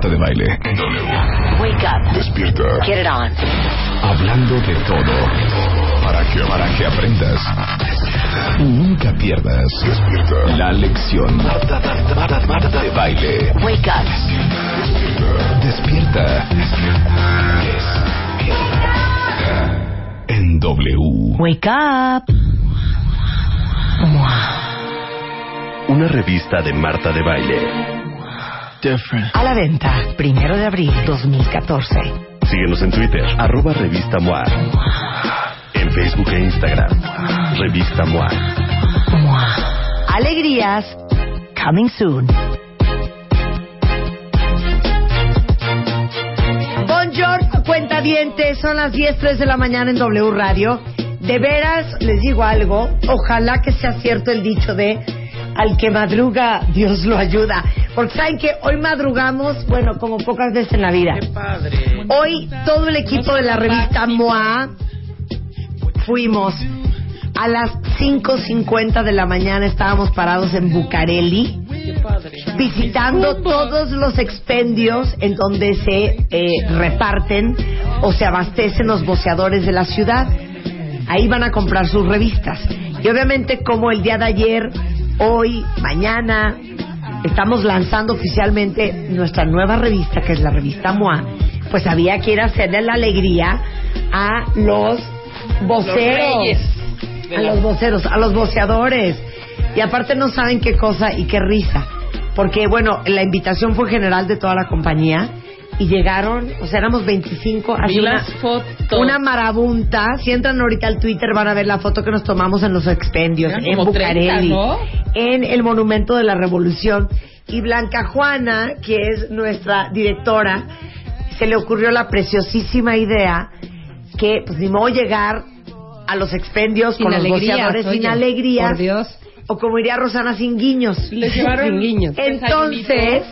Marta de Baile. W. Wake up. Despierta. Get it on. Hablando de todo. Para que, para que aprendas. Y nunca pierdas. Despierta. La lección. Marta, Marta, Marta, Marta de Baile. Wake up. Despierta. Despierta. En W. Wake up. Una revista de Marta de Baile. A la venta, primero de abril 2014. Síguenos en Twitter, arroba revista MOA. En Facebook e Instagram, revista MOA. Alegrías, coming soon. Buongiorno, cuentavientes. Son las 10.03 de la mañana en W Radio. De veras, les digo algo. Ojalá que sea cierto el dicho de al que madruga, Dios lo ayuda. Porque saben que hoy madrugamos, bueno, como pocas veces en la vida. Hoy todo el equipo de la revista MOA fuimos a las 5.50 de la mañana, estábamos parados en Bucareli visitando todos los expendios en donde se eh, reparten o se abastecen los boceadores de la ciudad. Ahí van a comprar sus revistas. Y obviamente como el día de ayer, hoy, mañana, estamos lanzando oficialmente nuestra nueva revista, que es la revista MOA, pues había que ir a hacerle la alegría a los voceros. a los voceros, a los voceadores. Y aparte no saben qué cosa y qué risa. Porque, bueno, la invitación fue general de toda la compañía y llegaron, o sea, éramos 25, así una, fotos. una marabunta. Si entran ahorita al Twitter van a ver la foto que nos tomamos en los expendios, Eran en como 30, Bucareli, ¿no? en el Monumento de la Revolución. Y Blanca Juana, que es nuestra directora, se le ocurrió la preciosísima idea que, pues, ni modo llegar a los expendios Sin con los alegrías, boceadores sin oye, alegrías. por Dios. O como diría Rosana, sin guiños. Les llevaron Sin guiños. Entonces,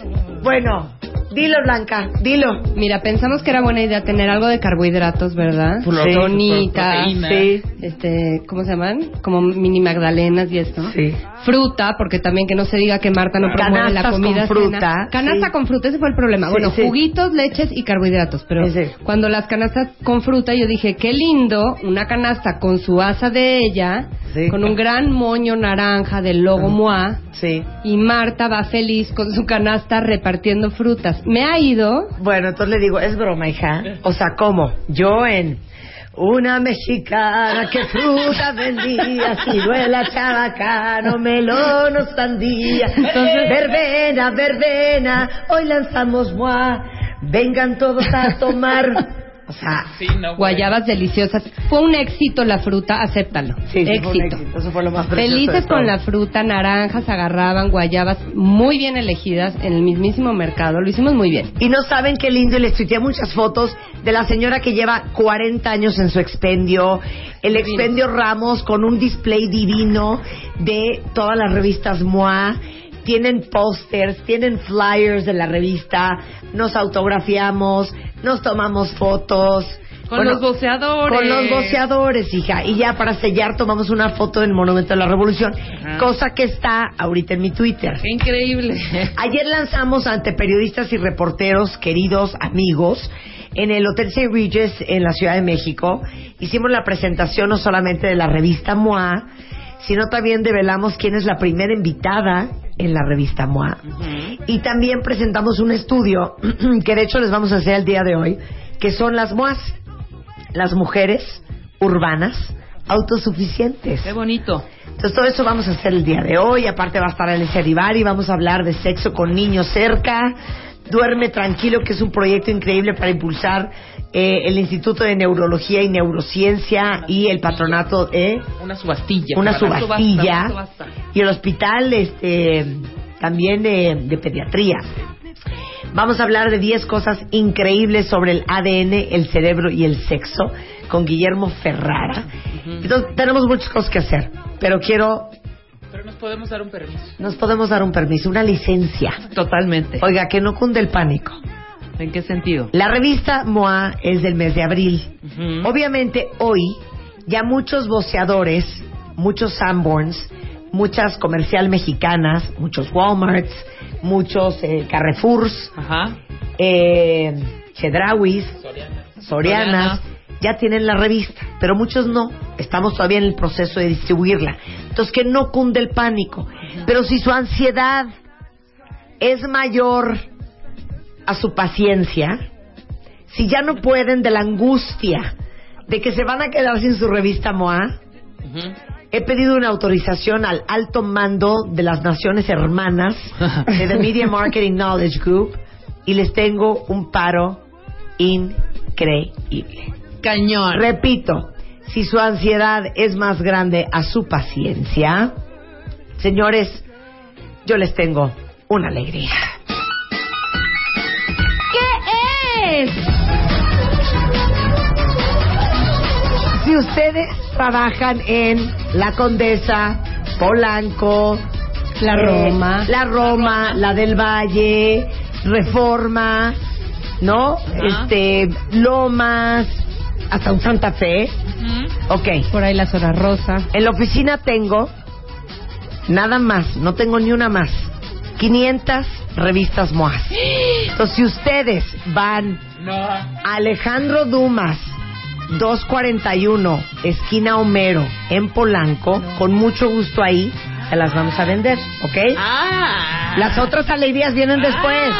bueno, dilo Blanca, dilo. Mira, pensamos que era buena idea tener algo de carbohidratos, ¿verdad? Proteína. Sí. este, ¿cómo se llaman? Como mini magdalenas y esto. Sí. Fruta, porque también que no se diga que Marta no promueve la comida con fruta, cena. Canasta sí. con fruta, ese fue el problema. Sí, bueno, sí. juguitos, leches y carbohidratos. Pero cuando las canastas con fruta, yo dije, qué lindo, una canasta con su asa de ella, con un gran moño naranja del logo MOA. Sí. Y Marta va feliz con su canasta repartiendo frutas. Me ha ido Bueno, entonces le digo, es broma, hija. O sea, ¿cómo? Yo en una mexicana que fruta vendía, ciruela, chabacano, melón o sandía. Entonces, verbena, verbena, hoy lanzamos moi, vengan todos a tomar. O sea, Sí, no, güey. guayabas deliciosas. Fue un éxito la fruta, acéptalo. sí, sí, fue un éxito. Eso fue lo más Felices con la fruta, naranjas agarraban, guayabas muy bien elegidas en el mismísimo mercado. Lo hicimos muy bien. Y no saben qué lindo, y les tuiteé muchas fotos de la señora que lleva 40 años en su expendio, el expendio Ramos con un display divino de todas las revistas MOA. Tienen pósters, tienen flyers de la revista, nos autografiamos, nos tomamos fotos. Con Bueno, los boceadores. Con los boceadores, hija. Y ya para sellar tomamos una foto del Monumento de la Revolución, cosa que está ahorita en mi Twitter. Qué increíble. Ayer lanzamos ante periodistas y reporteros, queridos amigos, en el Hotel St. Regis en la Ciudad de México. Hicimos la presentación no solamente de la revista MOA, sino también develamos quién es la primera invitada en la revista MOA. Y también presentamos un estudio que de hecho les vamos a hacer el día de hoy, que son las MOAs, las mujeres urbanas autosuficientes. Qué bonito. Entonces todo eso vamos a hacer el día de hoy. Aparte va a estar el y vamos a hablar de sexo con niños cerca. Duerme tranquilo, que es un proyecto increíble para impulsar eh, el Instituto de Neurología y Neurociencia y el patronato eh, Una subastilla. una subastilla subasta, una subasta. y el hospital este también de, de pediatría. Vamos a hablar de 10 cosas increíbles sobre el ADN, el cerebro y el sexo con Guillermo Ferrara. Entonces tenemos muchas cosas que hacer, pero quiero Pero nos podemos dar un permiso. nos podemos dar un permiso, una licencia. Totalmente. Oiga, que no cunde el pánico. ¿En qué sentido? La revista MOA es del mes de abril. Obviamente hoy ya muchos voceadores, muchos Sanborns, muchas comercial mexicanas, muchos Walmarts, muchos eh, Carrefours, Ajá. eh, Chedrawis, Sorianas, ya tienen la revista, pero muchos no. Estamos todavía en el proceso de distribuirla. Entonces, que no cunde el pánico. Pero si su ansiedad es mayor a su paciencia, si ya no pueden de la angustia de que se van a quedar sin su revista MOA, he pedido una autorización al alto mando de las Naciones Hermanas de The Media Marketing Knowledge Group y les tengo un paro increíble. Cañón. Repito, si su ansiedad es más grande a su paciencia, señores, yo les tengo una alegría. Si ustedes trabajan en La Condesa, Polanco, La eh, Roma. La Roma, la del Valle, Reforma, ¿no? Este, Lomas, hasta un Santa Fe. Ok. Por ahí la zona rosa. En la oficina tengo nada más, no tengo ni una más. 500 revistas MOAS. Entonces, si ustedes van Alejandro Dumas, 241, esquina Homero, en Polanco, con mucho gusto ahí, se las vamos a vender, ¿ok? Ah. Las otras alegrías vienen después.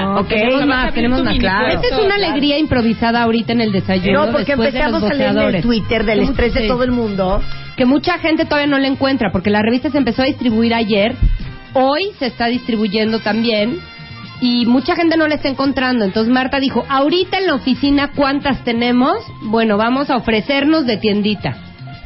No, ¿ok? tenemos más, tenemos más. Claro. Esta es una alegría improvisada ahorita en el desayuno. No, porque de empezamos a leer en el. Twitter del estrés de todo el mundo. Que mucha gente todavía no la encuentra, porque la revista se empezó a distribuir ayer. Hoy se está distribuyendo también. Y mucha gente no la está encontrando. Entonces Marta dijo, ahorita en la oficina, ¿cuántas tenemos? Bueno, vamos a ofrecernos de tiendita.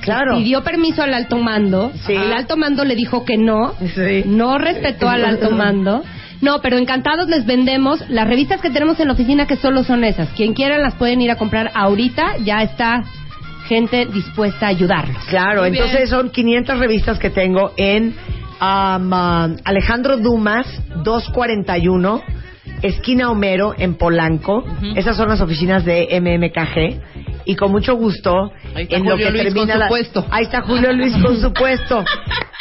Claro. Pidió permiso al alto mando. Sí. El alto mando le dijo que no. Sí. No respetó al alto mando. No, pero encantados les vendemos las revistas que tenemos en la oficina que solo son esas. Quien quiera las pueden ir a comprar ahorita. Ya está gente dispuesta a ayudarlos. Claro, entonces son 500 revistas que tengo en um, um, Alejandro Dumas 241, esquina Homero en Polanco. Esas son las oficinas de MMKG. Y con mucho gusto, Ahí está en lo Julio que Luis con termina su la- puesto. Ahí está Julio Luis con su puesto.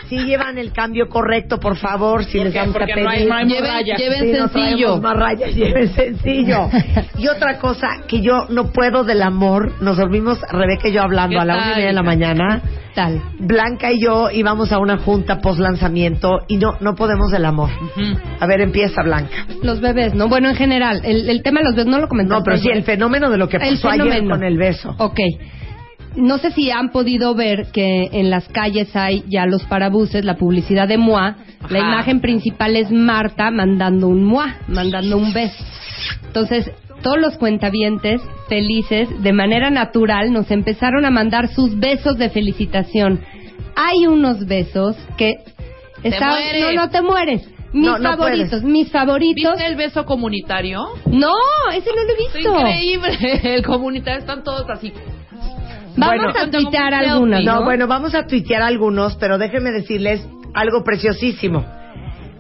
Si llevan el cambio correcto, por favor, si les vamos a pedir. no hay- no hay Lleven- lleven Sí, no sencillo. traemos más rayas, lleven sencillo. Y otra cosa que yo no puedo del amor, nos dormimos Rebeca y yo hablando ¿Qué a la una y media de la mañana. Tal. Blanca y yo íbamos a una junta post lanzamiento y no no podemos del amor. Ujú. A ver, empieza Blanca. Los bebés, ¿no? Bueno, en general, el, el tema de los bebés no lo comentamos. No, pero sí, el fenómeno de lo que pasó ayer con el beso. Ok. No sé si han podido ver que en las calles hay ya los parabuses, la publicidad de MOA. La imagen principal es Marta mandando un MOA, mandando un beso. Entonces, todos los cuentavientes felices, de manera natural, nos empezaron a mandar sus besos de felicitación. Hay unos besos que... Está-. No, no te mueres. Mis No, no favoritos, puedes. mis favoritos. ¿Viste el beso comunitario? No, ese no lo he Está visto. increíble. El comunitario están todos así. Vamos Bueno, a tuitear No, ¿no? bueno, vamos a tuitear algunos, pero déjenme decirles algo preciosísimo.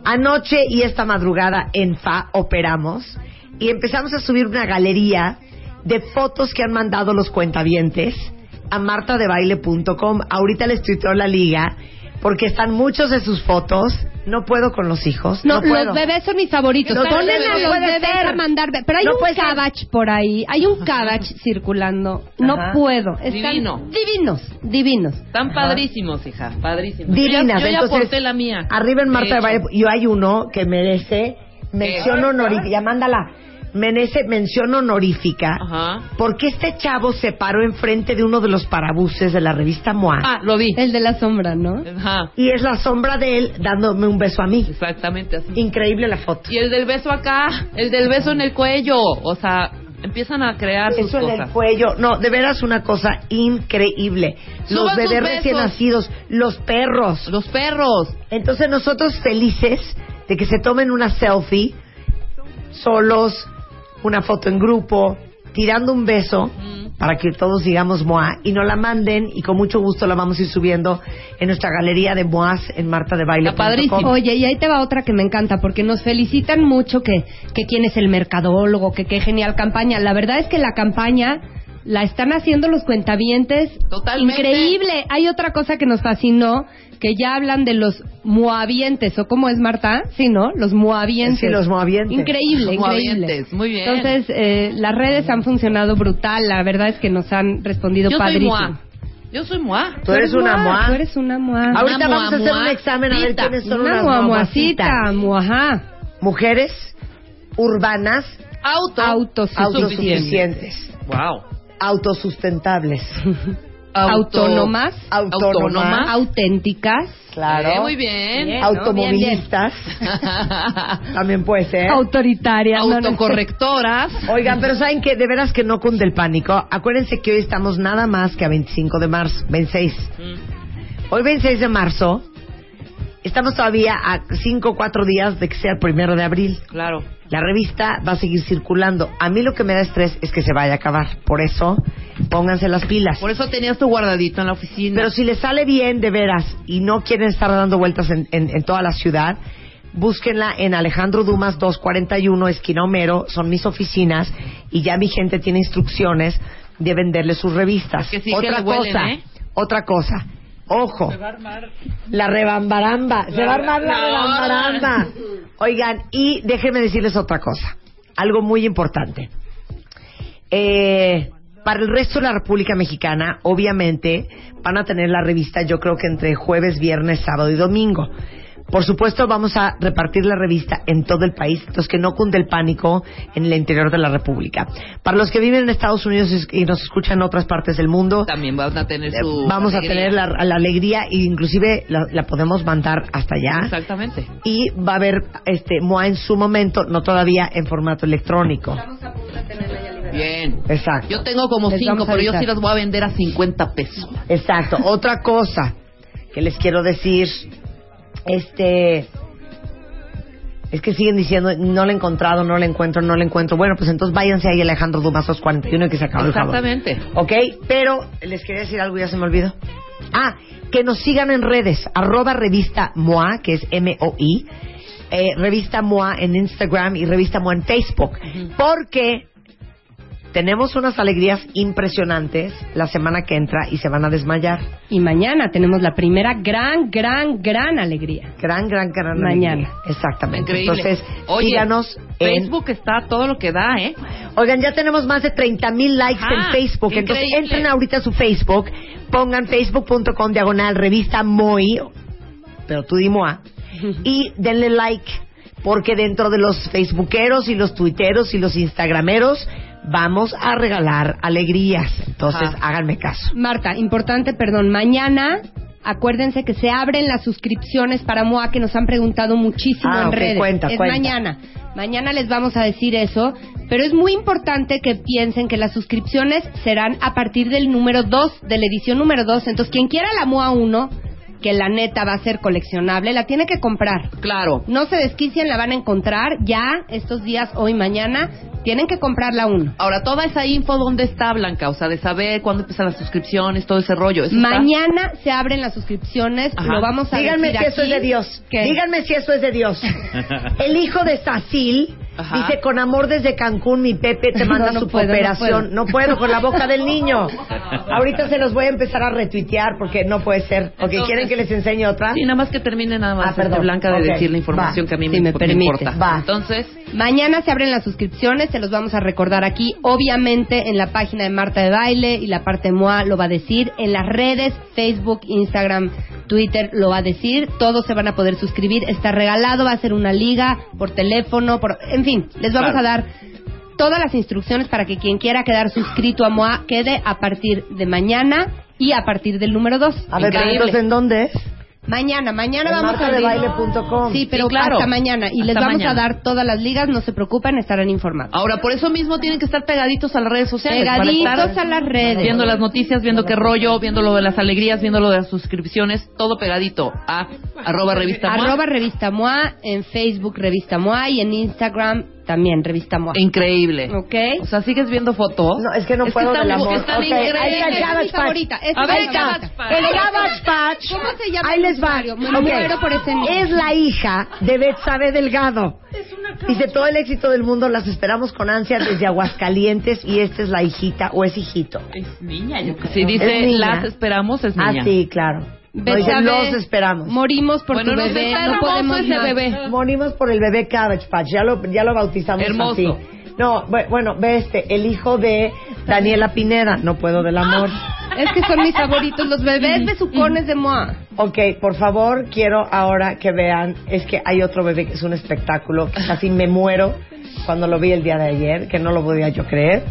Anoche y esta madrugada en FA operamos y empezamos a subir una galería de fotos que han mandado los cuentavientes a martadebaile.com. Ahorita les tuiteo la liga porque están muchos de sus fotos. No puedo con los hijos. No, No, puedo. los bebés son mis favoritos. No, Ponen pero a los bebés ser. a mandar. Pero hay No un ser. cabbage por ahí. Hay un cabbage circulando. No puedo. Están Divino. Divinos, divinos. Están padrísimos, hija. Padrísimos. Divinas. Yo ya, yo ya Entonces, aporté la mía. Arriba en Marta de. Baile, yo hay uno que merece mención honorífica. Ya mándala. Merece mención honorífica. Ajá. Porque este chavo se paró enfrente de uno de los parabuses de la revista MOA. Ah, lo vi. El de la sombra, ¿no? Ajá. Y es la sombra de él dándome un beso a mí. Exactamente así. Increíble la foto. Y el del beso acá, el del beso en el cuello. O sea, empiezan a crear sus Eso en cosas. el cuello. No, de veras una cosa increíble. Los Suban bebés recién nacidos, los perros. Los perros. Entonces nosotros felices de que se tomen una selfie solos, una foto en grupo, tirando un beso para que todos digamos MOA y nos la manden y con mucho gusto la vamos a ir subiendo en nuestra galería de MOAs en martadebaile.com. Está padrísimo. Oye, y ahí te va otra que me encanta, porque nos felicitan mucho que, que quién es el mercadólogo, que qué genial campaña. La verdad es que la campaña la están haciendo los cuentavientes. Totalmente. Increíble. Hay otra cosa que nos fascinó, que ya hablan de los moavientes, ¿o cómo es, Marta? Sí, ¿no? Los moavientes. Sí, los moavientes. Increíble, Los increíble. moavientes, muy bien. Entonces, eh, las redes han funcionado brutal. La verdad es que nos han respondido Yo soy padrísimo. Moa. Yo soy Moa. Tú eres una moa. Tú eres una moa. Ahorita Una vamos a hacer un moa- examen a ver moacita. quiénes son Una unas moamuacitas. moajá. Mujeres urbanas Auto. Autosuficientes. autosuficientes, Wow. Autosustentables, Autónomas. autónomas, Auténticas. claro, Eh, muy bien. Bien. automovilistas, también puede ser. Autoritarias. Autocorrectoras. Oigan, pero saben que de veras que no cunde el pánico. Acuérdense que hoy estamos nada más que a 25 de marzo, 26. Mm. Hoy 26 de marzo, estamos todavía a 5 o 4 días de que sea el primero de abril. Claro. La revista va a seguir circulando. A mí lo que me da estrés es que se vaya a acabar. Por eso, pónganse las pilas. Por eso tenías tu guardadito en la oficina. Pero si les sale bien de veras y no quieren estar dando vueltas en, en- en toda la ciudad, búsquenla en Alejandro Dumas 241, esquina Homero, son mis oficinas y ya mi gente tiene instrucciones de venderle sus revistas. Que sí, que otra le huelen, cosa, ¿eh? otra cosa. Ojo. La rebambaramba. Se va a armar la rebambaramba. Oigan, y déjenme decirles otra cosa. Algo muy importante. Eh, para el resto de la República Mexicana, obviamente, van a tener la revista, yo creo que entre jueves, viernes, sábado y domingo. Por supuesto, vamos a repartir la revista en todo el país, entonces que no cunde el pánico en el interior de la República. Para los que viven en Estados Unidos y nos escuchan en otras partes del mundo, También van a tener su. vamos a tener la, la alegría e inclusive la, la podemos mandar hasta allá. Exactamente. Y va a haber este MOA en su momento, no todavía en formato electrónico. Bien. Exacto. Yo tengo como Les cinco, a pero yo sí las voy a vender a 50 pesos. Exacto. Otra cosa que les quiero decir, este, es que siguen diciendo, no la he encontrado, no la encuentro, no la encuentro. Bueno, pues entonces váyanse ahí Alejandro Dumas 241 y que se acabó el. Exactamente. ¿Ok? Pero les quería decir algo, ya se me olvidó. Ah, que nos sigan en redes, arroba revista MOA, que es M-O-I, eh, revista MOA en Instagram y revista MOA en Facebook. Porque tenemos unas alegrías impresionantes la semana que entra y se van a desmayar. Y mañana tenemos la primera gran, gran, gran alegría. Gran, gran, gran Mañana. alegría. Exactamente. Increíble. Entonces, Oye, síganos en... Facebook está todo lo que da, ¿eh? Oigan, ya tenemos más de 30 mil likes Ah, en Facebook. Entonces, entren ahorita a su Facebook, pongan facebook.com diagonal revista MOI, pero tú di MOA, y denle like, porque dentro de los facebookeros y los tuiteros y los instagrameros vamos a regalar alegrías. Entonces, Ajá. háganme caso. Marta, importante, perdón, mañana acuérdense que se abren las suscripciones para MOA que nos han preguntado muchísimo Ah, en redes. cuenta, es cuenta. mañana. Mañana les vamos a decir eso, pero es muy importante que piensen que las suscripciones serán a partir del número 2, de la edición número 2. Entonces, quien quiera la MOA 1, que la neta va a ser coleccionable, la tiene que comprar. Claro. No se desquicien, la van a encontrar ya estos días, hoy, mañana. Tienen que comprar la 1. Ahora, toda esa info, ¿dónde está, Blanca? O sea, de saber cuándo empiezan las suscripciones, todo ese rollo. ¿Eso está? Mañana se abren las suscripciones, Ajá. lo vamos a Díganme decir si eso es de Dios. ¿Qué? Díganme si eso es de Dios. El hijo de Sacil Ajá. dice con amor desde Cancún, mi Pepe te manda No, no su puedo, no cooperación. No puedo. con la boca del niño. Ahorita se los voy a empezar a retuitear porque no puede ser. Porque Entonces- quieren que les enseñe otra. Sí, nada más que termine nada más Ah, este, perdón. Blanca de decir la información va. que a mí Si me, me me permite. importa. Va. Entonces, Mañana se abren las suscripciones, se los vamos a recordar aquí, obviamente en la página de Marta de Baile y la parte MOA lo va a decir, en las redes, Facebook, Instagram, Twitter lo va a decir, todos se van a poder suscribir, está regalado, va a ser una liga por teléfono, por, en fin, les vamos Claro. a dar todas las instrucciones para que quien quiera quedar suscrito a MOA quede a partir de mañana y a partir del número 2. A ver, entonces, ¿en dónde es? Mañana, mañana En vamos a martadebaile.com. Sí, pero Sí, claro. hasta mañana. Y les vamos mañana. a dar todas las ligas, no se preocupen, estarán informados. ahora por eso mismo tienen que estar pegaditos a las redes sociales. para Pegaditos estar a las redes. Viendo las noticias, viendo qué rollo, viendo lo de las alegrías, viendo lo de las suscripciones, todo pegadito a arroba revista MOA. Arroba Revista MOA, en Facebook Revista MOA y en Instagram también Revista MOA. Increíble. ¿Ok? O sea, ¿sigues viendo fotos? No, es que no puedo están, del amor. están Ok, ahí está es Cabbage Patch. favorita, A es ver. Cabbage Patch. El Cabbage Patch. ¿Cómo se llama Ahí les va. usuario? Me Ok. muero por ese. Es la hija de Betsabe Delgado. Dice todo el éxito del mundo, las esperamos con ansia desde Aguascalientes y esta es la hijita o es hijito. Es niña, yo creo. Si dice Es las esperamos, es niña. Ah, sí, claro. Bésame, los esperamos. Morimos por Bueno, tu nos bebé, no podemos ese más. bebé. Morimos por el bebé Cabbage Patch, ya lo, ya lo bautizamos Hermoso. así. No, bu- bueno, ve este, el hijo de Daniela Pineda, no puedo del amor. Es que son mis favoritos, los bebés besucones de Moa. Ok, por favor, quiero ahora que vean, es que hay otro bebé que es un espectáculo, que casi me muero cuando lo vi el día de ayer, que no lo podía yo creer,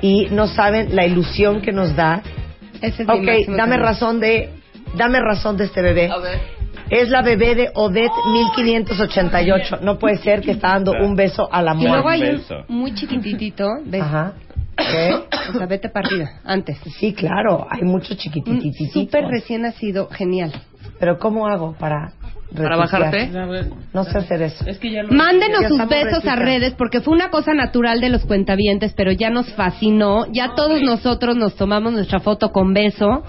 y no saben la ilusión que nos da. Ese es Ok, dame razón de, dame razón de este bebé. A ver. Es la bebé de Odette 1588. No puede ser que está dando un beso al Y amor. luego hay un beso. muy chiquititito, ¿ves? Ajá. ¿Qué? O sea, vete partida, antes. Sí, claro, hay muchos chiquititititos. súper recién nacido, genial. Pero ¿cómo hago para Para bajarte. No sé hacer eso. Es que ya lo... Mándenos Ya sus besos a redes porque fue una cosa natural de los cuentavientes, pero ya nos fascinó. Ya todos nosotros nos tomamos nuestra foto con beso.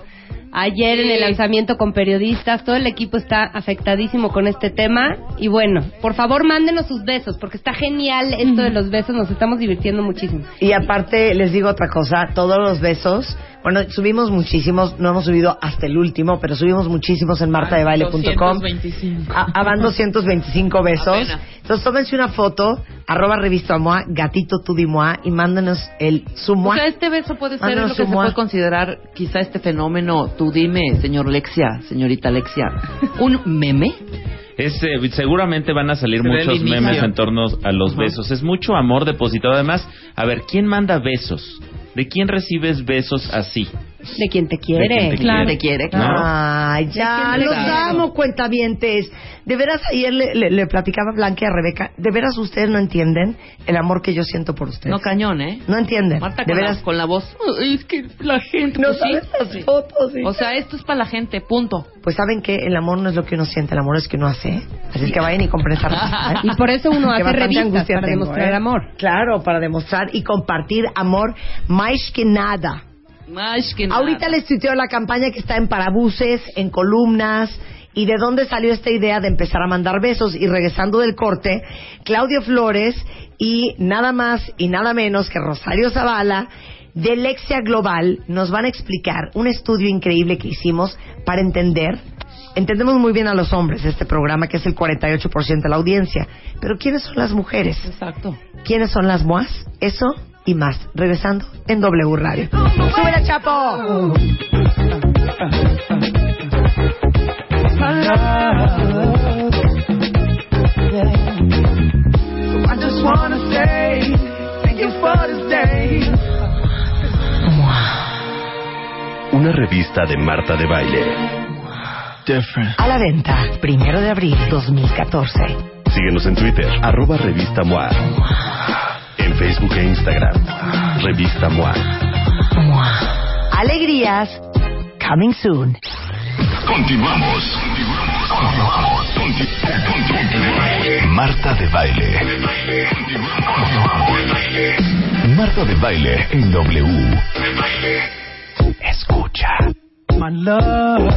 Ayer en el lanzamiento con periodistas, todo el equipo está afectadísimo con este tema. Y bueno, por favor, mándenos sus besos porque está genial esto de los besos, nos estamos divirtiendo muchísimo. Y aparte, les digo otra cosa, todos los besos, bueno, subimos muchísimos, no hemos subido hasta el último, pero subimos muchísimos en martadebaile.com. 225. A- a- van 225 besos. Apenas. Entonces tómense una foto, arroba revista Moa, gatito tu di Moa, y mándenos el su O sea, este beso puede ser lo que se puede considerar quizá este fenómeno, tú dime, señor Lexia, señorita Lexia, un meme. Es, eh, seguramente van a salir Se muchos memes en torno a los Ajá. besos. Es mucho amor depositado. Además, a ver, ¿quién manda besos? ¿De quién recibes besos así? De quien te De quien quiere. te Claro, quiere. te quiere, ¿No? claro. Ay, ya, ¿De quién los quiere? amo, cuentavientes. De veras, ayer le, le- le platicaba a Blanca y a Rebeca, de veras ustedes no entienden el amor que yo siento por ustedes. No cañón, ¿eh? No entienden. Marta de con, veras, la, con la voz. "Ay, es que la gente. no pues sí. sabes las fotos. sí. O sea, esto es para la gente, punto. Pues saben que el amor no es lo que uno siente, el amor es que uno hace. ¿eh? Así es que vayan y compren esa revista, ¿eh? Y por eso uno hace revistas angustia para tengo, demostrar ¿eh? amor. Claro, para demostrar y compartir amor más que nada. Más que nada. Ahorita les tuiteo la campaña que está en parabuses, en columnas. ¿Y de dónde salió esta idea de empezar a mandar besos? Y regresando del corte, Claudio Flores y nada más y nada menos que Rosario Zavala de Lexia Global nos van a explicar un estudio increíble que hicimos para entender. Entendemos muy bien a los hombres este programa, que es el 48% de la audiencia. Pero ¿quiénes son las mujeres? Exacto. ¿Quiénes son las moas? Eso y más. Regresando en W Radio. ¡Súbela, Chapo! Una revista de Marta de Baile. Different. A la venta, primero de abril 2014. Síguenos en Twitter, arroba Revista MOA. En Facebook e Instagram, Revista MOA. Alegrías, coming soon. Continuamos. Conti- conti- Marta de baile. Marta de baile en W. Escucha. My love.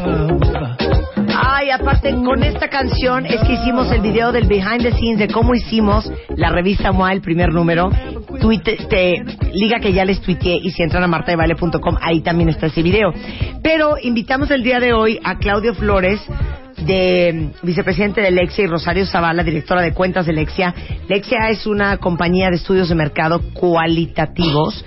Ay, aparte con esta canción es que hicimos el video del behind the scenes de cómo hicimos la revista MOA, el primer número. Tuite, te, liga que ya les tuiteé y si entran a martadebaile.com ahí también está ese video. Pero invitamos el día de hoy a Claudio Flores de vicepresidente de Lexia y Rosario Zavala, directora de cuentas de Lexia. Lexia es una compañía de estudios de mercado cualitativos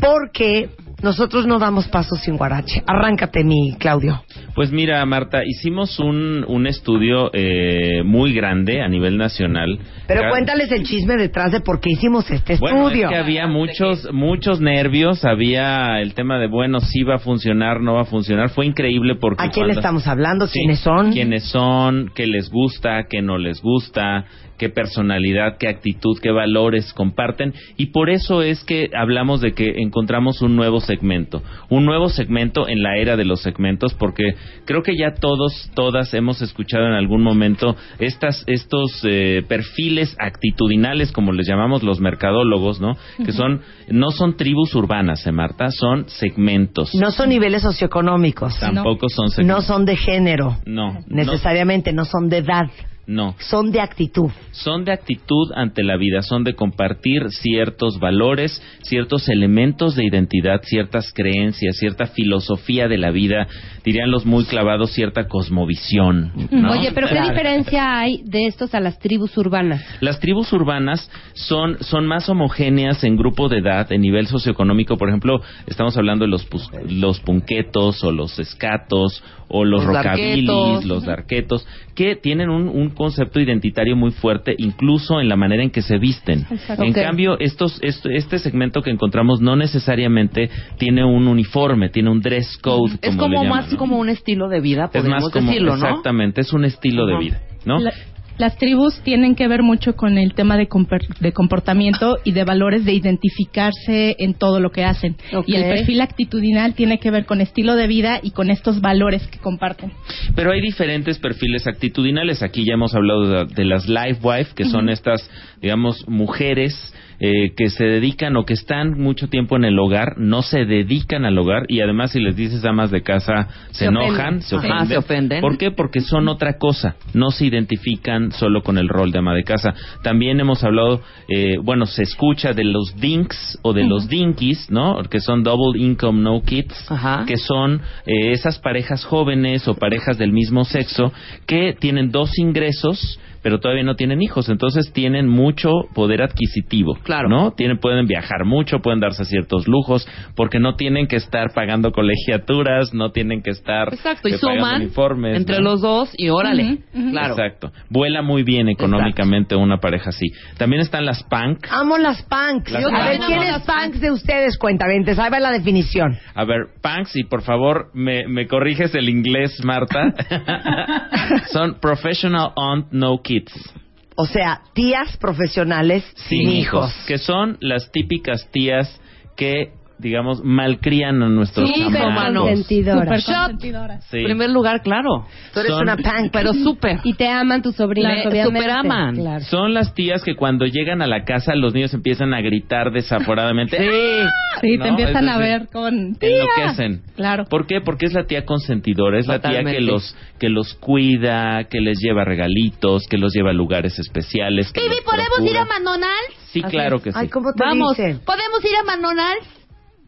porque nosotros no damos pasos sin guarache. Arráncate, mi Claudio. Pues mira, Marta, hicimos un, un estudio eh, muy grande a nivel nacional. Pero Ca- cuéntales el chisme detrás de por qué hicimos este Bueno, estudio. es que había muchos, muchos nervios, había el tema de, bueno, si va a funcionar, no va a funcionar. Fue increíble porque... ¿A quién le cuando- estamos hablando? Sí, ¿Quiénes son? quiénes son, qué les gusta, qué no les gusta, qué personalidad, qué actitud, qué valores comparten. Y por eso es que hablamos de que encontramos un nuevo segmento. Un nuevo segmento en la era de los segmentos, porque creo que ya todos, todas hemos escuchado en algún momento estas, estos eh, perfiles actitudinales, como les llamamos los mercadólogos, ¿no? Que son, no son tribus urbanas, ¿eh, Marta? Son segmentos. No son niveles socioeconómicos. Tampoco son No segmentos. son de género. No, no. Necesariamente, no son de edad. No. Son de actitud. Son de actitud ante la vida, son de compartir ciertos valores, ciertos elementos de identidad, ciertas creencias, cierta filosofía de la vida, dirían los muy clavados, cierta cosmovisión. ¿no? Oye, pero ¿qué diferencia hay de estos a las tribus urbanas? Las tribus urbanas son, son más homogéneas en grupo de edad, en nivel socioeconómico. Por ejemplo, estamos hablando de los, pus- los punquetos o los escatos o los, Los darquetos. los darquetos, que tienen un, un concepto identitario muy fuerte, incluso en la manera en que se visten. Exacto. En cambio, estos, esto- este segmento que encontramos no necesariamente tiene un uniforme, tiene un dress code. Es como, como le más como un estilo de vida, Es podemos más como, decirlo, ¿no? exactamente, es un estilo de vida, ¿no? La- las tribus tienen que ver mucho con el tema de, comper- de comportamiento y de valores de identificarse en todo lo que hacen. Y el perfil actitudinal tiene que ver con estilo de vida y con estos valores que comparten. Pero hay diferentes perfiles actitudinales. Aquí ya hemos hablado de, de las life wife, que son estas, digamos, mujeres eh, que se dedican o que están mucho tiempo en el hogar, no se dedican al hogar y además si les dices amas de casa se, Se enojan, ofenden. se Ajá, ofenden. se ofenden. ¿Por qué? Porque son otra cosa, no se identifican solo con el rol de ama de casa. También hemos hablado, eh, bueno, se escucha de los dinks o de los dinkies, ¿no? Que son double income no kids, Ajá. que son eh, esas parejas jóvenes o parejas del mismo sexo que tienen dos ingresos pero todavía no tienen hijos, entonces tienen mucho poder adquisitivo, Claro. ¿no? Tienen, pueden viajar mucho, pueden darse ciertos lujos, porque no tienen que estar pagando colegiaturas, no tienen que estar Exacto, y eh, pagando suman uniformes, entre ¿no? los dos y órale, Ujú, ujú. claro. Exacto. Vuela muy bien económicamente una pareja así. También están las punk. Amo las punks. Las a ver. ¿quién es las punks de ustedes? Cuentaventes. Ahí va la definición. A ver, punks, y por favor, me, me corriges el inglés, Marta. Son professional aunt no kids. O sea, tías profesionales sin hijos. Que son las típicas tías que, digamos, malcrían a nuestros Sí, chamacos. hermano. Consentidora. Consentidoras. Sí. En primer lugar, claro. Tú eres Son- una punk. Pero súper. Y te aman tus sobrinos, Me obviamente. superaman. Claro. Son las tías que cuando llegan a la casa los niños empiezan a gritar desaforadamente. ¡Ah! Sí, ¿No? te empiezan Es a ver con... ¡Tía! Enloquecen. Claro. ¿Por qué? Porque es la tía consentidora, es la tía que Totalmente. los que los cuida, que les lleva regalitos, que los lleva a lugares especiales. Que los procura. McDonald's? Sí, claro que sí. Ay, ¿cómo te Vamos. dicen? ¿Podemos ir a McDonald's?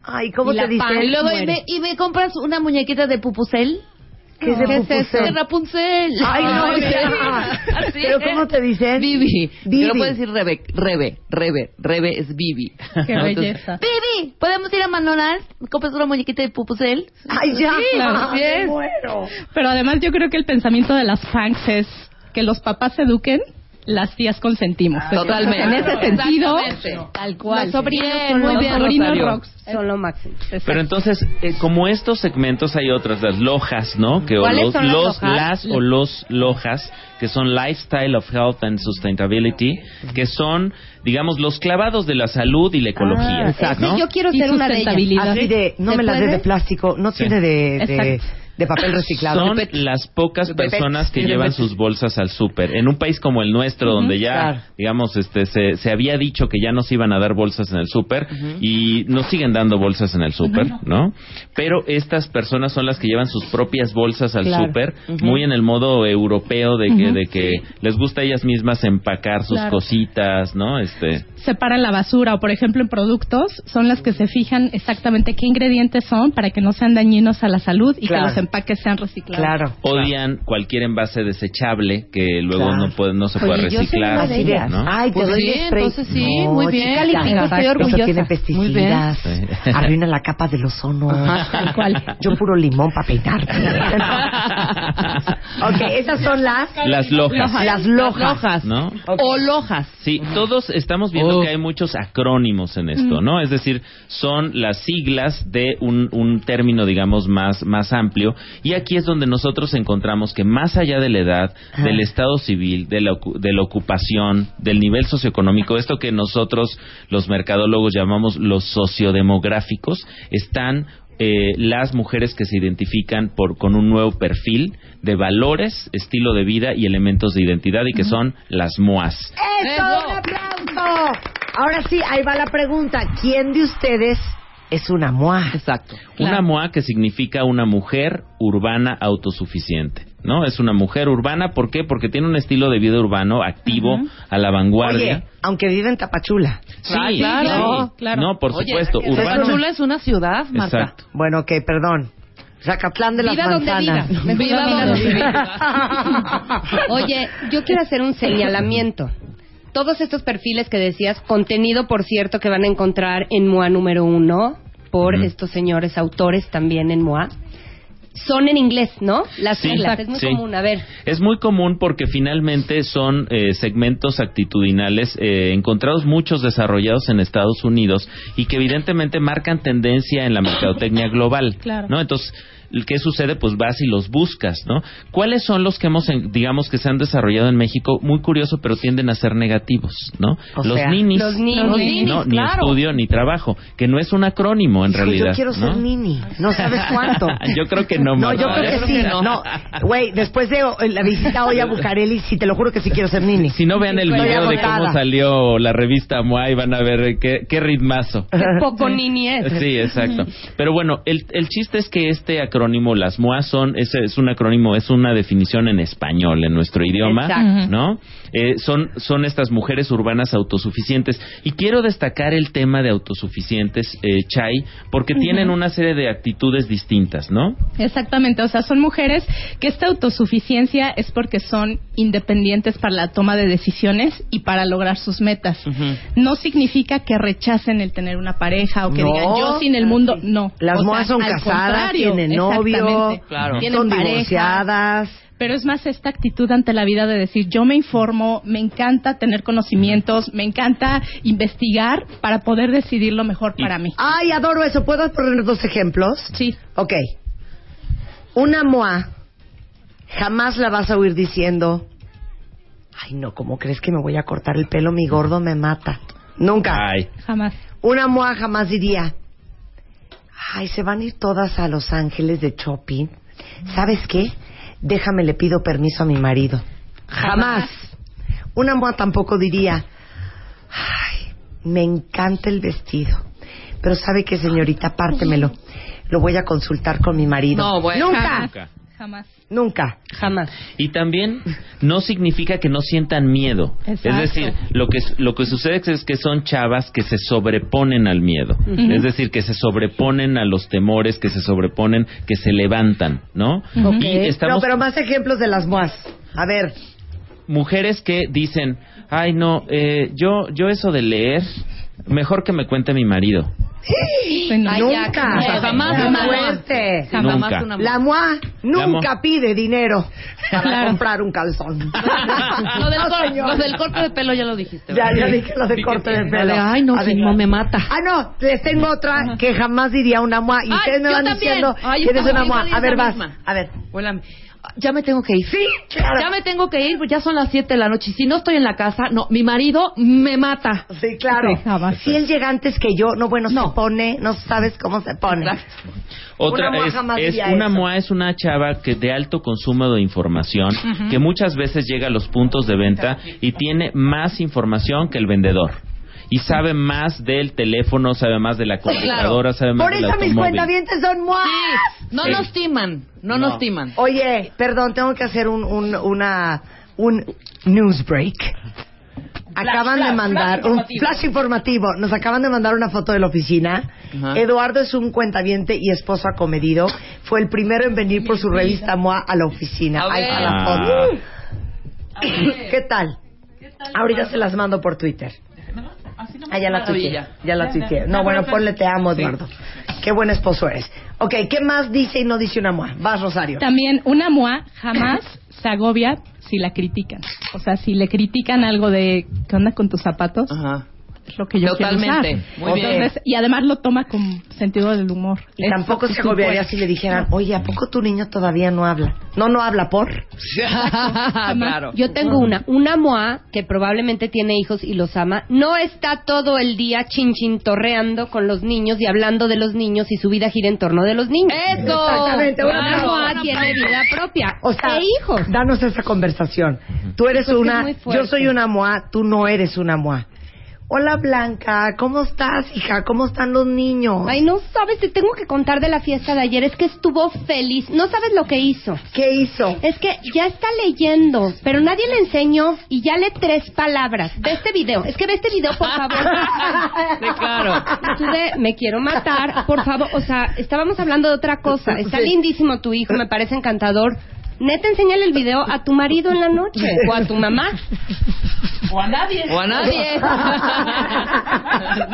Ay, ¿cómo te dicen? pan. Y luego, y me, y me compras una muñequita de Pupusel. ¿Qué es de ¿Qué es pupusel? De Rapunzel. Ay, no, Ay, ya. Así ¿Pero cómo te dicen? Vivi. Vivi. Pero puedes decir Rebe, Rebe, Rebe, Rebe es Vivi. Qué belleza. Bibi, ¿podemos ir a McDonald's? ¿Me compras una muñequita de Pupusel? Ay, ya. claro, Ay, sí es. me muero. Pero además yo creo que el pensamiento de las punks es que los papás se eduquen, las tías consentimos. Totalmente. En ese sentido, tal cual. Los sobrinos Bien, son muy los bien, sobrinos rocks. Son lo máximo. Pero entonces, eh, como estos segmentos hay otras, las lojas, ¿no? Que o ¿Cuáles los, son las los lojas? las o los lojas, que son Lifestyle of Health and Sustainability, que son, digamos, los clavados de la salud y la ecología. Ah, Exacto. ¿no? Yo quiero ser una de ellas. Así de, no ¿Se me las dé de plástico, no Sí. tiene de, de, Exacto. De papel reciclado. Son las pocas personas que llevan sus bolsas al súper. En un país como el nuestro, donde ya, claro. digamos, este, se, se había dicho que ya nos iban a dar bolsas en el súper y nos siguen dando bolsas en el súper, ¿no? Pero estas personas son las que llevan sus propias bolsas al Claro. súper, muy en el modo europeo de que, de que les gusta a ellas mismas empacar sus Claro. cositas, ¿no? Este, separan la basura o por ejemplo en productos son las que se fijan exactamente qué ingredientes son para que no sean dañinos a la salud y Claro. que los empaques sean reciclados. Claro. odian cualquier envase desechable que luego Claro. no puede, no se puede Oye, yo soy reciclar, Pues doy sí, spray. entonces sí, No, muy bien. chica, estoy orgullosa. tiene pesticidas, arruina la capa del ozono. Tal cual. Yo puro limón para peinar. ok, esas son las... Las lojas. Las lojas. O lojas. Sí, todos estamos viendo Que hay muchos acrónimos en esto, ¿no? Es decir, son las siglas de un, un término, digamos, más, más amplio. Y aquí es donde nosotros encontramos que más allá de la edad, Ajá. del estado civil, de la, de la ocupación, del nivel socioeconómico, esto que nosotros, los mercadólogos, llamamos los sociodemográficos, están eh, las mujeres que se identifican por, con un nuevo perfil de valores, estilo de vida y elementos de identidad y que son las MOAS. ¡Eso! Eso. ¡Un aplauso! Ahora sí, ahí va la pregunta. ¿Quién de ustedes es una MOA? Exacto. Una MOA que significa una mujer urbana autosuficiente. ¿no? Es una mujer urbana, ¿por qué? Porque tiene un estilo de vida urbano activo, a la vanguardia. Oye, aunque vive en Tapachula. Sí, Ah, claro, sí. claro. No, por Oye, supuesto. Tapachula es una ciudad, Marta. Exacto. Bueno, ok, perdón. Zacatlán de las Viva donde manzanas. viva. Viva Viva donde donde viva. Oye, yo quiero hacer un señalamiento. Todos estos perfiles que decías, contenido, por cierto, que van a encontrar en MOA número uno, por estos señores autores también en MOA, son en inglés, ¿no? Las Sí, siglas, es muy sí. común. A ver, Es muy común porque finalmente son eh, segmentos actitudinales eh, encontrados muchos desarrollados en Estados Unidos y que evidentemente marcan tendencia en la mercadotecnia global. Claro. ¿no? Entonces, ¿qué sucede? Pues vas y los buscas, ¿no? ¿Cuáles son los que hemos, en- digamos, que se han desarrollado en México? Muy curioso, pero tienden a ser negativos, ¿no? O los sea, ninis. los ninis. Los ninis, no, ni claro. estudio ni trabajo, que no es un acrónimo en realidad. Yo quiero ser ¿no? nini. No sabes cuánto. Yo creo que no, No, yo creo que sí. No, güey, después de la visita hoy a Bucareli, sí, te lo juro que sí quiero ser nini. Si no vean el Estoy video de agotada. cómo salió la revista Moai, van a ver qué, qué ritmazo. qué poco nini es. Sí, exacto. Pero bueno, el, el chiste es que este acrónimo, las MOA son, es, es un acrónimo, es una definición en español, en nuestro idioma, Exacto. ¿no? Eh, son, son estas mujeres urbanas autosuficientes. Y quiero destacar el tema de autosuficientes, eh, Chai, porque tienen una serie de actitudes distintas, ¿no? Exactamente, o sea, son mujeres que esta autosuficiencia es porque son independientes para la toma de decisiones y para lograr sus metas. No significa que rechacen el tener una pareja o que No. digan yo sin el mundo, no. Las O sea, son casadas, tienen novio. Claro. Tienen son pareja. divorciadas. Pero es más esta actitud ante la vida de decir, yo me informo, me encanta tener conocimientos, me encanta investigar para poder decidir lo mejor para mí. Ay, adoro eso. ¿Puedo poner dos ejemplos? Sí. Ok. Una moa jamás la vas a oír diciendo, ay no, ¿cómo crees que me voy a cortar el pelo? Mi gordo me mata. Nunca. Ay, Jamás. Una moa jamás diría, ay, se van a ir todas a Los Ángeles de shopping. ¿Sabes qué? Déjame, le pido permiso a mi marido. Jamás. Una moa tampoco diría, ay, me encanta el vestido. Pero sabe que, señorita, pártemelo. Lo voy a consultar con mi marido. No, bueno. Nunca. nunca. Jamás. Nunca. Jamás. Y también no significa que no sientan miedo. Exacto. Es decir, lo que, lo que sucede es que son chavas que se sobreponen al miedo. Es decir, que se sobreponen a los temores, que se sobreponen, que se levantan, ¿no? Ok. Y estamos No, pero más ejemplos de las moas. A ver. mujeres que dicen, ay no, eh, yo, yo eso de leer, mejor que me cuente mi marido. Ay, nunca. jamás moa. fuerte. Jamás Nunca. una La moa nunca pide dinero para Claro. comprar un calzón. Lo del, No, lo del corte de pelo ya lo dijiste. Ya, ¿verdad? ya dije lo de corte de Lo pelo. ay, no, si no me mata. Ah, no, les tengo otra que jamás diría una moa. Y Ay, ustedes me van también. diciendo Ay, que eres una moa. A ver, vas. misma. A ver. Huélame. Ya me tengo que ir. Sí, claro. Ya me tengo que ir, pues ya son las 7 de la noche. Si no estoy en la casa, no, mi marido me mata. Sí, claro. Si él llega antes que yo, no, bueno, No. se pone, no sabes cómo se pone. Exacto. Otra Una es, una eso. MOA es una chava que de alto consumo de información, que muchas veces llega a los puntos de venta y tiene más información que el vendedor. Y sabe más del teléfono, sabe más de la computadora, sabe más Por del eso mis automóvil. cuentavientes son. No Sí. nos timan, no, No. nos timan. Oye, perdón, tengo que hacer un, un, una, un news break. Acaban de mandar un flash informativo. Nos acaban de mandar una foto de la oficina. Ajá. Eduardo es un cuentaviente y esposo acomedido. Fue el primero en venir por su revista MOA a la oficina. A Ahí está la foto. ¿Qué tal? Ahorita se las mando por Twitter. Ah, ya la tuiteé. Ya la tuiteé. No, bueno, ponle te amo, Eduardo. Qué buen esposo eres. Ok, ¿qué más dice y no dice una MOA? Vas, Rosario. También una MOA jamás se agobia si la critican. O sea, si le critican algo de ¿qué onda con tus zapatos? Ajá. Es lo que yo Totalmente. quiero usar. Muy bien. Y además lo toma con sentido del humor. Y Es tampoco se agobiaría si le dijeran, oye, ¿a poco tu niño todavía no habla? No, no habla por. claro. Yo tengo una, una moa que probablemente tiene hijos y los ama, no está todo el día chinchintorreando con los niños y hablando de los niños y su vida gira en torno de los niños. ¡Eso! Exactamente, un Una aplauso. moa tiene vida propia O sea, e hijos. danos esa conversación. Tú eres Porque es una, yo soy una moa, tú no eres una moa. Hola Blanca, ¿cómo estás, hija? ¿Cómo están los niños? Ay, no sabes, te tengo que contar de la fiesta de ayer. Es que estuvo feliz. No sabes lo que hizo. ¿Qué hizo? Es que ya está leyendo, pero nadie le enseñó y ya lee tres palabras. Ve este video. Es que ve este video, por favor. Sí, claro. De, me quiero matar, por favor. O sea, estábamos hablando de otra cosa. Está lindísimo tu hijo, me parece encantador. Neta, enséñale el video a tu marido en la noche o a tu mamá. O a nadie. O a nadie.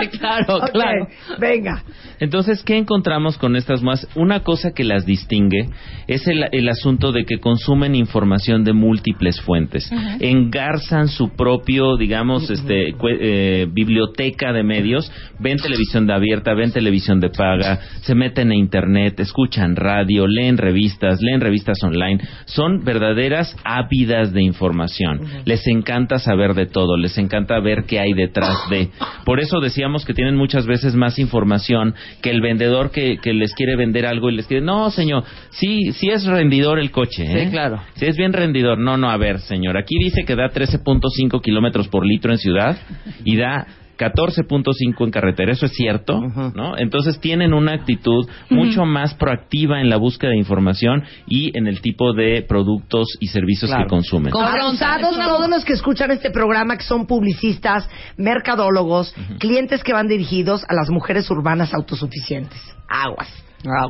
Sí, claro, claro. Venga. Entonces, ¿qué encontramos con estas más? Una cosa que las distingue es el, el asunto de que consumen información de múltiples fuentes. Engarzan su propio, digamos, este, cue- eh, biblioteca de medios. Ven televisión de abierta, ven televisión de paga, se meten a internet, escuchan radio, leen revistas, leen revistas online. Son verdaderas ávidas de información. Les encanta saber de todo, les encanta ver qué hay detrás de. Por eso decíamos que tienen muchas veces más información que el vendedor que, que les quiere vender algo y les quiere, no, señor, sí, sí es rendidor el coche, ¿eh? Sí, claro. Sí es bien rendidor. No, no, a ver, señor, aquí dice que da 13.5 kilómetros por litro en ciudad y da 14.5 en carretera, eso es cierto, ¿no? Entonces tienen una actitud mucho más proactiva en la búsqueda de información y en el tipo de productos y servicios que consumen. Abusados todos los que escuchan este programa que son publicistas, mercadólogos, clientes que van dirigidos a las mujeres urbanas autosuficientes. Aguas.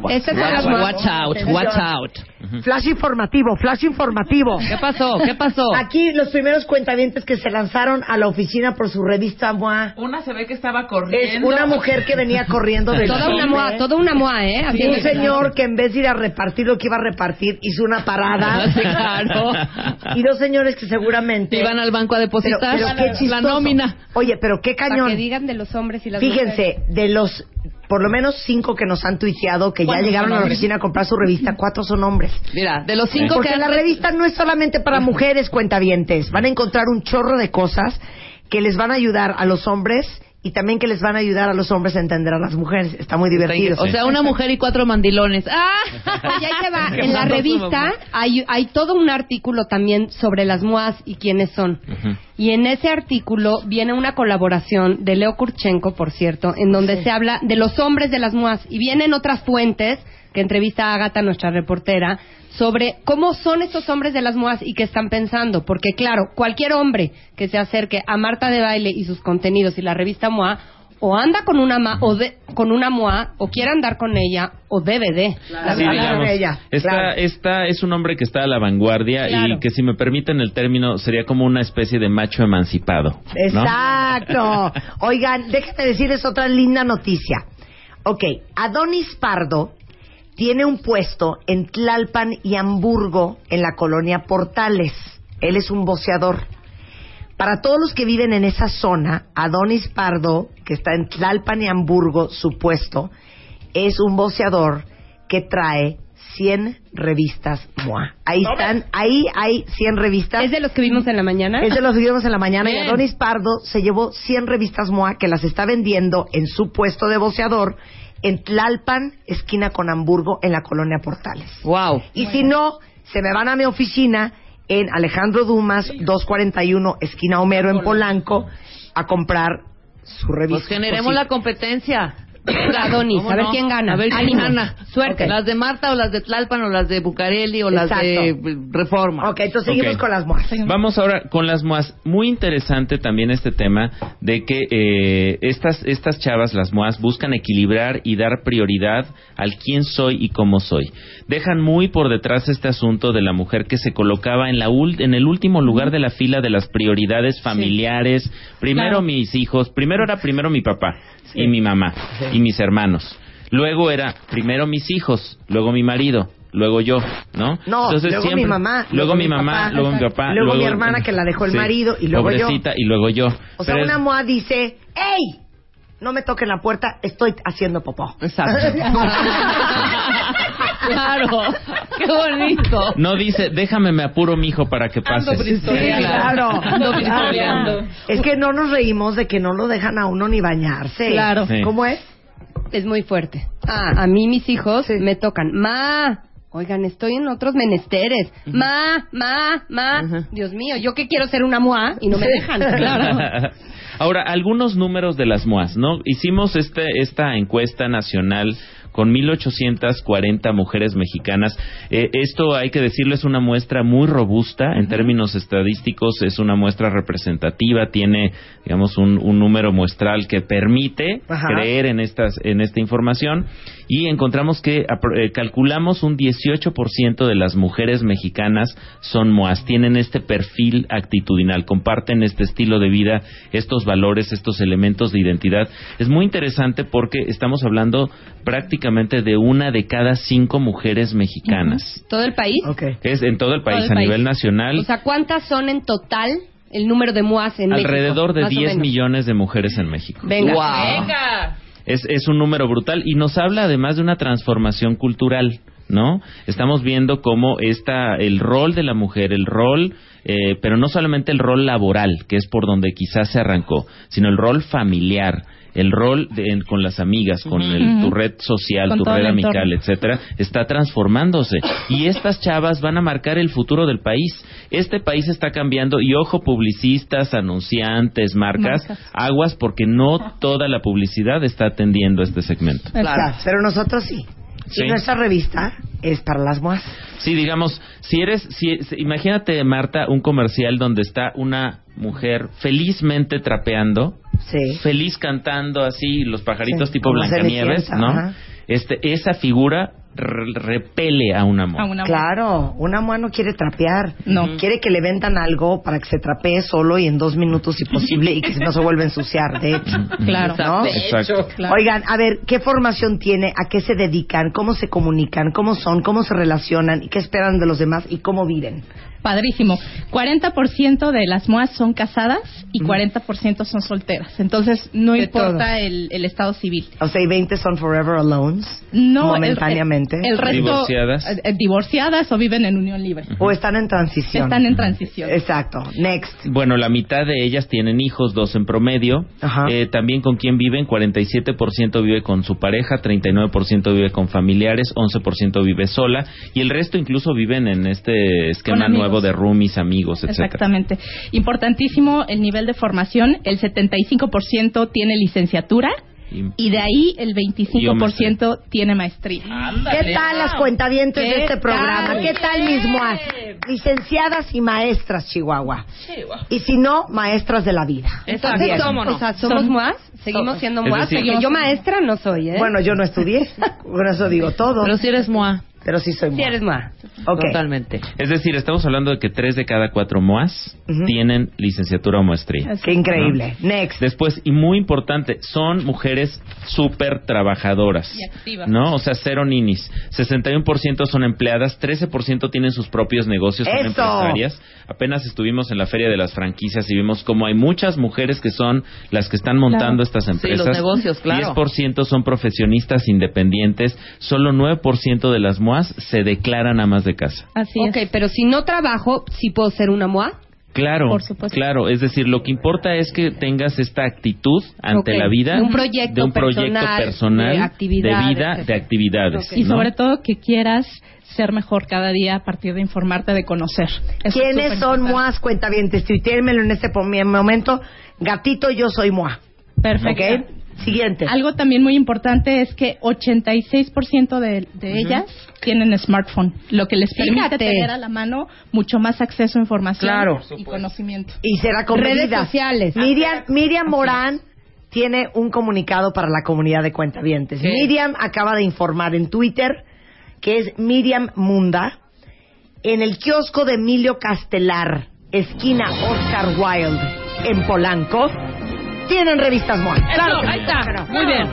Estas son las Watch más- out, watch out. Flash informativo, flash informativo. ¿Qué pasó? ¿Qué pasó? Aquí los primeros cuentavientes que se lanzaron a la oficina por su revista MOA. Una se ve que estaba Es corriendo. una mujer que venía corriendo del Toda una moa, toda una moa, ¿eh? Y Haciendo un señor que en vez de ir a repartir lo que iba a repartir, hizo una parada. Sí, claro. Y dos señores que seguramente... Iban al banco a Pero, depositar pero qué la chistoso. nómina. Oye, pero qué Para cañón. que digan de los hombres y las mujeres. Fíjense, de los por lo menos cinco que nos han tuiteado que ya ¿Cuántos llegaron a la oficina a comprar su revista, cuatro son hombres. Mira, de los cinco Porque que la revista no es solamente para mujeres cuentavientes. Van a encontrar un chorro de cosas que les van a ayudar a los hombres y también que les van a ayudar a los hombres a entender a las mujeres. Está muy divertido. O sea, una mujer y cuatro mandilones. ¡Ah! Oye, ahí te va. En la revista hay, hay todo un artículo también sobre las MOAS y quiénes son. Y en ese artículo viene una colaboración de Leo Kurchenko, por cierto, en donde se habla de los hombres de las MOAS. Y vienen otras fuentes, que entrevista a Agatha, nuestra reportera, sobre cómo son estos hombres de las MOAS y qué están pensando. Porque, claro, cualquier hombre que se acerque a Marta de Baile y sus contenidos y la revista MOA, o anda con una, ma- o de- con una MOA, o quiere andar con ella, o debe de. La Sí, digamos, ella, esta, claro. esta es un hombre que está a la vanguardia Claro. y que si me permiten el término sería como una especie de macho emancipado. ¿no? Exacto. Oigan, déjenme decirles otra linda noticia. Ok, Adonis Pardo tiene un puesto en Tlalpan y Hamburgo, en la colonia Portales. Él es un boceador. Para todos los que viven en esa zona, Adonis Pardo, que está en Tlalpan y Hamburgo, su puesto, es un boceador que trae 100 revistas MOA. Ahí están, ahí hay 100 revistas. ¿Es de los que vimos en la mañana? Es de los que vimos en la mañana y. Adonis Pardo se llevó 100 revistas MOA que las está vendiendo en su puesto de boceador en Tlalpan, esquina con Hamburgo, en la colonia Portales. Wow. Y si no, se me van a mi oficina en Alejandro Dumas, 241, esquina Homero, en Polanco, a comprar su revista. Pues generemos la competencia. Adonis, ¿Cómo a ver no? quién gana. A ver quién Ánimo. gana. Suerte. Las de Marta o las de Tlalpan o las de Bucareli o las de Exacto. Reforma. Ok, entonces seguimos con las MOAs. Vamos ahora con las MOAS. Muy interesante también este tema de que eh, estas, estas chavas, las MOAS, buscan equilibrar y dar prioridad al quién soy y cómo soy. Dejan muy por detrás este asunto de la mujer que se colocaba en, la ul- en el último lugar de la fila de las prioridades familiares. Primero Claro. mis hijos, primero era primero mi papá y mi mamá y mis hermanos. Luego era primero mis hijos, luego mi marido, luego yo, ¿no? No, luego mi mamá, luego, mi mamá, papá, luego mi papá, luego mi hermana que la dejó el marido, y luego yo. pobrecita, y luego yo. O sea, Pero una MOA dice, ¡Ey! No me toquen la puerta, estoy haciendo popó. Exacto. claro. Qué bonito. no dice, déjame me apuro mi hijo para que pase. Sí, claro. Ando Claro. Es que no nos reímos de que no lo dejan a uno ni bañarse. Claro. Sí. ¿Cómo es? Es muy fuerte. Ah, a mí mis hijos me tocan. Ma, oigan, estoy en otros menesteres. Ma, ma, ma. Dios mío, yo que quiero ser una moa y no me dejan. Claro. Ahora, algunos números de las MOAS, ¿no? Hicimos este, esta encuesta nacional con 1.840 mujeres mexicanas. Eh, esto, hay que decirlo, es una muestra muy robusta en términos estadísticos, es una muestra representativa, tiene, digamos, un, un número muestral que permite Ajá. creer en, estas, en esta información y encontramos que eh, calculamos un 18% de las mujeres mexicanas son MOAS, tienen este perfil actitudinal, comparten este estilo de vida, estos valores, estos elementos de identidad. Es muy interesante porque estamos hablando prácticamente de una de cada cinco mujeres mexicanas. ¿Todo el país? Ok. Es en todo el país, Todo el a país. nivel nacional, O sea, ¿cuántas son en total el número de MUAS en México? alrededor de Más o 10 menos. millones de mujeres en México. Venga. Venga. Es, es un número brutal y nos habla además de una transformación cultural, ¿no? Estamos viendo cómo está el rol de la mujer, el rol, eh, pero no solamente el rol laboral, que es por donde quizás se arrancó, sino el rol familiar, el rol de- en- con las amigas, con el, tu red social, Con tu red amical, etcétera, está transformándose. Y estas chavas van a marcar el futuro del país. Este país está cambiando y ojo, publicistas, anunciantes, marcas, Marcas. aguas porque no toda la publicidad está atendiendo este segmento. Ya, pero nosotros sí. Sí. Y nuestra revista es para las MOAS. Sí, digamos, si eres, si, si- imagínate, Marta, un comercial donde está una mujer felizmente trapeando, Sí. feliz cantando así, los pajaritos Sí, tipo como Blancanieves, ¿no? ajá. Este, esa figura re- repele a un amor. A una Claro, una MOA no quiere trapear. No. Quiere que le vendan algo para que se trapee solo y en dos minutos si posible y que no se vuelva a ensuciar, de hecho. Claro. ¿No? Exacto. Claro. Oigan, a ver, ¿qué formación tiene? ¿A qué se dedican? ¿Cómo se comunican? ¿Cómo son? ¿Cómo se relacionan? ¿Y qué esperan de los demás? ¿Y cómo viven? Padrísimo. 40% de las MOAS son casadas y 40% son solteras. Entonces, no De importa el, el estado civil. O sea, y 20 son forever alones. No, el- momentáneamente. El, el resto, Divorciadas. eh, eh, divorciadas o viven en unión libre. O están en transición. Están en transición. Exacto. Next. Bueno, la mitad de ellas tienen hijos, dos en promedio. Ajá. Eh, también con quién viven, 47% vive con su pareja, 39% vive con familiares, 11% vive sola y el resto incluso viven en este esquema amigos. Nuevo de roomies, amigos, etcétera. Exactamente. Importantísimo el nivel de formación. El 75% tiene licenciatura Y- de ahí el Y yo 25% tiene maestría. ¿Qué tal las cuentavientes de ¿Qué este programa? tal? ¿Qué tal mis moas? Licenciadas y maestras, Chihuahua. Y si no, maestras de la vida. Entonces, Bien. somos, o sea, ¿somos MUAS? ¿Seguimos siendo decir- Porque yo maestra no soy, ¿eh? Bueno, yo no estudié, por eso digo todo. Pero si eres MOA. Pero sí soy moa. eres MUAS. Ok. Totalmente. Es decir, estamos hablando de que tres de cada cuatro MOAS tienen licenciatura o maestría. Qué increíble. Next. Después, y muy importante, son mujeres súper trabajadoras. Y activas. ¿No? O sea, cero ninis. 61% son empleadas, 13% tienen sus propios negocios, son ¡Eso! empresarias. Apenas estuvimos en la feria de las franquicias y vimos cómo hay muchas mujeres que son las que están montando estas empresas. los negocios, claro. 10% son profesionistas independientes, solo 9% de las MOAS se declaran amas de casa. Así ok, es. pero si no trabajo, ¿sí puedo ser una MUA? Claro, Por supuesto. claro. Es decir, lo que importa es que tengas esta actitud ante Ok. la vida De un proyecto de un proyecto personal, personal, de actividades, vida, de actividades. Y ¿no? sobre todo que quieras ser mejor cada día a partir de informarte, de conocer. Eso ¿Quiénes son moas cuentavientes? Tuiteenmelo en este momento. Gatito, yo soy moa. Perfecto. ¿Ok? Siguiente. Algo también muy importante es que 86% de, de ellas tienen smartphone, lo que les permite Fíjate. tener a la mano mucho más acceso a información Claro. y conocimiento. Y será con Redes sociales. Miriam, Miriam Morán tiene un comunicado para la comunidad de cuentavientes. ¿Qué? Miriam acaba de informar en Twitter que es Miriam Munda en el kiosco de Emilio Castelar, esquina Oscar Wilde, en Polanco. Tienen revistas MOA. Claro que ahí está. Muy bien.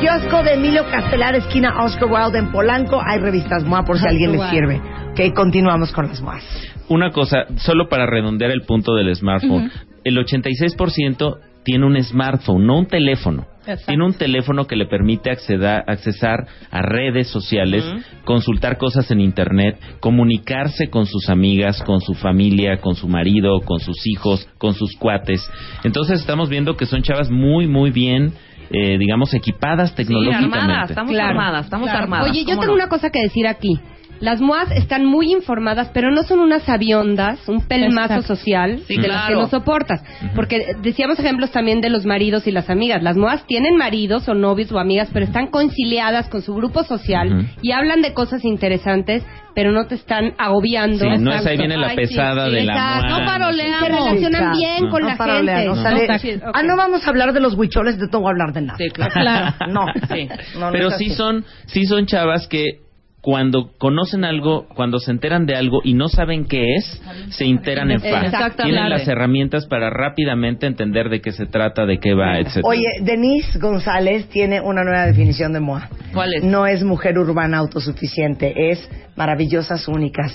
Kiosco de Emilio Castelar, esquina Oscar Wilde en Polanco. Hay revistas MOA por si a alguien les sirve. Ok, continuamos con las MOAs. Una cosa, solo para redondear el punto del smartphone. El 86% tiene un smartphone, no un teléfono. Exacto. Tiene un teléfono que le permite acceder, accesar a redes sociales, consultar cosas en internet, comunicarse con sus amigas, con su familia, con su marido, con sus hijos, con sus cuates. Entonces estamos viendo que son chavas muy, muy bien, eh, digamos, equipadas Sí, tecnológicamente. armadas, estamos Claro. armadas, estamos Claro. armadas. Oye, yo ¿cómo tengo no? una cosa que decir aquí. Las MOAs están muy informadas, pero no son unas aviondas, un pelmazo Exacto. social Sí, de las que no soportas. Porque decíamos ejemplos también de los maridos y las amigas. Las MOAs tienen maridos o novios o amigas, pero están conciliadas con su grupo social y hablan de cosas interesantes, pero no te están agobiando. Sí, no es ahí viene la Ay, pesada de la. MOA. No paroleamos. Se relacionan bien No. con No la gente. o sea, No. Ah, no vamos a hablar de los huicholes, de todo hablar de nada. Sí, claro. Claro. No, Sí. no, no Pero sí son, sí son chavas que cuando conocen algo, cuando se enteran de algo y no saben qué es, se enteran en fa. Exactamente. Tienen las herramientas para rápidamente entender de qué se trata, de qué va, etcétera. Oye, Denise González tiene una nueva definición de MOA. ¿Cuál es? No es mujer urbana autosuficiente, es maravillosas, únicas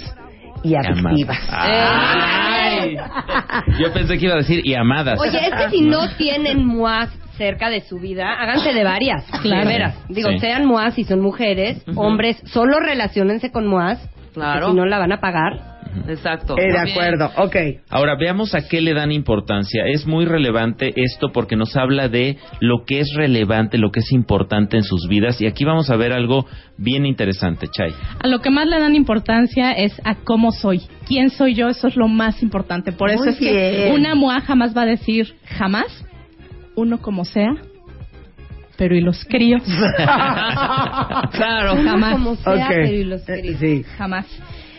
y adictivas. Ay. Yo pensé que iba a decir y amadas. Oye, es que si no tienen MOAs cerca de su vida, háganse de varias. Claro. De veras. Digo, Sí. sean MOAs si son mujeres, hombres, solo relacionense con MOAs. Claro. Si no la van a pagar. Exacto. Eh, de acuerdo, ok. Ahora veamos a qué le dan importancia. Es muy relevante esto porque nos habla de lo que es relevante, lo que es importante en sus vidas. Y aquí vamos a ver algo bien interesante, Chay. A lo que más le dan importancia es a cómo soy. ¿Quién soy yo? Eso es lo más importante. Por eso Muy es que una MOA jamás va a decir jamás, uno como sea, pero ¿y los críos? Claro. Jamás. Como sea, Ok. pero y los Eh, queridos. sí, Jamás.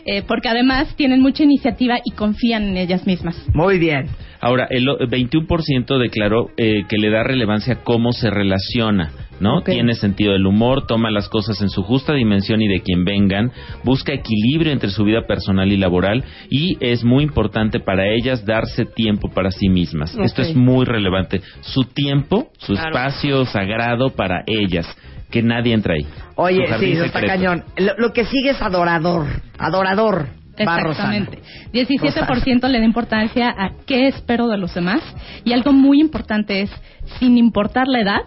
Eh, porque además tienen mucha iniciativa y confían en ellas mismas. muy bien. Ahora, el o- 21% declaró eh, que le da relevancia a cómo se relaciona, ¿no? Tiene sentido del humor, toma las cosas en su justa dimensión y de quien vengan, busca equilibrio entre su vida personal y laboral y es muy importante para ellas darse tiempo para sí mismas. Esto es muy relevante. Su tiempo, su Claro. espacio sagrado para ellas, que nadie entra ahí. Oye, sí, eso está secreto. cañón. Lo, lo que sigue es adorador. Adorador. Exactamente. 17% le da importancia a qué espero de los demás. Y algo muy importante es, sin importar la edad,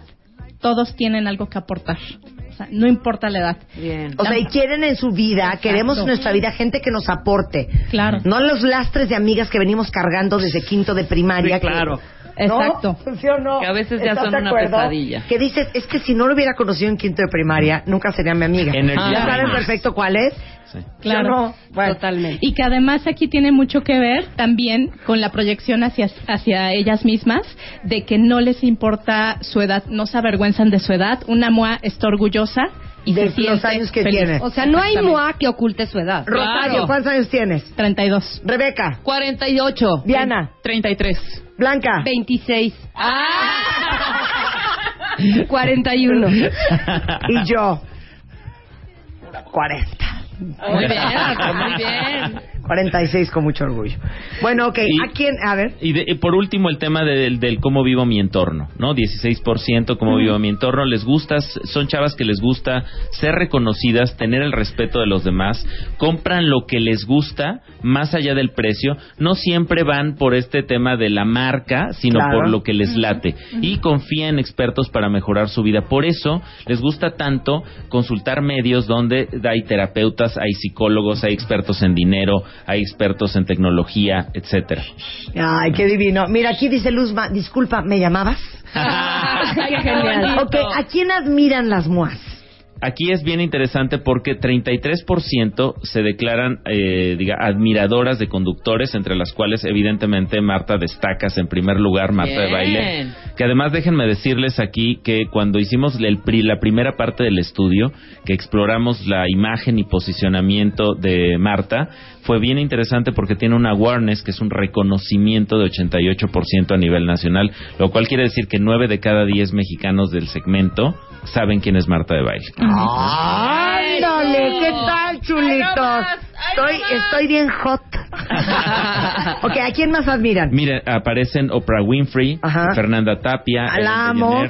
todos tienen algo que aportar. O sea, no importa la edad. Bien. O sea, y quieren en su vida, queremos en nuestra vida gente que nos aporte. Claro. No los lastres de amigas que venimos cargando desde quinto de primaria. Sí, claro. que- Exacto. ¿No? ¿Sí o no? Que a veces ya ¿Estás son una pesadilla. Que dices, es que si no lo hubiera conocido en quinto de primaria, nunca sería mi amiga. Ya saben Drivers. perfecto cuál es. Sí. Claro. ¿Sí o no? Bueno. Totalmente. Y que además aquí tiene mucho que ver también con la proyección hacia, hacia ellas mismas, de que no les importa su edad, no se avergüenzan de su edad. Una MOA está orgullosa y De se los siente años que feliz. tiene. O sea, no hay. MOA que oculte su edad. Rosario, ¿cuántos años tienes? 32. Rebeca, 48. Diana, 33. Blanca. 26. Ah. 41. y yo. 40. Muy bien, muy bien. 46 con mucho orgullo. Bueno, ok, Y- ¿a quién? A ver. Y, de- y por último, el tema del, del cómo vivo mi entorno, ¿no? 16% cómo vivo mi entorno. Les gusta, son chavas que les gusta ser reconocidas, tener el respeto de los demás, compran lo que les gusta, más allá del precio. No siempre van por este tema de la marca, sino Claro. por lo que les late. Y confían en expertos para mejorar su vida. Por eso les gusta tanto consultar medios donde hay terapeutas, hay psicólogos, hay expertos en dinero, hay expertos en tecnología, etcétera. Ay, qué divino. Mira, aquí dice Luzma, disculpa, ¿me llamabas? Qué genial. Ok, ¿a quién admiran las MOAs? Aquí es bien interesante porque 33% se declaran eh, diga, admiradoras de conductores, entre las cuales evidentemente Marta destacas en primer lugar, Marta de. Baile. Que además déjenme decirles aquí que cuando hicimos el pri- la primera parte del estudio, que exploramos la imagen y posicionamiento de Marta, fue bien interesante porque tiene un awareness, que es un reconocimiento de 88% a nivel nacional, lo cual quiere decir que 9 de cada 10 mexicanos del segmento saben quién es Marta de Baile. ¡Ándale! ¿Qué tal, chulitos? Estoy, estoy bien hot. ok, ¿a quién más admiran? Mire, aparecen Oprah Winfrey, Ajá. Fernanda Tapia, La amo.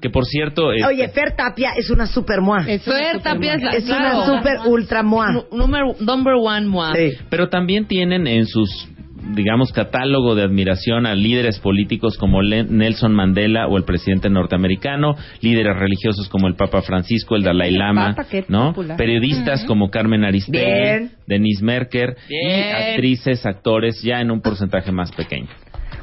Que por cierto... este, Oye, Fer Tapia es una super MOA. Es, Fer Tapia es la- una claro. super ultra MOA. Número, number one, Moa. Sí. Pero también tienen en sus digamos catálogo de admiración a líderes políticos como Nelson Mandela o el presidente norteamericano, líderes religiosos como el Papa Francisco, el Dalai El Lama, Papa, qué ¿no? popular. Periodistas como Carmen Aristegui, Bien. Denise Merker y actrices, actores ya en un porcentaje más pequeño.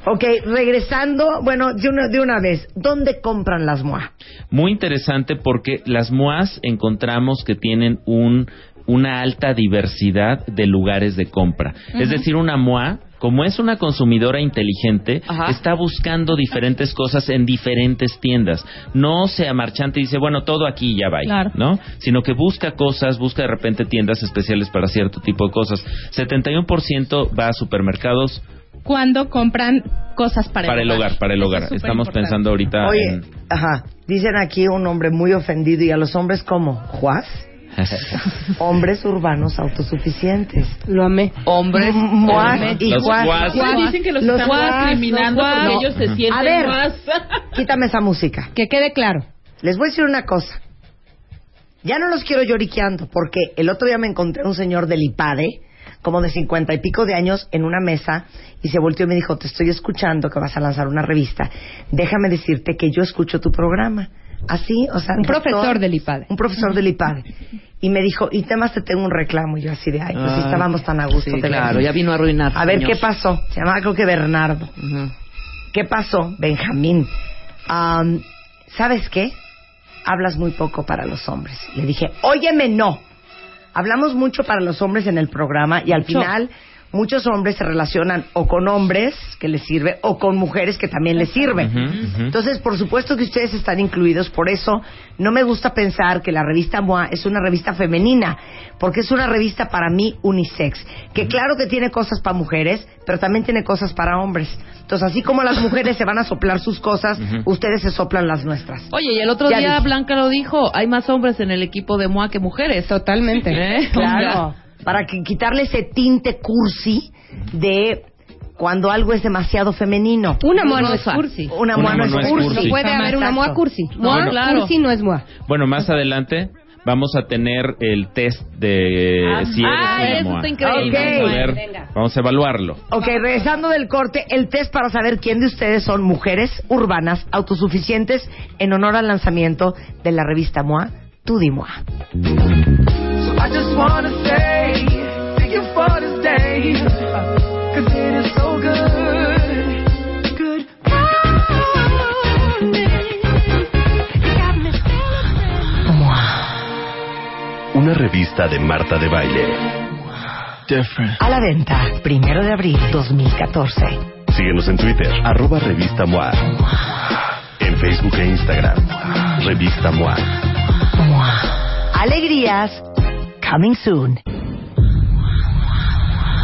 Ok, regresando, bueno, de una, de una vez, ¿dónde compran las MOA? Muy interesante porque las MOAs encontramos que tienen un una alta diversidad de lugares de compra. Es decir, una MOA, como es una consumidora inteligente, Ajá. está buscando diferentes cosas en diferentes tiendas. No se amarchante y dice, bueno, todo aquí ya va, Claro. ¿no? Sino que busca cosas, busca de repente tiendas especiales para cierto tipo de cosas. 71% va a supermercados Cuando compran cosas para, para el hogar, para el hogar. es Estamos importante. pensando ahorita Oye, en... ajá, dicen aquí un hombre muy ofendido y a los hombres como Juaz, hombres urbanos autosuficientes. Lo amé. Hombres. Hombres. y Los. Juaz. Dicen que los, Los Juaz, discriminando los Juaz. porque No. ellos se sienten A ver. más. Quítame esa música. Que quede claro. Les voy a decir una cosa. Ya no los quiero lloriqueando, porque el otro día me encontré un señor del IPADE, como de cincuenta y pico de años, en una mesa, y se volteó y me dijo, te estoy escuchando que vas a lanzar una revista. Déjame decirte que yo escucho tu programa. Así, o sea... Un doctor, profesor del IPADE. Un profesor del IPADE. Y me dijo, y temas te tengo un reclamo. Y yo así de, ay, pues sí Ah, estábamos tan a gusto. Sí, claro, ya vino a arruinar. A ver, señor. ¿qué pasó? Se llamaba creo que Bernardo. ¿Qué pasó, Benjamín? Am, ¿Sabes qué? Hablas muy poco para los hombres. Le dije, óyeme, no. Hablamos mucho para los hombres en el programa y al Mucho. final muchos hombres se relacionan o con hombres que les sirve o con mujeres que también les sirve. Entonces, por supuesto que ustedes están incluidos, por eso no me gusta pensar que la revista MOA es una revista femenina, porque es una revista para mí unisex, que claro que tiene cosas para mujeres, pero también tiene cosas para hombres. Entonces, así como las mujeres se van a soplar sus cosas, ustedes se soplan las nuestras. Oye, y el otro Ya día dije. Blanca lo dijo, hay más hombres en el equipo de MOA que mujeres. Totalmente. ¿Eh? Claro, para que quitarle ese tinte cursi de cuando algo es demasiado femenino. Una moa no es cursi. Una moa no no es cursi. cursi. No puede haber una moa cursi. Moa No, claro. cursi no es moa. Bueno, más adelante vamos a tener el test de si eres una eso MOA. está increíble. Vamos a ver, vamos a evaluarlo. Ok, regresando del corte, el test para saber quién de ustedes son mujeres urbanas autosuficientes en honor al lanzamiento de la revista MOA, Tu Di MOA. So Una revista de Marta de Baile. different. A la venta, primero de abril 2014. Síguenos en Twitter, arroba Revista MOA. En Facebook e Instagram, Revista MOA. MOA. Alegrías, coming soon.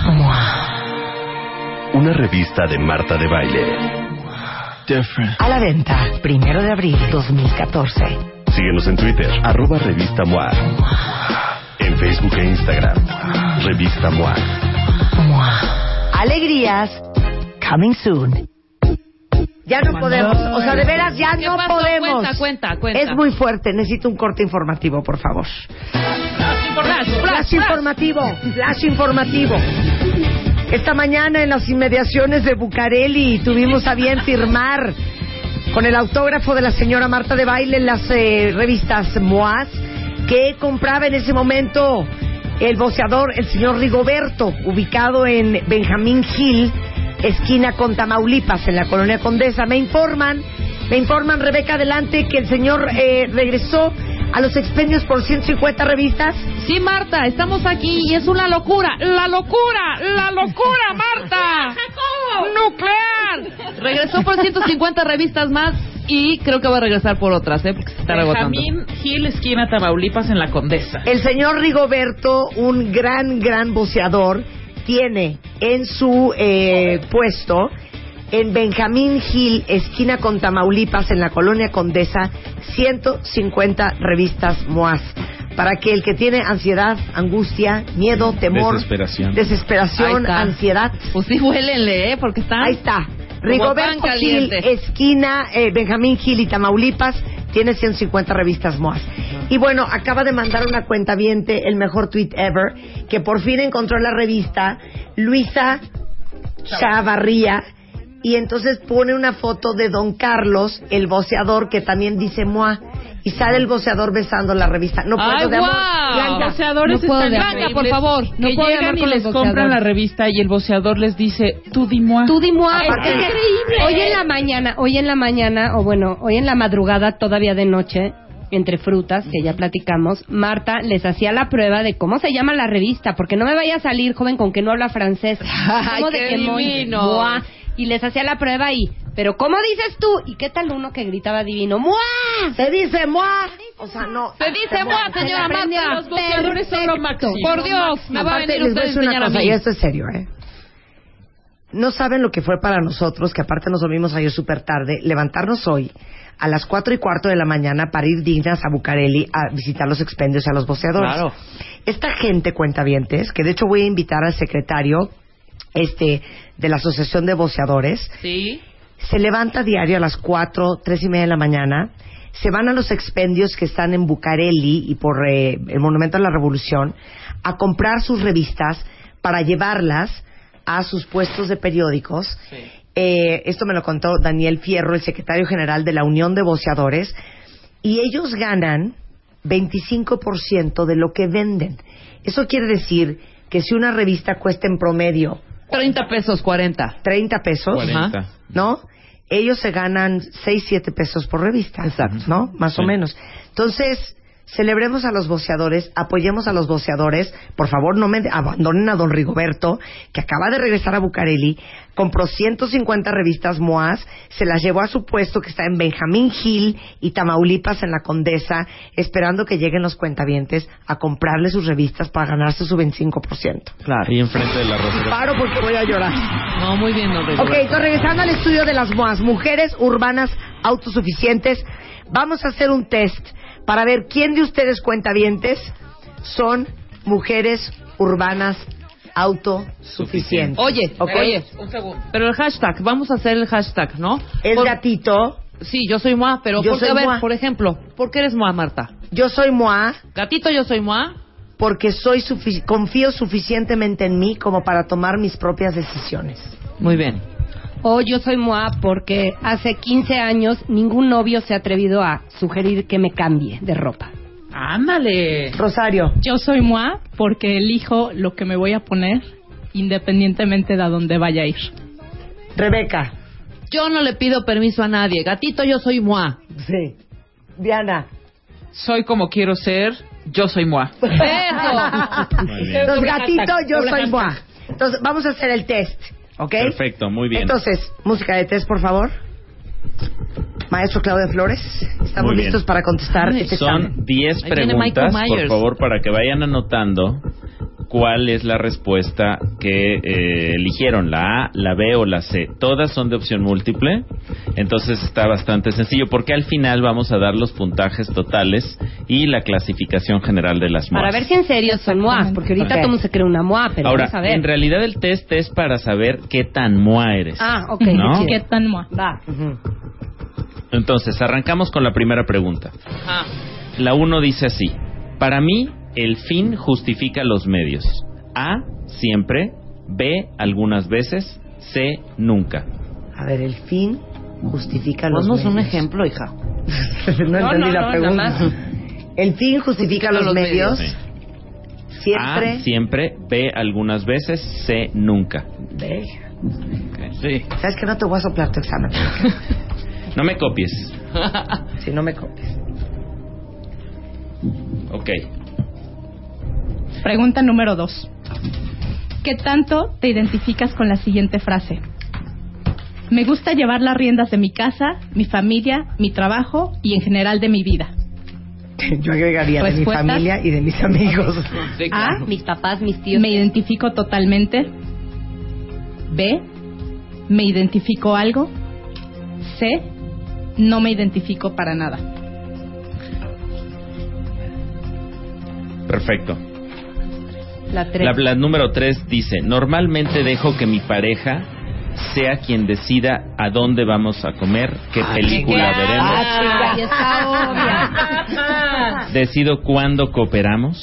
MOA. Una revista de Marta de Baile. Different. A la venta, primero de abril 2014. Síguenos en Twitter, arroba Revista MOA. En Facebook e Instagram, Revista MOA. MOA. Alegrías, coming soon. Ya no podemos, o sea, de veras ya ¿Qué no pasó? podemos. Cuenta, cuenta, cuenta. Es muy fuerte, necesito un corte informativo, por favor. Flash, Flash informativo, flash informativo. Esta mañana en las inmediaciones de Bucareli tuvimos a bien firmar con el autógrafo de la señora Marta de Baile en las eh, revistas Moaz que compraba en ese momento el boceador, el señor Rigoberto, ubicado en Benjamín Gil, esquina con Tamaulipas, en la colonia Condesa. Me informan, me informan, Rebeca, adelante, que el señor eh, regresó a los expendios por 150 revistas. Sí, Marta, estamos aquí y es una locura. ¡La locura! ¡La locura, Marta! ¡Nuclear! Regresó por 150 revistas más y creo que va a regresar por otras, ¿eh? Porque se está agotando. Benjamín Gil, esquina Tamaulipas, en la Condesa. El señor Rigoberto, un gran, gran boceador, tiene en su eh, puesto en Benjamín Gil, esquina con Tamaulipas, en la colonia Condesa, 150 revistas MOAS. Para que el que tiene ansiedad, angustia, miedo, temor, Desesperación. desesperación, está. ansiedad, Pues sí, huélenle, ¿eh? Porque están... Ahí está. Rigoberto Gil, esquina eh, Benjamín Gil y Tamaulipas, tiene 150 revistas MOAS. Y bueno, acaba de mandar una cuenta el mejor tweet ever, que por fin encontró la revista Luisa Chavarría. Y entonces pone una foto de Don Carlos, el boceador, que también dice MOA. Y sale el boceador besando la revista. No puedo ¡Ay, de amor. guau! Blanca, boceadores No puedo están de Blanca, por favor. No que puedo llegan y les compran la revista y el boceador les dice, tú dis-moi. Tú di moi. Es que Hoy en la mañana, hoy en la mañana, o bueno, hoy en la madrugada, todavía de noche, entre frutas, que ya platicamos, Marta les hacía la prueba de cómo se llama la revista, porque no me vaya a salir joven con que no habla francés. Ay, ¿Cómo qué de que divino. Y les hacía la prueba y, pero ¿cómo dices tú? ¿Y qué tal uno que gritaba divino? ¡Mua! Se dice moi. O sea, no. Se dice Se señora Marta. los boxeadores son lo máximo. Por Dios, me va a Aparte, venir les usted voy a a decir una enseñar a mí. y esto es serio, ¿eh? No saben lo que fue para nosotros, que aparte nos dormimos ayer súper tarde, levantarnos hoy a las cuatro y cuarto de la mañana para ir dignas a Bucareli a visitar los expendios y a los boceadores. Claro. Esta gente, cuentavientes, que de hecho voy a invitar al secretario este de la Asociación de Boceadores, Sí. se levanta diario a las 4, tres y media de la mañana, se van a los expendios que están en Bucareli y por eh, el Monumento a la Revolución a comprar sus revistas para llevarlas a sus puestos de periódicos. Eh, esto me lo contó Daniel Fierro, el secretario general de la Unión de Boceadores, y ellos ganan 25% de lo que venden. Eso quiere decir que si una revista cuesta en promedio 30 pesos, 40. 30 pesos, 40. ¿no? Ellos se ganan 6, 7 pesos por revista, Exacto. ¿no? Más o Sí. menos. Entonces, celebremos a los boceadores, apoyemos a los boceadores, por favor no me abandonen a don Rigoberto, que acaba de regresar a Bucareli, compró 150 revistas Moas, se las llevó a su puesto que está en Benjamín Hill y Tamaulipas en la Condesa, esperando que lleguen los cuentavientes a comprarle sus revistas para ganarse su 25%. Claro. Ahí enfrente de la rosera. Paro porque voy a llorar. No, muy bien, don Ok, entonces regresando al estudio de las MOAS, mujeres urbanas autosuficientes, vamos a hacer un test para ver quién de ustedes cuentavientes son mujeres urbanas autosuficientes. Oye, oye, pero el hashtag, vamos a hacer el hashtag, ¿no? Por- gatito, Sí, yo soy Moa, pero Yo porque, soy a ver, Moa. por ejemplo, ¿por qué eres Moa, Marta? yo soy MOA Gatito, yo soy Moa. porque soy sufi- confío suficientemente en mí como para tomar mis propias decisiones. Muy bien. O yo soy Moa porque hace 15 años ningún novio se ha atrevido a sugerir que me cambie de ropa. Ándale. Rosario, Yo soy Moa porque elijo lo que me voy a poner independientemente de a dónde vaya a ir. Rebeca, Yo no le pido permiso a nadie. Gatito, yo soy Moa. sí. Diana, Soy como quiero ser. Yo soy Moa. Eso. Gatitos, hashtag, yo soy. Moa. Entonces, vamos a hacer el test, ¿ok? Perfecto, muy bien. Entonces, música de test, por favor. Maestro Claudio Flores, estamos listos para contestar este examen. Son 10 Ahí viene Michael preguntas, por favor, para que vayan anotando cuál es la respuesta que eh, eligieron, la A, la B o la C. Todas son de opción múltiple, entonces está bastante sencillo, porque al final vamos a dar los puntajes totales y la clasificación general de las Para MOAs. ver si en serio son Moas, porque ahorita Ok. todo se cree una Moa, pero Ahora, vamos a ver. en realidad el test es para saber qué tan MOA eres. Ah, ok. ¿No? qué ¿Qué chido. tan Moa? Va. Entonces, arrancamos con la primera pregunta. Ajá. La 1 dice así: Para mí, el fin justifica los medios. A, siempre. B, algunas veces. C, nunca. A ver, el fin justifica los Ponnos un medios. ejemplo, hija. no, No, entendí no, la no, pregunta. nada más. El fin justifica, los, los medios. Sí. Siempre. A, siempre. B, algunas veces. C, nunca. Sí. ¿Sabes que no te voy a soplar tu examen? No me copies. si no me copies. Ok. Pregunta número dos. ¿Qué tanto te identificas con la siguiente frase? Me gusta llevar las riendas de mi casa, mi familia, mi trabajo y en general de mi vida. Yo agregaría de mi familia y de mis amigos. A. Mis papás, mis tíos. Me identifico totalmente. B. Me identifico algo. C. No me identifico para nada. Perfecto. La tres. La, la número 3 dice: Normalmente dejo que mi pareja sea quien decida a dónde vamos a comer, qué película veremos. Ay, está obvia. Decido cuándo cooperamos,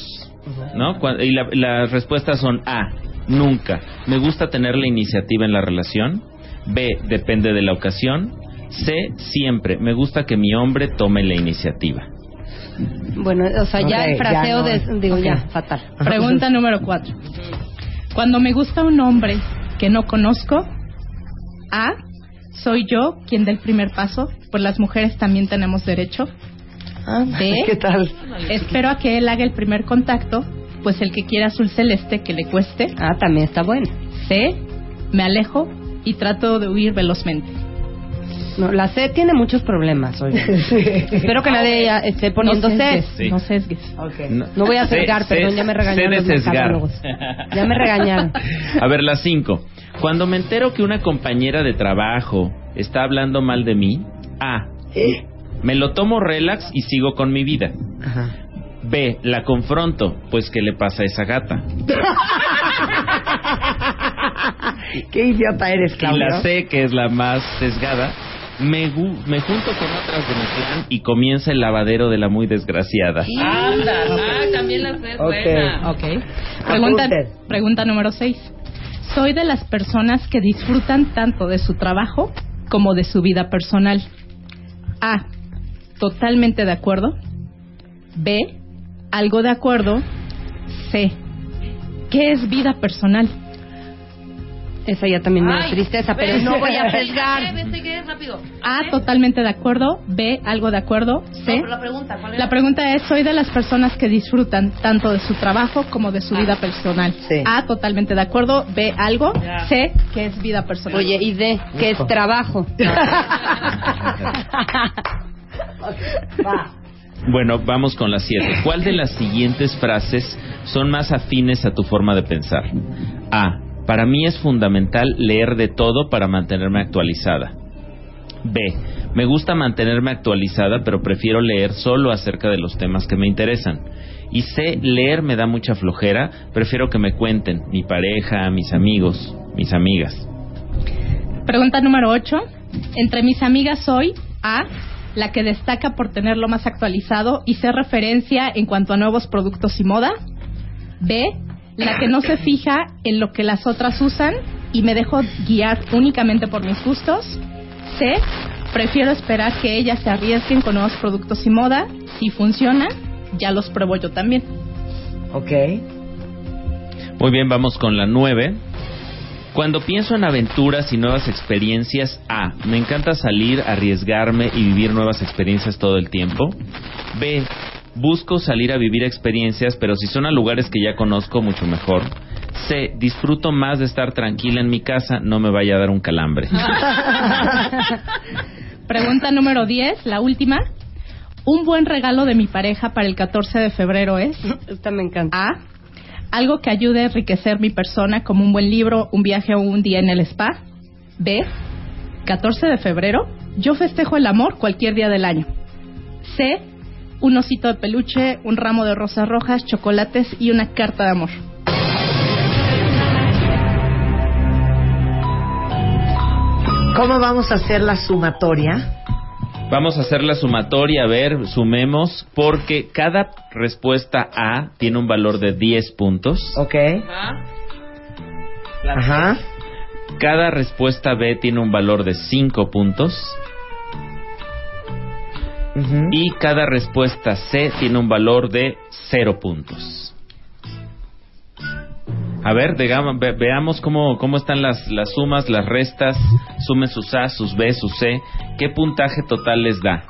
¿no? Y la- las respuestas son A, nunca. Me gusta tener la iniciativa en la relación. B, depende de la ocasión. C, siempre. Me gusta que mi hombre tome la iniciativa. Bueno, o sea, ya el fraseo ya no. de... Digo, ya, fatal. Pregunta número cuatro. Cuando me gusta un hombre que no conozco, A. Soy yo quien da el primer paso, pues las mujeres también tenemos derecho. B, ¿Qué tal? espero a que él haga el primer contacto, pues el que quiera azul celeste que le cueste. Ah, también está bueno. C, me alejo y trato de huir velozmente. No, la C tiene muchos problemas, oiga. Espero que nadie esté poniendo no C. sesgues, Sí. no sesgues. No, no voy a sesgar, perdón, ya me regañaron los sesgar. mercadólogos. Ya me regañaron. A ver, las cinco. Cuando me entero que una compañera de trabajo está hablando mal de mí, A. Me lo tomo relax y sigo con mi vida. Ajá. B. La confronto, pues ¿qué le pasa a esa gata? Qué idiota eres, Y Claudio. la C, que es la más sesgada, me, me junto con otras de mi clan y comienza el lavadero de la muy desgraciada. Anda, ah, también la sé, buena. Ok. Pregunta, Apunten. pregunta número 6. Soy de las personas que disfrutan tanto de su trabajo como de su vida personal. A. Totalmente de acuerdo. B. Algo de acuerdo. C. ¿Qué es vida personal? Esa ya también me da Ay, tristeza, pero no voy a ve, sesgar. ve, ve, ve, rápido. A. Totalmente de acuerdo. B. Algo de acuerdo. No, C. pero la pregunta, ¿cuál era? La pregunta es, soy de las personas que disfrutan tanto de su trabajo como de su vida personal. Sí. A, totalmente de acuerdo. B, algo. Ya. C, que es vida personal. Oye, y D, que es trabajo. Va. Bueno, vamos con las siete. ¿Cuál de las siguientes frases son más afines a tu forma de pensar? A. Para mí es fundamental leer de todo para mantenerme actualizada. B. Me gusta mantenerme actualizada, pero prefiero leer solo acerca de los temas que me interesan. Y C. Leer me da mucha flojera, prefiero que me cuenten mi pareja, mis amigos, mis amigas. Pregunta número 8. Entre mis amigas soy A, la que destaca por tenerlo más actualizado y ser referencia en cuanto a nuevos productos y moda. B, la que no se fija en lo que las otras usan y me dejo guiar únicamente por mis gustos. C, prefiero esperar que ellas se arriesguen con nuevos productos y moda. Si funciona, ya los pruebo yo también. Ok. Muy bien, vamos con la nueve. Cuando pienso en aventuras y nuevas experiencias, A. Me encanta salir, arriesgarme y vivir nuevas experiencias todo el tiempo. B. Busco salir a vivir experiencias, pero si son a lugares que ya conozco, mucho mejor. C. Disfruto más de estar tranquila en mi casa, no me vaya a dar un calambre. Pregunta número 10, la última. Un buen regalo de mi pareja para el 14 de febrero es Esta me encanta. A. Algo que ayude a enriquecer mi persona como un buen libro, un viaje o un día en el spa. B. 14 de febrero. Yo festejo el amor cualquier día del año. C. Un osito de peluche, un ramo de rosas rojas, chocolates y una carta de amor. ¿Cómo vamos a hacer la sumatoria? Vamos a hacer la sumatoria, a ver, sumemos, porque cada respuesta A tiene un valor de 10 puntos. Ok. Ajá. Cada respuesta B tiene un valor de 5 puntos. Y cada respuesta C tiene un valor de 0 puntos. A ver, veamos cómo, cómo están las, las sumas, las restas. Sumen sus A, sus B, sus C. ¿Qué puntaje total les da?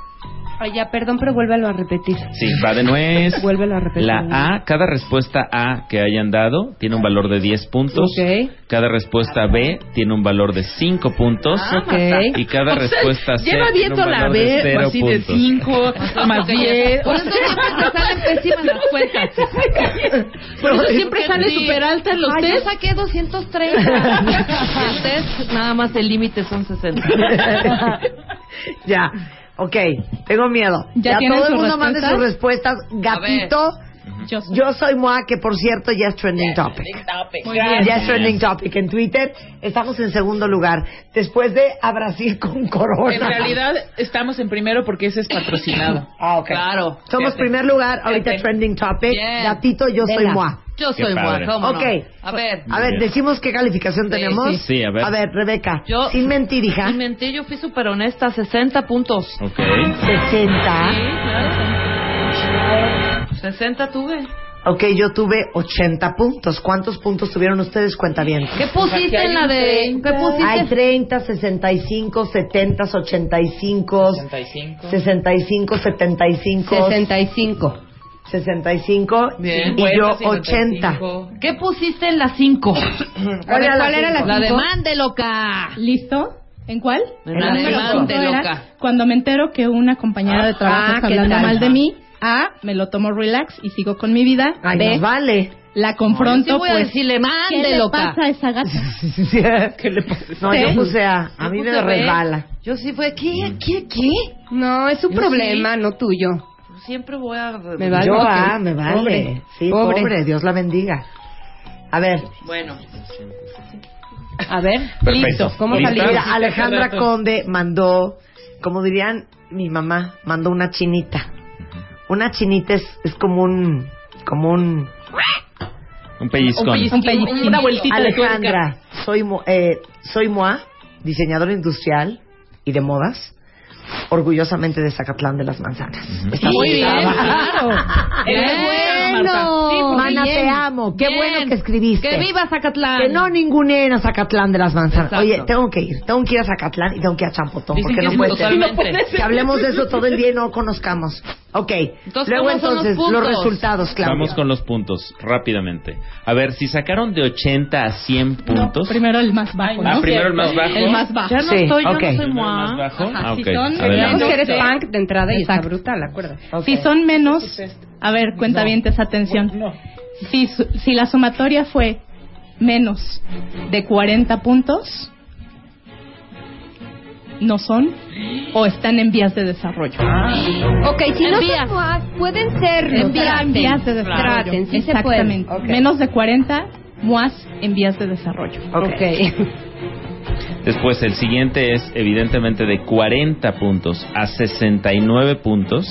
Ay, ya, perdón, pero vuélvelo a repetir. Sí, va de nuez. Vuélvelo a repetir. La A, cada respuesta A que hayan dado tiene un valor de 10 puntos. Ok. Cada respuesta B tiene un valor de 5 puntos. Ok. Y cada respuesta C Lleva tiene viendo un la valor de B, 0 así de puntos. 5, más 10. Por eso siempre te salen pésimas las cuentas. Por eso siempre sale súper alta en los Ay, yo test. saqué 230. el test, nada más el límite son 60. ya. Ok. Tengo miedo. ¿Ya Ya, todo el mundo mande sus respuestas. Gatito. Yo soy. Yo soy Moa, que por cierto ya es trending topic. Muy bien. Ya es trending topic en Twitter. Estamos en segundo lugar. Después de a Brasil con Corona. En realidad estamos en primero porque ese es patrocinado. Ah, ok. Claro. Somos Fíjate. primer lugar, ahorita Fíjate. trending topic. Gatito, yo soy. Moa. Yo Qué soy padre. Moa, ¿cómo no? Ok. A ver. A ver, decimos qué calificación Sí, tenemos. sí. Sí, a ver. A ver, Rebeca. Yo- Sin mentir, hija. Sin mentir, yo fui súper honesta, 60 puntos. Ok. 60. Sí, claro. 60 tuve. Ok, yo tuve 80 puntos. ¿Cuántos puntos tuvieron ustedes? Cuenta bien. ¿Qué pusiste en la de.? ¿Qué pusiste? Hay 30, 65, 70, 85, 65. 65, 75, 65. 65 Bien. y yo 50, 80. 55. ¿Qué pusiste en la 5? A ver, ¿cuál era la La de cinco? mande loca. ¿Listo? ¿En cuál? En la de número mande cinco era loca. Cuando me entero que una compañera de trabajo Ah, está ¿qué hablando mal de mí, A, me lo tomo relax y sigo con mi vida. Ay, B, nos vale. la confronto, sí voy a pues, decirle ¿qué le loca. pasa a esa gata? ¿Qué le pasa? No, yo puse A. A mí me resbala. Yo sí fue, ¿qué? ¿Qué? ¿Qué? No, es su Yo problema, no tuyo. Siempre voy a. Me vale. Yo me vale. Pobre. Sí, Pobre. pobre. Dios la bendiga. A ver, Bueno. A ver, Perfecto. listo. ¿Cómo mira, Alejandra Conde mandó, como dirían mi mamá, mandó una chinita. Una chinita es, es como un, como un... Un pellizcón. Un pellizquín, Un pellizquín. una vueltita de. Alejandra, soy, Mo- eh, soy Moa, diseñadora industrial y de modas, orgullosamente de Zacatlán de las Manzanas. Está Muy bien, montada. claro. Bueno. Sí, porque Mana, bien. te amo. Qué Bien. bueno que escribiste. Que viva Zacatlán. Que no ningunen a Zacatlán de las Manzanas. Exacto. Oye, tengo que ir. Tengo que ir a Zacatlán y tengo que ir a Champotón. Dicen porque que no puede ser. totalmente. Que hablemos de eso todo el día y no conozcamos. Ok. Entonces, Luego ¿cómo son los entonces, los, puntos? resultados, Claudia. Vamos con los puntos, rápidamente. A ver, si sacaron de 80 a 100 No, puntos. primero el más bajo, Ah, ¿no? primero el más bajo. El más bajo. Ya no Sí, estoy, yo ok. no soy ¿El moa. más bajo? Ajá, Ah, si ok. son- que eres punk de entrada y está brutal, acuérdate. Si son menos, a ver, cuenta bien esa atención. Si, su- si la sumatoria fue menos de 40 puntos, no son o están en vías de desarrollo. Ok, si no Envías. son MOAs, pueden serlo. En vías, en vías de desarrollo. traten, sí. Exactamente. Menos de 40 MUAS en vías de desarrollo. Ok. Ok. Después, el siguiente es, evidentemente, de 40 puntos a 69 puntos.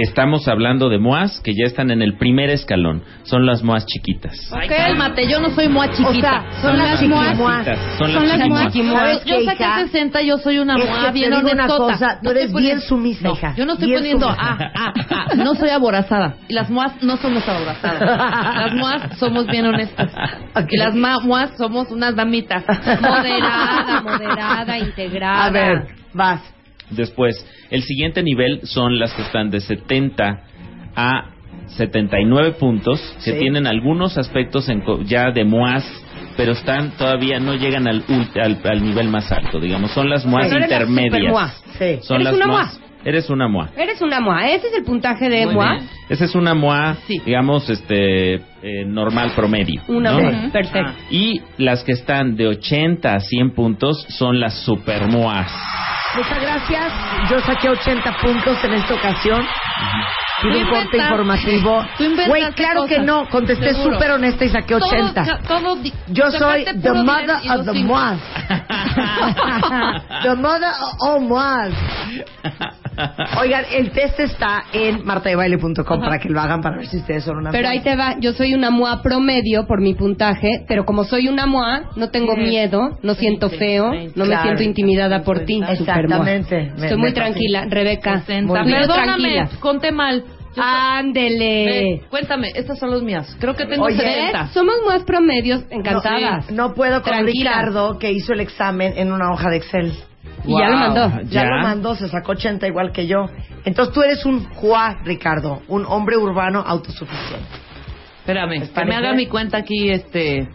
Estamos hablando de MOAS que ya están en el primer escalón. Son las MOAS chiquitas. Cálmate, yo no soy moa chiquita. O sea, son las chiquitas. chiquimuas. Son Son las. ¿Sabes Yo qué, saqué hija? 60, yo soy una Es moa que bien honestota. tú No eres bien sumisa, No, hija. Yo no estoy Bien poniendo, ah, ah, ah, no soy aborazada. Y las moas no somos aborazadas. Las moas somos bien honestas. Ok. Y las moas somos unas damitas. Moderada, moderada, integrada. A ver, vas. Después, el siguiente nivel son las que están de 70 a 79 puntos, que Sí. tienen algunos aspectos en co- ya de MOAS, pero están todavía no llegan al, al, al nivel más alto, digamos, son las MOAS Pero eres la intermedias. Sí. Son ¿Eres las una MOAS. Eres una MOA. Eres una MOA. Ese es el puntaje de Muy MOA. bien. Esa es una MOA, Sí. digamos, este eh, normal promedio. Una ¿no? MOA. Perfecto. Y las que están de 80 a 100 puntos son las super MOAs. Muchas gracias. Yo saqué 80 puntos en esta ocasión. Tú un corte inventaste. informativo. Güey, claro que cosas. no. Contesté súper honesta y saqué 80. Todo, todo Yo soy the mother of the moas. the mother of all moas. Oigan, el test está en martadebaile.com para que lo hagan para ver si ustedes son una Pero moa. ahí te va, yo soy una MOA promedio por mi puntaje, pero como soy una MOA, no tengo miedo, no siento feo, no me siento intimidada por ti. Exactamente. Me- Estoy muy tranquila, Rebeca. 60. Muy bien, Perdóname, tranquila. conté mal. Ándele. Cuéntame, estas son las mías. Creo que tengo Oye, 70. ¿Ves? Somos MOAs promedios, encantadas. No puedo con Tranquila. Ricardo que hizo el examen en una hoja de Excel. Y ya lo mandó. Ya, ¿Ya? lo mandó, se sacó 80 igual que yo. Entonces tú eres un Juá, Ricardo, un hombre urbano autosuficiente. Espérame, que me haga mi cuenta aquí, este,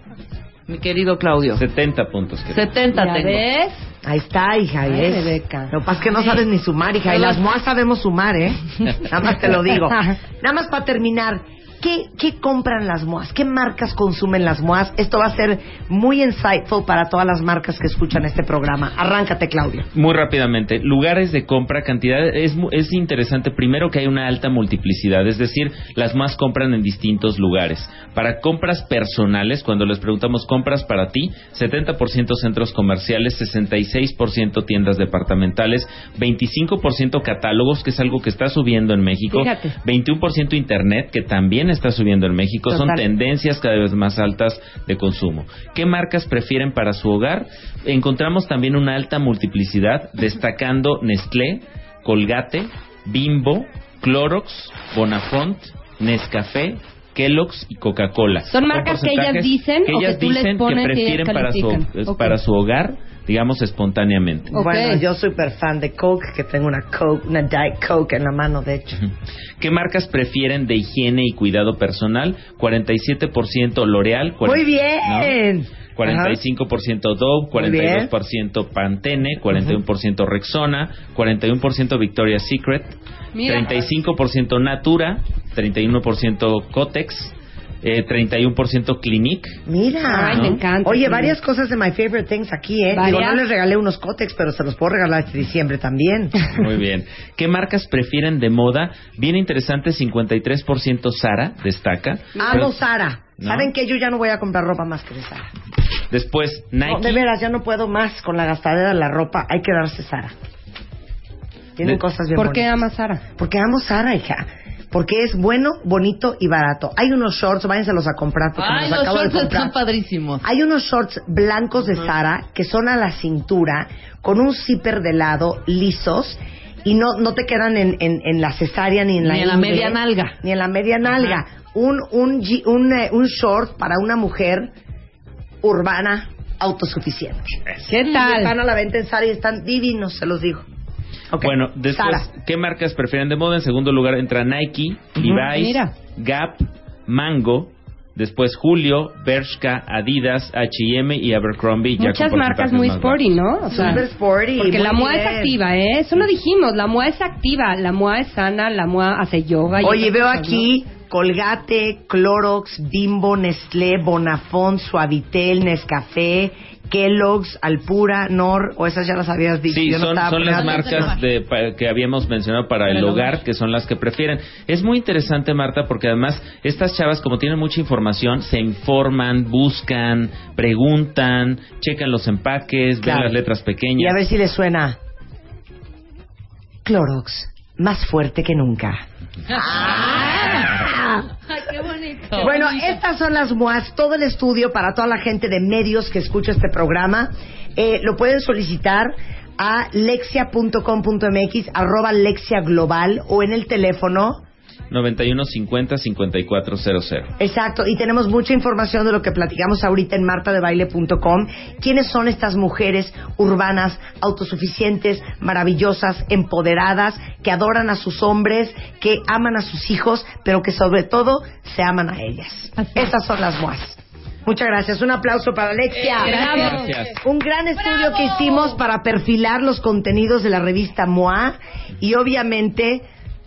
mi querido Claudio. 70 puntos. que 70 ¿Ya tengo. ves? Ahí está, hija. Ay, ¿ves? Rebeca. Lo que pasa es que no sabes ni sumar, hija. Y las moas sabemos sumar, ¿eh? Nada más te lo digo. Nada más para terminar. ¿Qué, ¿Qué compran las moas? ¿Qué marcas consumen las moas? Esto va a ser muy insightful para todas las marcas que escuchan este programa. Arráncate, Claudio. Muy rápidamente, lugares de compra, cantidad, es, es interesante primero que hay una alta multiplicidad, es decir, las más compran en distintos lugares. Para compras personales, cuando les preguntamos compras para ti, 70% centros comerciales, 66% tiendas departamentales, 25% catálogos, que es algo que está subiendo en México, Fíjate. 21% internet, que también está subiendo en México, son tendencias cada vez más altas de consumo. ¿Qué marcas prefieren para su hogar? Encontramos también una alta multiplicidad, destacando Nestlé, Colgate, Bimbo, Clorox, Bonafont, Nescafé, Kellogg's y Coca-Cola. ¿Son marcas que ellas dicen que o que ellas tú les dicen pones y que prefieren ellas para su, califican? es- Ok. para su hogar, digamos espontáneamente. Bueno, yo soy super fan de Coke, que tengo una Coke, una Diet Coke en la mano, de hecho. ¿Qué marcas prefieren de higiene y cuidado personal? 47% L'Oreal. Muy bien. ¿no? 45% Dove, Muy bien. 42% Pantene, 41% Rexona, 41% Victoria's Secret, Mira. 35% Natura, 31% Cotex, eh, 31% Clinique. Mira. Ay, me encanta. Oye, varias cosas de My Favorite Things aquí, ¿eh? Varias. Digo, no les regalé unos cótex, pero se los puedo regalar este diciembre también. Muy bien. ¿Qué marcas prefieren de moda? Bien interesante, 53% Sara, destaca. Amo Pero- Sara. ¿No? ¿Saben que Yo ya no voy a comprar ropa más que de Sara. Después, Nike. No, de veras, ya no puedo más con la gastadera de la ropa. Hay que darse Sara. Tienen De- cosas bien ¿Por qué bonitas. ama Sara? Porque amo Sara, hija. Porque es bueno, bonito y barato. Hay unos shorts, váyanselos a comprar porque Ay, me los los acabo de shorts comprar. están padrísimos. Hay unos shorts blancos de Sara que son a la cintura, con un zipper de lado, lisos, y no, no te quedan en, en, en la cesárea ni en la Ni en la media nalga. Ni en la media nalga. Un, un, un, eh, un short para una mujer urbana autosuficiente. ¿Qué tal? a la venta en Sara y están divinos, se los digo. Bueno, después, Sara. ¿qué marcas prefieren de moda? En segundo lugar entra Nike, Levi's, mira. Gap, Mango, después Julio, Bershka, Adidas, H&M y Abercrombie. Muchas marcas muy sporty, ¿no? O sea, Super sporty. Porque la MOA es activa, ¿eh? Eso lo dijimos, la MOA es activa, la MOA es sana, la MOA hace yoga. y Oye, veo cosas, aquí Colgate, Clorox, Bimbo, Nestlé, Bonafont, Suavitel, Nescafé, Kellogg's, Alpura, Nor, o esas ya las habías dicho. Sí, yo son, las marcas de, pa- que habíamos mencionado para el hogar, que son las que prefieren. Es muy interesante, Marta, porque además estas chavas, como tienen mucha información, se informan, buscan, preguntan, checan los empaques, Claro. ven las letras Y pequeñas. a ver si le suena. Clorox, más fuerte que nunca. Ay, qué bonito. Bueno, estas son las MOAS, todo el estudio para toda la gente de medios que escucha este programa. Eh, lo pueden solicitar a lexia.com.mx, arroba lexia global o en el teléfono 9150 5400. Exacto, y tenemos mucha información de lo que platicamos ahorita en martadebaile.com. ¿Quiénes son estas mujeres urbanas, autosuficientes, maravillosas, empoderadas, que adoran a sus hombres, que aman a sus hijos, pero que sobre todo se aman a ellas? Estas son las MOAS. Muchas gracias. Un aplauso para Alexia. Gracias. Un gran estudio que hicimos para perfilar los contenidos de la revista MOA y obviamente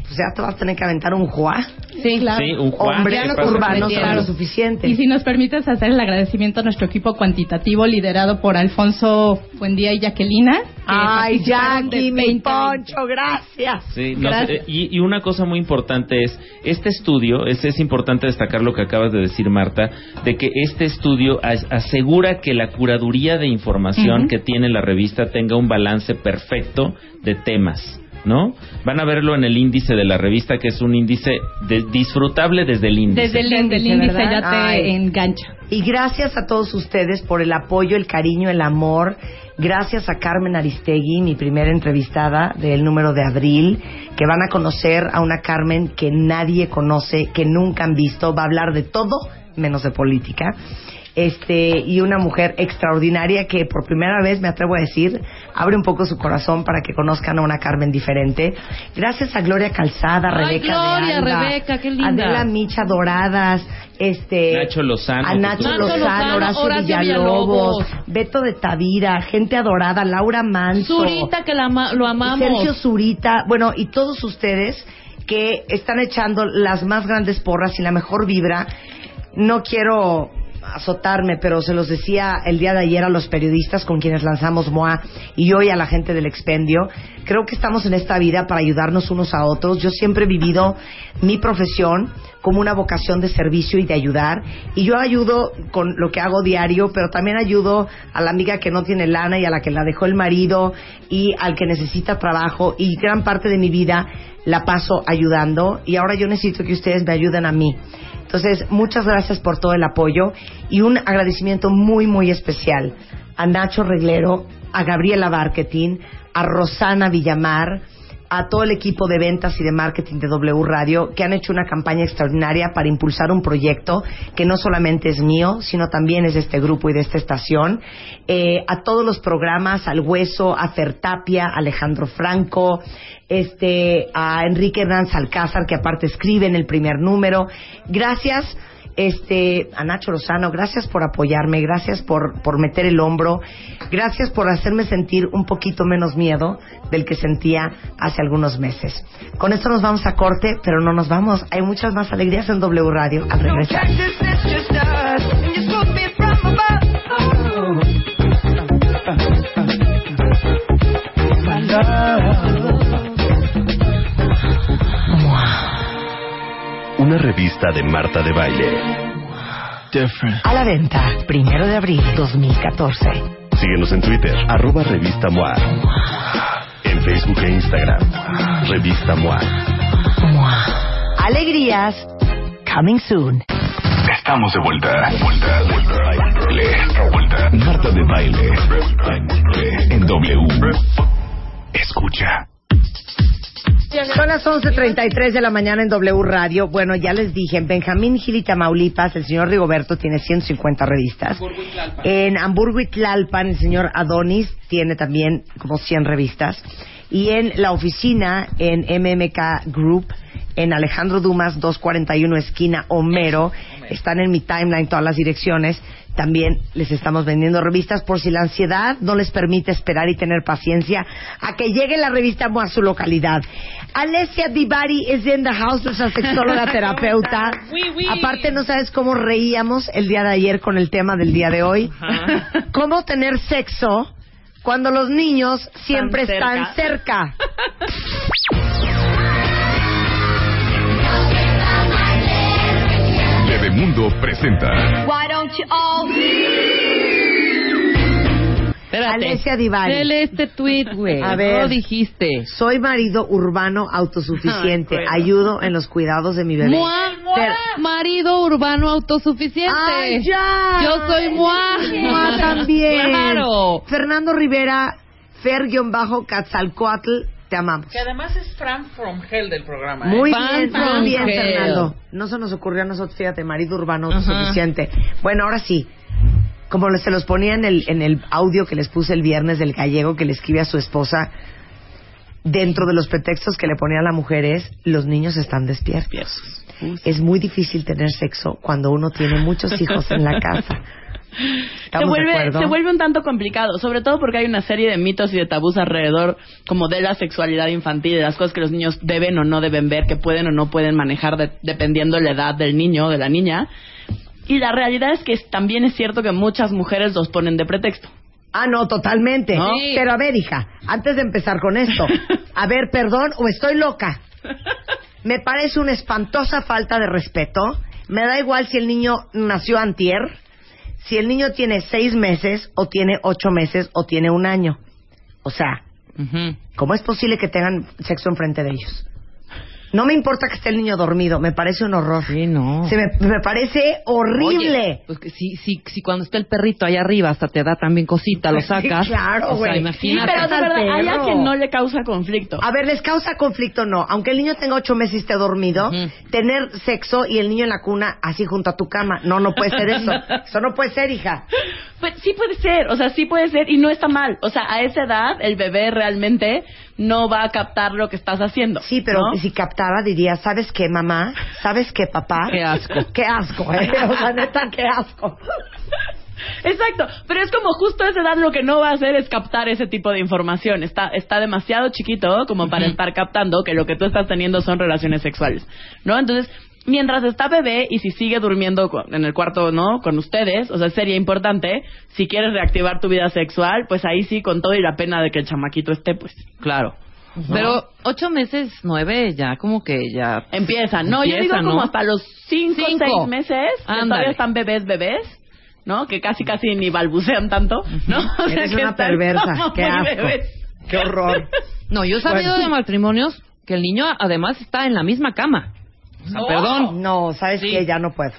pues ya te vas a tener que aventar un juá. Sí, claro. Sí, un urbanos Claro. son lo suficiente. Y si nos permites hacer el agradecimiento a nuestro equipo cuantitativo liderado por Alfonso Buendía y Jacquelina. que Ay, Jackie, mi 20. poncho, gracias. Sí, no sé, Gracias. eh, y, y una cosa muy importante es, este estudio, es, es importante destacar lo que acabas de decir, Marta, de que este estudio as- asegura que la curaduría de información que tiene la revista tenga un balance perfecto de temas. ¿No? Van a verlo en el índice de la revista, que es un índice de- disfrutable desde el índice. Desde el Desde el índice, índice, ya te Ay. engancha. Y gracias a todos ustedes por el apoyo, el cariño, el amor. Gracias a Carmen Aristegui, mi primera entrevistada del número de abril, que van a conocer a una Carmen que nadie conoce, que nunca han visto. Va a hablar de todo menos de política. Este, y una mujer extraordinaria que por primera vez, me atrevo a decir, abre un poco su corazón para que conozcan a una Carmen diferente. Gracias a Gloria Calzada, Ay, Rebeca de Gloria, Alba, Rebeca, qué linda. Adela Micha Doradas, este, Nacho Lozano, a Nacho Lozano, Lozano, Horacio, Horacio Villalobos, Villalobos. Beto de Tavira, gente adorada, Laura Manso, Zurita, que la ama- lo amamos. Sergio Zurita, bueno, y todos ustedes que están echando las más grandes porras y la mejor vibra. No quiero azotarme, pero se los decía el día de ayer a los periodistas con quienes lanzamos MOA y hoy a la gente del expendio. Creo que estamos en esta vida para ayudarnos unos a otros. Yo siempre he vivido mi profesión como una vocación de servicio y de ayudar. Y yo ayudo con lo que hago diario, pero también ayudo a la amiga que no tiene lana y a la que la dejó el marido y al que necesita trabajo. Y gran parte de mi vida la paso ayudando. Y ahora yo necesito que ustedes me ayuden a mí. Entonces, muchas gracias por todo el apoyo y un agradecimiento muy, muy especial a Nacho Reglero, a Gabriela Barquetín, a Rosana Villamar, a todo el equipo de ventas y de marketing de W Radio que han hecho una campaña extraordinaria para impulsar un proyecto que no solamente es mío, sino también es de este grupo y de esta estación. Eh, a todos los programas, al Hueso, a Fertapia, Alejandro Franco, este, a Enrique Hernández Alcázar, que aparte escribe en el primer número. Gracias este, a Nacho Lozano, gracias por apoyarme, gracias por, por meter el hombro, gracias por hacerme sentir un poquito menos miedo del que sentía hace algunos meses. Con esto nos vamos a corte, pero no nos vamos. Hay muchas más alegrías en W Radio al regresar. Una revista de Marta de Baile. A la venta, primero de abril 2014. Síguenos en Twitter, arroba revista MOA. En Facebook e Instagram, revista MOA. Alegrías, coming soon. Estamos de vuelta. Vuelta, vuelta. Baile. Vuelta. Marta de baile. En W. Escucha. Son las 11.33 de la mañana en W Radio. Bueno, ya les dije, en Benjamín Gil y Tamaulipas, el señor Rigoberto tiene 150 revistas. En Hamburgo y Tlalpan, el señor Adonis tiene también como 100 revistas. Y en la oficina, en MMK Group, en Alejandro Dumas 241 esquina Homero, están en mi timeline todas las direcciones. También les estamos vendiendo revistas por si la ansiedad no les permite esperar y tener paciencia a que llegue la revista a su localidad. Alessia Divari es in the house, nuestra sexóloga terapeuta. Aparte, no sabes cómo reíamos el día de ayer con el tema del día de hoy. Cómo tener sexo cuando los niños siempre están cerca. Bebemundo presenta. Why don't you all Espérate. Alessia Divari. Este tweet, güey. A No ver. lo dijiste. Soy marido urbano autosuficiente. Ayudo en los cuidados de mi bebé. Mua, Ter- marido urbano autosuficiente. ¡Ay, ya! Yo soy Mua. Mua también. Claro. Fernando Rivera, Fer-Catzalcoatl, te amamos. Que además es Fran from Hell del programa. ¿eh? Muy Fan bien, from muy bien, hell. Fernando. No se nos ocurrió a nosotros, fíjate, marido urbano autosuficiente. Bueno, ahora sí. Como se los ponía en el, en el audio que les puse el viernes del gallego que le escribe a su esposa, dentro de los pretextos que le ponía a la mujer es, los niños están despiertos. Es muy difícil tener sexo cuando uno tiene muchos hijos en la casa. se ¿Estamos de vuelve, acuerdo? se vuelve un tanto complicado, sobre todo porque hay una serie de mitos y de tabús alrededor como de la sexualidad infantil, de las cosas que los niños deben o no deben ver, que pueden o no pueden manejar de- dependiendo la edad del niño o de la niña. Y la realidad es que también es cierto que muchas mujeres los ponen de pretexto. Ah, no, totalmente. ¿No? Pero a ver, hija, antes de empezar con esto, a ver, perdón, o estoy loca. Me parece una espantosa falta de respeto. Me da igual si el niño nació antier, si el niño tiene seis meses, o tiene ocho meses, o tiene un año. O sea, ¿cómo es posible que tengan sexo enfrente de ellos? No me importa que esté el niño dormido, me parece un horror. Sí, no. Se me, me parece horrible. Oye, pues que si, si, si cuando está el perrito allá arriba hasta te da también cosita, lo Sí, sacas. claro, O sea, güey. Sí, imagínate. pero de verdad, hay a quien no le causa conflicto. A ver, les causa conflicto no. Aunque el niño tenga ocho meses y esté dormido, tener sexo y el niño en la cuna así junto a tu cama. No, no puede ser eso. Eso no puede ser, hija. Pues sí puede ser, o sea, sí puede ser y no está mal. O sea, a esa edad el bebé realmente no va a captar lo que estás haciendo. Sí, pero ¿no? si captara diría, ¿sabes qué, mamá? ¿Sabes qué, papá? Qué asco. Qué asco, ¿eh? O sea, neta, qué asco. Exacto, pero es como justo a esa edad lo que no va a hacer es captar ese tipo de información. Está, está demasiado chiquito como para estar captando que lo que tú estás teniendo son relaciones sexuales, ¿no? Entonces, mientras está bebé y si sigue durmiendo con- en el cuarto, ¿no? Con ustedes, o sea, sería importante, si quieres reactivar tu vida sexual, pues ahí sí, con todo y la pena de que el chamaquito esté, pues. Claro. Pero ocho meses, nueve, ya como que ya... Empiezan, no, yo digo Empiezan, como ¿no? hasta los cinco, Cinco. seis meses, que todavía están bebés, bebés, ¿no? Que casi, casi ni balbucean tanto, ¿no? O sea, Eres que una perversa. Qué asco. bebés. Qué horror. No, yo he sabido Bueno. de matrimonios que el niño además está en la misma cama. O sea, perdón. No, ¿sabes Sí. qué? Ya no puedo.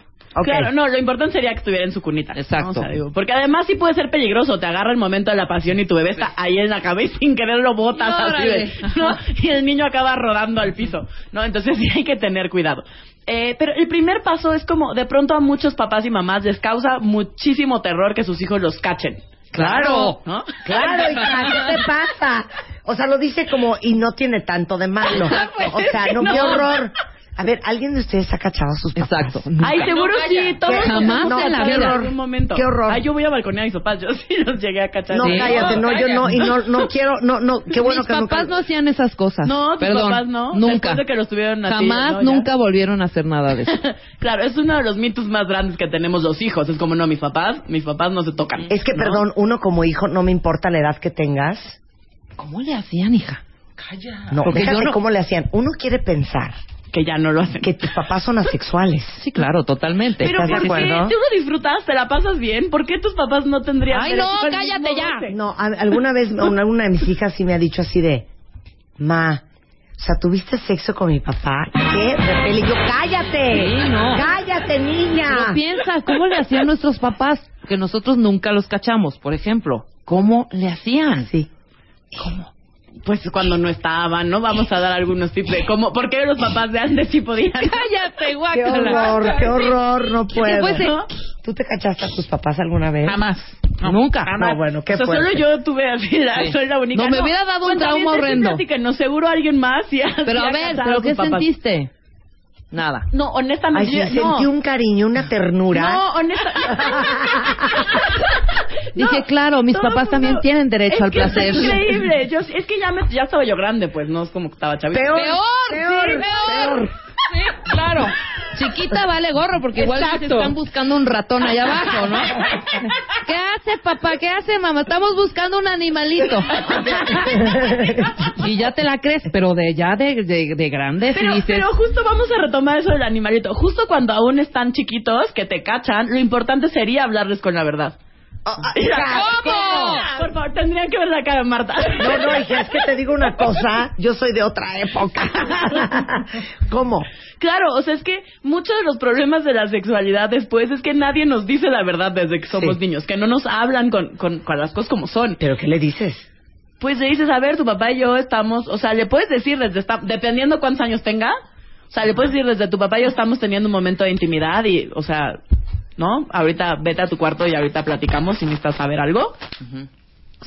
Claro, no, lo importante sería que estuviera en su cunita. ¿no? Exacto. O sea, digo, porque además sí puede ser peligroso, te agarra el momento de la pasión y tu bebé está ahí en la cabeza y sin querer lo botas así de, ¿no? Y el niño acaba rodando al piso, ¿no? Entonces sí hay que tener cuidado. Eh, pero el primer paso es como, de pronto a muchos papás y mamás les causa muchísimo terror que sus hijos los cachen. Claro, ¿no? claro, hija, ¿qué te pasa? O sea, lo dice como, y no tiene tanto de malo. O sea, no, qué No. horror. A ver, ¿alguien de ustedes ha cachado a sus papás? Exacto. Ay, seguro sí, todos ¿Qué? Jamás No, en la qué vida. horror. un momento. Qué horror. Ay, yo voy a balconear a mis papás, yo sí los llegué a cachar. No, Sí. cállate, no, yo no, y no, no quiero, no, no, qué bueno Mis que nunca- papás no hacían esas cosas. No, tus Perdón, papás no. Nunca. Después de que los tuvieron a Jamás, ¿no? Ya. nunca volvieron a hacer nada de eso. claro, es uno de los mitos más grandes que tenemos los hijos. Es como, no, mis papás, mis papás no se tocan. Es que, ¿no? perdón, uno como hijo, no me importa la edad que tengas. ¿Cómo le hacían, hija? No, Porque déjate no- cómo le hacían. Uno quiere pensar Que ya no lo hacen. que tus papás son asexuales. Sí, claro, totalmente. Pero ¿Estás de acuerdo? ¿Tú lo disfrutas? ¿Te la pasas bien? ¿Por qué tus papás no tendrían Ay, no, cállate ya. No, a- alguna vez una, una de mis hijas sí me ha dicho así de, ma, o sea, ¿tuviste sexo con mi papá? ¿Qué? Repele. Y yo, cállate. Sí, no. Cállate, niña. Pero piensa, ¿cómo le hacían nuestros papás? Que nosotros nunca los cachamos, por ejemplo. ¿Cómo le hacían? Sí. Pues cuando no estaban, ¿no? Vamos a dar algunos tips de cómo, ¿por qué los papás de antes sí podían? Cállate, Qué guácala. horror, qué horror, no puedo. fuese? ¿Tú te cachaste a tus papás alguna vez? Jamás. Nunca. No, bueno, qué o sea, solo fuerte. yo tuve así, la, Sí. soy la única. No, me hubiera dado un trauma horrendo. Así que no, seguro alguien más. Pero a ver, ¿pero qué papás. sentiste? Nada. No, honestamente, Ay, sí, yo- no. sentí un cariño, una ternura. No, honestamente. Dije, claro, mis papás mundo- también tienen derecho es al que placer. Es increíble. Yo, es que ya, me, ya estaba yo grande, pues, no es como que estaba chavita. Peor, Peor, peor, sí, peor. peor. Sí, claro. Chiquita vale gorro porque igual se están buscando un ratón allá abajo, ¿no? ¿Qué hace papá? ¿Qué hace mamá? Estamos buscando un animalito. y ya te la crees, pero de ya de, de, de grande Pero, dices, pero justo vamos a retomar eso del animalito. Justo cuando aún están chiquitos, que te cachan, lo importante sería hablarles con la verdad. ¿Cómo? Por favor, tendrían que ver la cara de Marta. No, no, hija, es que te digo una cosa, yo soy de otra época. ¿Cómo? Claro, o sea, es que muchos de los problemas de la sexualidad después es que nadie nos dice la verdad desde que somos Sí. niños, que no nos hablan con, con, con las cosas como son. ¿Pero qué le dices? Pues le dices, a ver, tu papá y yo estamos, o sea, le puedes decir desde, esta- dependiendo cuántos años tenga, o sea, le puedes decir desde tu papá y yo estamos teniendo un momento de intimidad y, o sea, ¿no? Ahorita vete a tu cuarto y ahorita platicamos si necesitas saber algo.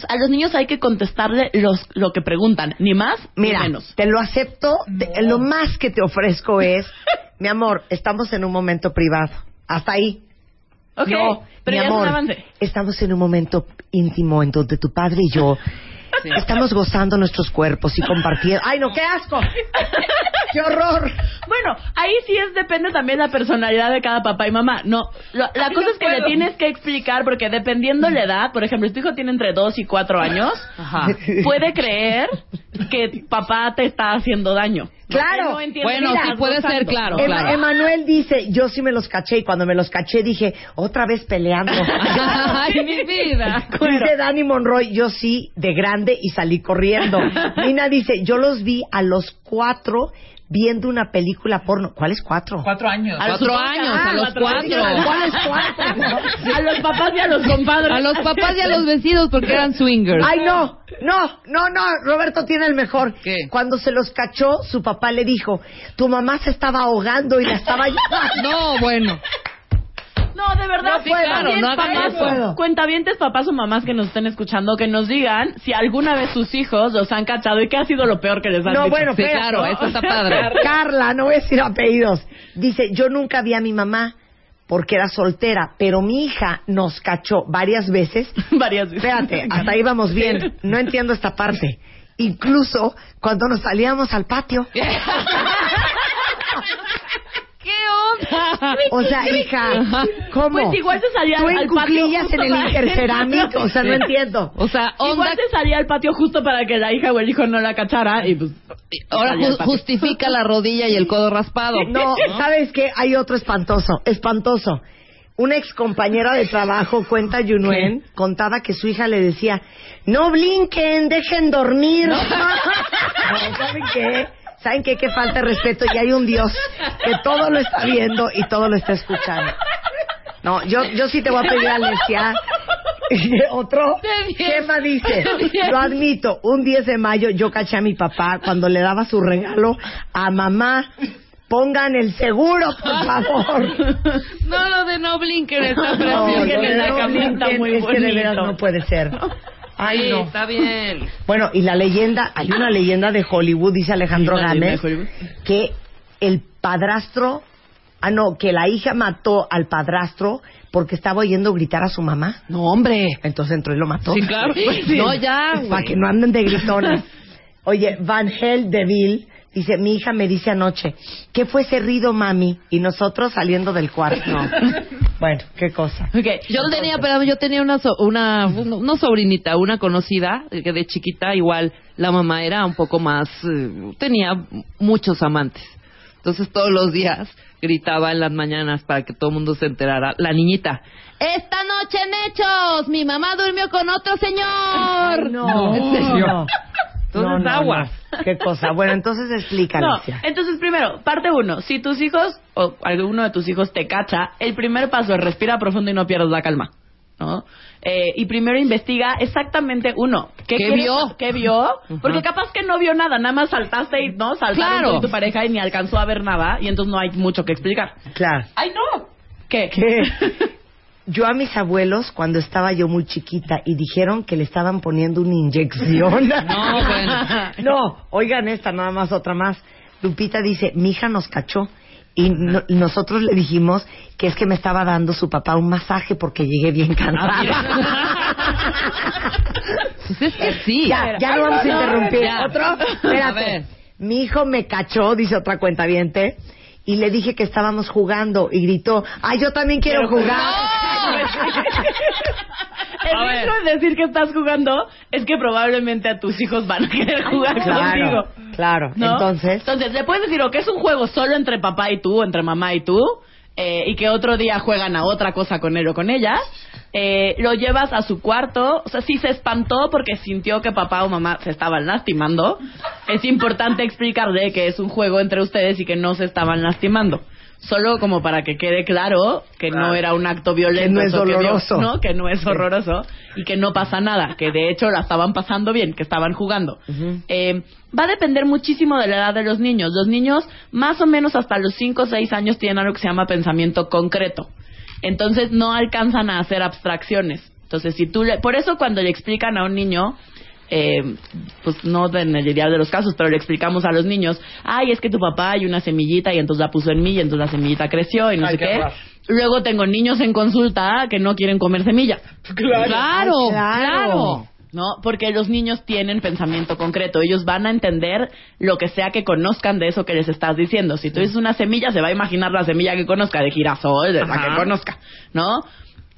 A los niños hay que contestarle los, lo que preguntan, ni más Mira, ni menos. te lo acepto. te- lo más que te ofrezco es, mi amor, estamos en un momento privado. Hasta ahí. Ok, No, pero mi ya amor, es un avance. estamos en un momento íntimo en donde tu padre y yo estamos gozando nuestros cuerpos y compartiendo. ¡Ay, no, qué asco! ¡Qué horror! Bueno, ahí sí es depende también la personalidad de cada papá y mamá. No, lo- la cosa es que le tienes que explicar porque dependiendo la edad, por ejemplo, si tu hijo tiene entre 2 y 4 años, Ajá. puede creer que papá te está haciendo daño. Claro. No Bueno, sí puede gozando. ser, claro, Em- claro. Emanuel dice, yo sí me los caché y cuando me los caché dije, otra vez peleando. Ay, mi vida. Dice Dani Monroy, yo sí, de grande y salí corriendo. Nina dice, yo los vi a los cuatro viendo una película porno. ¿Cuáles cuatro? Cuatro años. A los Cuatro años, a los cuatro. ¿Cuáles cuatro? A los papás y a los compadres. A los papás y a los vecinos porque eran swingers. Ay, no, no, no, no, Roberto tiene el mejor. ¿Qué? Cuando se los cachó, su papá le dijo, tu mamá se estaba ahogando y la estaba llevando. No, bueno. No, de verdad, No puedo, también no papás, eso. cuentavientes, papás o mamás que nos estén escuchando, que nos digan si alguna vez sus hijos los han cachado y qué ha sido lo peor que les han No, dicho. bueno, Sí, claro, eso está padre. Carla, no voy a decir apellidos. Dice, yo nunca vi a mi mamá porque era soltera, pero mi hija nos cachó varias veces. Varias veces. Espérate, hasta ahí vamos bien. No entiendo esta parte. Incluso cuando nos salíamos al patio. O sea, hija, ¿cómo? Pues igual se salía Tú en al cuclillas en el intercerámico, o sea, no entiendo. O sea, onda. Igual se salía al patio justo para que la hija o el hijo no la cachara y pues... Ahora ju- justifica la rodilla y el codo raspado. No, ¿sabes qué? Hay otro espantoso, espantoso. Una ex compañera de trabajo, cuenta Yunuen, contaba que su hija le decía, no blinquen, dejen dormir. No, ¿saben qué? ¿Saben qué? Que falta de respeto y hay un Dios que todo lo está viendo y todo lo está escuchando. No, yo, yo sí te voy a pedir Alessia. Otro. Gemma dice, lo admito, un 10 de mayo yo caché a mi papá cuando le daba su regalo a mamá. Pongan el seguro, por favor. No, lo de no blinker está No, precioso. no camita blinken muy es que de veras bonito. no puede ser. Ay, Sí, no. está bien. Bueno, y la leyenda, hay una leyenda de Hollywood, dice Alejandro Gámez, que el padrastro, ah no, que la hija mató al padrastro porque estaba oyendo gritar a su mamá. No, hombre. Entonces entró y lo mató. Sí, claro. No, ya, Para que no anden de gritonas. Oye, Van Hel Deville dice, mi hija me dice anoche, ¿qué fue ese ruido, mami? Y nosotros saliendo del cuarto. bueno, qué cosa. Yo tenía, pero yo tenía una, so- una, un- no sobrinita, una conocida, que de chiquita igual la mamá era un poco más, eh, tenía muchos amantes. Entonces todos los días gritaba en las mañanas para que todo el mundo se enterara. La niñita, esta noche en Hechos, mi mamá durmió con otro señor. No, ¿En serio? no. Entonces, No, no. Qué cosa. Bueno, entonces explica, No, Alicia. entonces primero, parte uno, si tus hijos o alguno de tus hijos te cacha, el primer paso es respira profundo y no pierdas la calma, ¿no? Eh, y primero investiga exactamente uno, ¿qué, ¿Qué quieres- vio? ¿Qué vio? Porque capaz que no vio nada, nada más saltaste y no saltaron Claro. y tu pareja y ni alcanzó a ver nada y entonces no hay mucho que explicar. Claro. ¡Ay, no! ¿Qué? que yo a mis abuelos cuando estaba yo muy chiquita y dijeron que le estaban poniendo una inyección. No, bueno. No, oigan esta, nada más otra más. Lupita dice, mi hija nos cachó y no- nosotros le dijimos que es que me estaba dando su papá un masaje porque llegué bien cansada. Pues es que sí. ya, ya no vamos a interrumpir. Ya. ¿Otro? A ver. Espérate. Mi hijo me cachó, dice otra cuenta y le dije que estábamos jugando y gritó, ¡ay, yo también quiero jugar! El hecho de decir que estás jugando es que probablemente a tus hijos van a querer jugar Claro, contigo. claro. ¿no? Entonces, Entonces, le puedes decir o que es un juego solo entre papá y tú, entre mamá y tú, eh, y que otro día juegan a otra cosa con él o con ella. Eh, lo llevas a su cuarto, o sea, si se espantó porque sintió que papá o mamá se estaban lastimando, es importante explicarle que es un juego entre ustedes y que no se estaban lastimando. Solo como para que quede claro que no era un acto violento. Que no es o vio- doloroso. ¿no? Que no es horroroso y que no pasa nada, que de hecho la estaban pasando bien, que estaban jugando. Eh, va a depender muchísimo de la edad de los niños. Los niños, más o menos hasta los 5 o 6 años, tienen algo que se llama pensamiento concreto. Entonces no alcanzan a hacer abstracciones. Entonces, si tú le... Por eso cuando le explican a un niño, eh, pues no en el ideal de los casos, pero le explicamos a los niños, ay, es que tu papá hay una semillita y entonces la puso en mí y entonces la semillita creció y no Ay, sé qué. Luego tengo niños en consulta que no quieren comer semilla. Claro. Claro, Ay, claro. claro. ¿No? Porque los niños tienen pensamiento concreto. Ellos van a entender lo que sea que conozcan de eso que les estás diciendo. Si tú dices una semilla, se va a imaginar la semilla que conozca, de girasol, de la Ajá. que conozca, ¿no?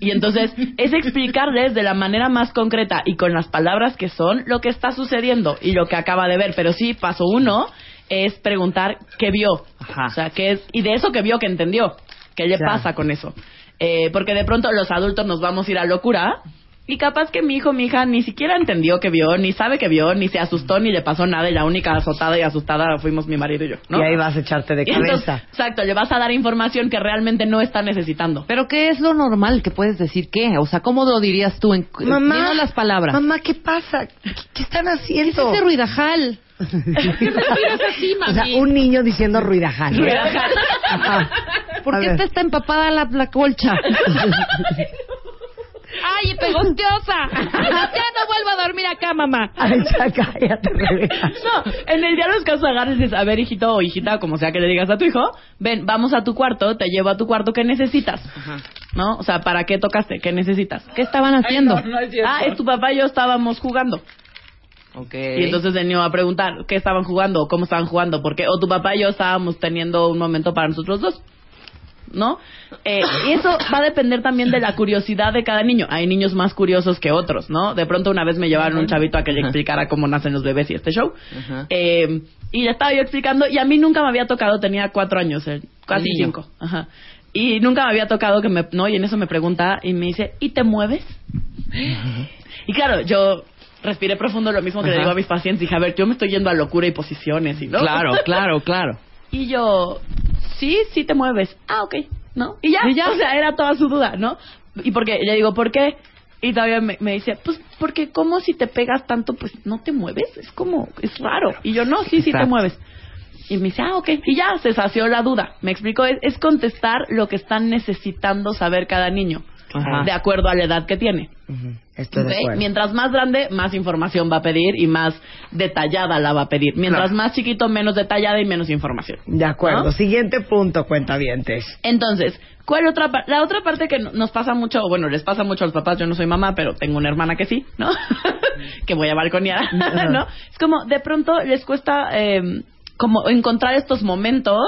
Y entonces es explicarles de la manera más concreta y con las palabras que son lo que está sucediendo y lo que acaba de ver. Pero sí, paso uno es preguntar qué vio. O sea, qué es, y de eso que vio que entendió. ¿Qué le pasa con eso? Eh, porque de pronto los adultos nos vamos a ir a locura y capaz que mi hijo, mi hija ni siquiera entendió que vio, ni sabe que vio, ni se asustó, ni le pasó nada y la única azotada y asustada fuimos mi marido y yo, ¿no? y ahí vas a echarte de Y entonces, cabeza. exacto, le vas a dar información que realmente no está necesitando. Pero ¿qué es lo normal que puedes decir qué? O sea, ¿cómo lo dirías tú en Mamá, las palabras? Mamá, ¿qué pasa? ¿Qué, qué están ¿Qué es haciendo? ese ruidajal? así, o sea, un niño diciendo ruidajal. Ruidajal. ¿Por qué esta está empapada la, la colcha? ¡Ay, pegostiosa! ya no vuelvo a dormir acá, mamá. Ay, ya cállate, Rebeca. No, en el día de los casos agarres y dices, a ver, hijito o hijita, como sea que le digas a tu hijo, ven, vamos a tu cuarto, te llevo a tu cuarto, ¿qué necesitas? ¿No? O sea, ¿para qué tocaste? ¿Qué necesitas? ¿Qué estaban haciendo? Ay, no, no es cierto. Ah, es tu papá y yo estábamos jugando. Ok. Y entonces va a preguntar qué estaban jugando, cómo estaban jugando, porque o tu papá y yo estábamos teniendo un momento para nosotros dos. ¿No? Eh, y eso va a depender también de la curiosidad de cada niño. Hay niños más curiosos que otros, ¿no? De pronto una vez me llevaron un chavito a que le explicara cómo nacen los bebés y este show. Eh, y le estaba yo explicando, y a mí nunca me había tocado, tenía cuatro años, eh, casi cinco. Ajá. Y nunca me había tocado que me, no, y en eso me pregunta y me dice, ¿y te mueves? Y claro, yo respiré profundo lo mismo que le digo a mis pacientes. Dije, a ver, yo me estoy yendo a locura y posiciones y no. Claro, claro, claro. Y yo, sí, sí te mueves. Ah, ok. ¿no? Y ya, o sea, era toda su duda, ¿no? Y porque le digo, ¿por qué? Y todavía me, me dice, pues porque como si te pegas tanto, pues no te mueves, es como, es raro. Y yo, no, sí, sí te mueves. Y me dice, ah, ok. Y ya se sació la duda. Me explicó, es, es contestar lo que están necesitando saber cada niño, Ajá. de acuerdo a la edad que tiene. Estoy de ¿Ok? acuerdo. Mientras más grande, más información va a pedir y más detallada la va a pedir. Mientras Claro. más chiquito, menos detallada y menos información. De acuerdo. ¿No? Siguiente punto, cuentavientes. Entonces, ¿cuál otra La otra parte que no- nos pasa mucho, o bueno, les pasa mucho a los papás, yo no soy mamá, pero tengo una hermana que sí, ¿no? que voy a balconear, ¿no? Es como, de pronto les cuesta eh, como encontrar estos momentos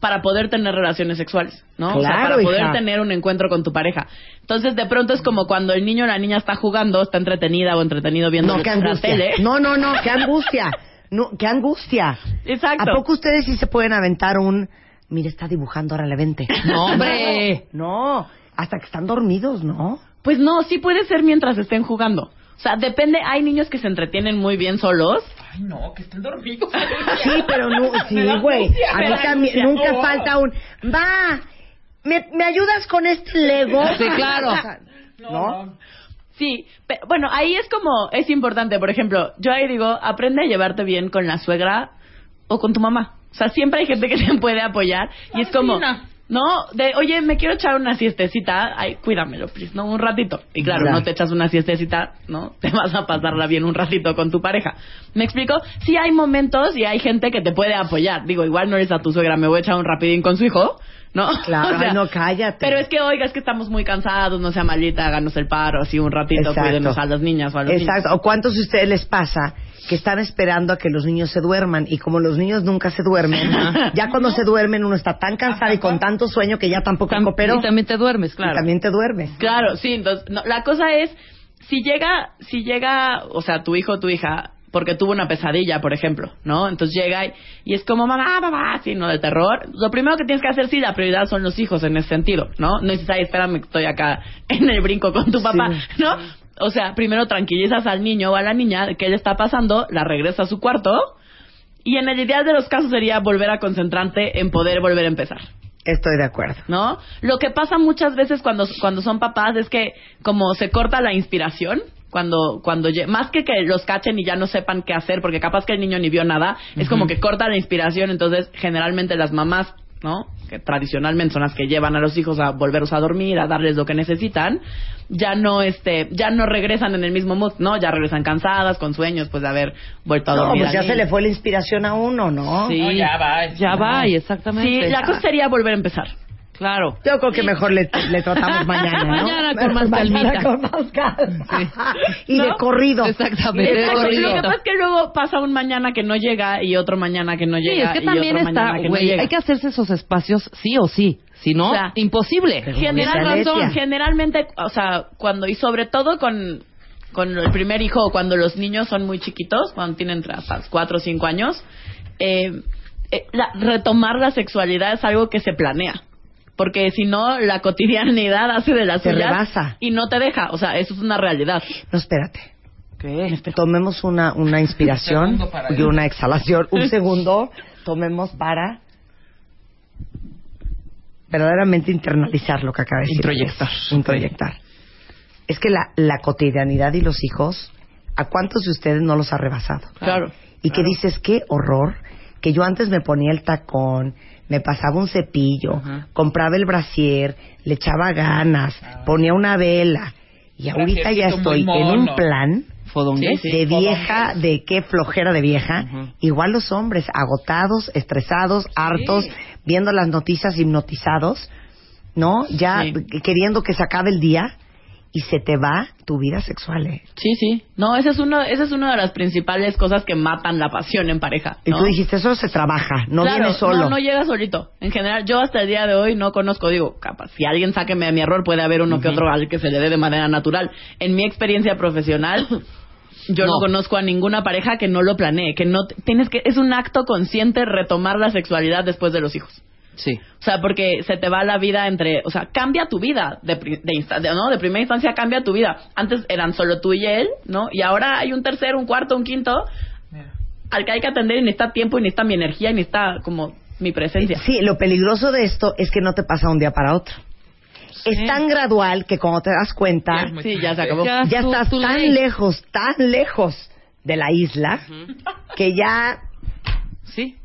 para poder tener relaciones sexuales, ¿no? o sea, Claro, para poder hija. tener un encuentro con tu pareja. Entonces, de pronto es como cuando el niño o la niña está jugando, está entretenida o entretenido viendo No, qué la tele. No, no, no, qué angustia. No, qué angustia. Exacto. ¿A poco ustedes sí se pueden aventar un... Mira, está dibujando, ahora le vente. No, hombre. No, hasta que están dormidos, ¿no? Pues no, sí puede ser mientras estén jugando. O sea, depende, hay niños que se entretienen muy bien solos. Ay, no, que estén dormidos. Sí, pero no, sí, güey. A mí también, nunca Oh. falta un... Va, ¿me, me ayudas con este Lego? Sí, claro. O sea, ¿No? Sí, pe- bueno, ahí es como, es importante, por ejemplo, yo ahí digo, aprende a llevarte bien con la suegra o con tu mamá. O sea, siempre hay gente que te puede apoyar y es como. No, de, oye, me quiero echar una siestecita, ay, cuídamelo, please, ¿no? Un ratito. Y claro, Ya. no te echas una siestecita, ¿no? Te vas a pasarla bien un ratito con tu pareja. ¿Me explico? Sí hay momentos y hay gente que te puede apoyar. Digo, igual no eres a tu suegra, me voy a echar un rapidín con su hijo, ¿no? Claro, O sea, ay, no, cállate. Pero es que, oiga, es que estamos muy cansados, no sea malita, háganos el paro, así un ratito, Exacto. cuídenos a las niñas o a los Exacto. ¿O cuántos de ustedes les pasa que están esperando a que los niños se duerman y como los niños nunca se duermen, ya cuando se duermen uno está tan cansado y con tanto sueño que ya tampoco cooperó. Y también te duermes, claro. Y también te duermes. Claro, sí, entonces, no, la cosa es, si llega, si llega, o sea, tu hijo o tu hija, porque tuvo una pesadilla, por ejemplo, ¿no? Entonces llega y, y es como, mamá, mamá, así, ¿no? De terror. Lo primero que tienes que hacer, sí, la prioridad son los hijos en ese sentido, ¿no? No dices, ay, espérame, que estoy acá en el brinco con tu papá, ¿no? O sea, primero tranquilizas al niño o a la niña de qué le está pasando, la regresa a su cuarto y en el ideal de los casos sería volver a concentrarte en poder volver a empezar. Estoy de acuerdo. ¿no? Lo que pasa muchas veces cuando, cuando son papás es que como se corta la inspiración, cuando, cuando más que que los cachen y ya no sepan qué hacer, porque capaz que el niño ni vio nada, es como que corta la inspiración, entonces generalmente las mamás, ¿no? Que tradicionalmente son las que llevan a los hijos a volverlos a dormir, a darles lo que necesitan, ya no este, ya no regresan en el mismo mood, ¿no? Ya regresan cansadas, con sueños, pues de haber vuelto a No, dormir. pues al ya se le fue la inspiración a uno, ¿no? Sí. No, ya va. Ya va, y exactamente. Sí, la cosa sería volver a empezar. Claro. Yo creo que mejor le, le tratamos mañana, ¿no? Mañana con más Mañana con más calma. Y de ¿No? corrido. Exactamente, de y corridito. Lo que pasa es que luego pasa un mañana que no llega y otro mañana que no Sí, llega. es que y también otro está, mañana que no güey, llega. hay que hacerse esos espacios sí o sí. Si no, O sea, imposible. General- Alesia. generalmente, o sea, cuando, y sobre todo con, con el primer hijo o cuando los niños son muy chiquitos, cuando tienen hasta 4 o 5 años, eh, eh, la- retomar la sexualidad es algo que se planea. Porque si no, la cotidianidad hace de las Te suyas rebasa. y no te deja. O sea, eso es una realidad. No, espérate. ¿Qué? Tomemos una, una inspiración y una exhalación. Un segundo, tomemos para verdaderamente internalizar lo que acaba de decir. Introyectar. Introyectar. Es que la, la cotidianidad y los hijos, ¿a cuántos de ustedes no los ha rebasado? Claro. Y que dices, qué horror, que yo antes me ponía el tacón, me pasaba un cepillo, compraba el brasier, le echaba ganas, ponía una vela. Y ahorita ya estoy en un plan. Sí, de vieja, de qué flojera de vieja. Igual los hombres, agotados, estresados, hartos, viendo las noticias hipnotizados, ¿no? Ya queriendo que se acabe el día y se te va tu vida sexual, ¿eh? Sí, sí. No, esa es, uno, esa es una de las principales cosas que matan la pasión en pareja. Y tú dijiste, eso se trabaja, no Claro, viene solo. No, no llega solito. En general, yo hasta el día de hoy no conozco, digo, capaz, si alguien sáqueme de mi error, puede haber uno que otro al que se le dé de manera natural. En mi experiencia profesional, yo no. No. conozco a ninguna pareja que no lo planee, que no tienes que es un acto consciente retomar la sexualidad después de los hijos. Sí. O sea, porque se te va la vida entre, o sea, cambia tu vida de, pri- de, de- ¿no? de primera instancia cambia tu vida. Antes eran solo tú y él, ¿no? Y ahora hay un tercero, un cuarto, un quinto al que hay que atender y necesita tiempo y necesita mi energía y necesita como mi presencia. Sí, lo peligroso de esto es que no te pasa un día para otro. Es tan gradual que cuando te das cuenta, Sí, ya se acabó. ya, Ya, tú- estás tú tan ley. lejos, tan lejos de la isla, que ya Sí.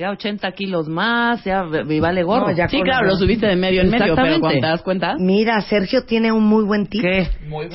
Ya 80 kilos más, ya me vale gorro. No, ya Sí, claro, lo subiste de medio en medio, pero cuando te das cuenta... Mira, Sergio tiene un muy buen tip. ¿Qué?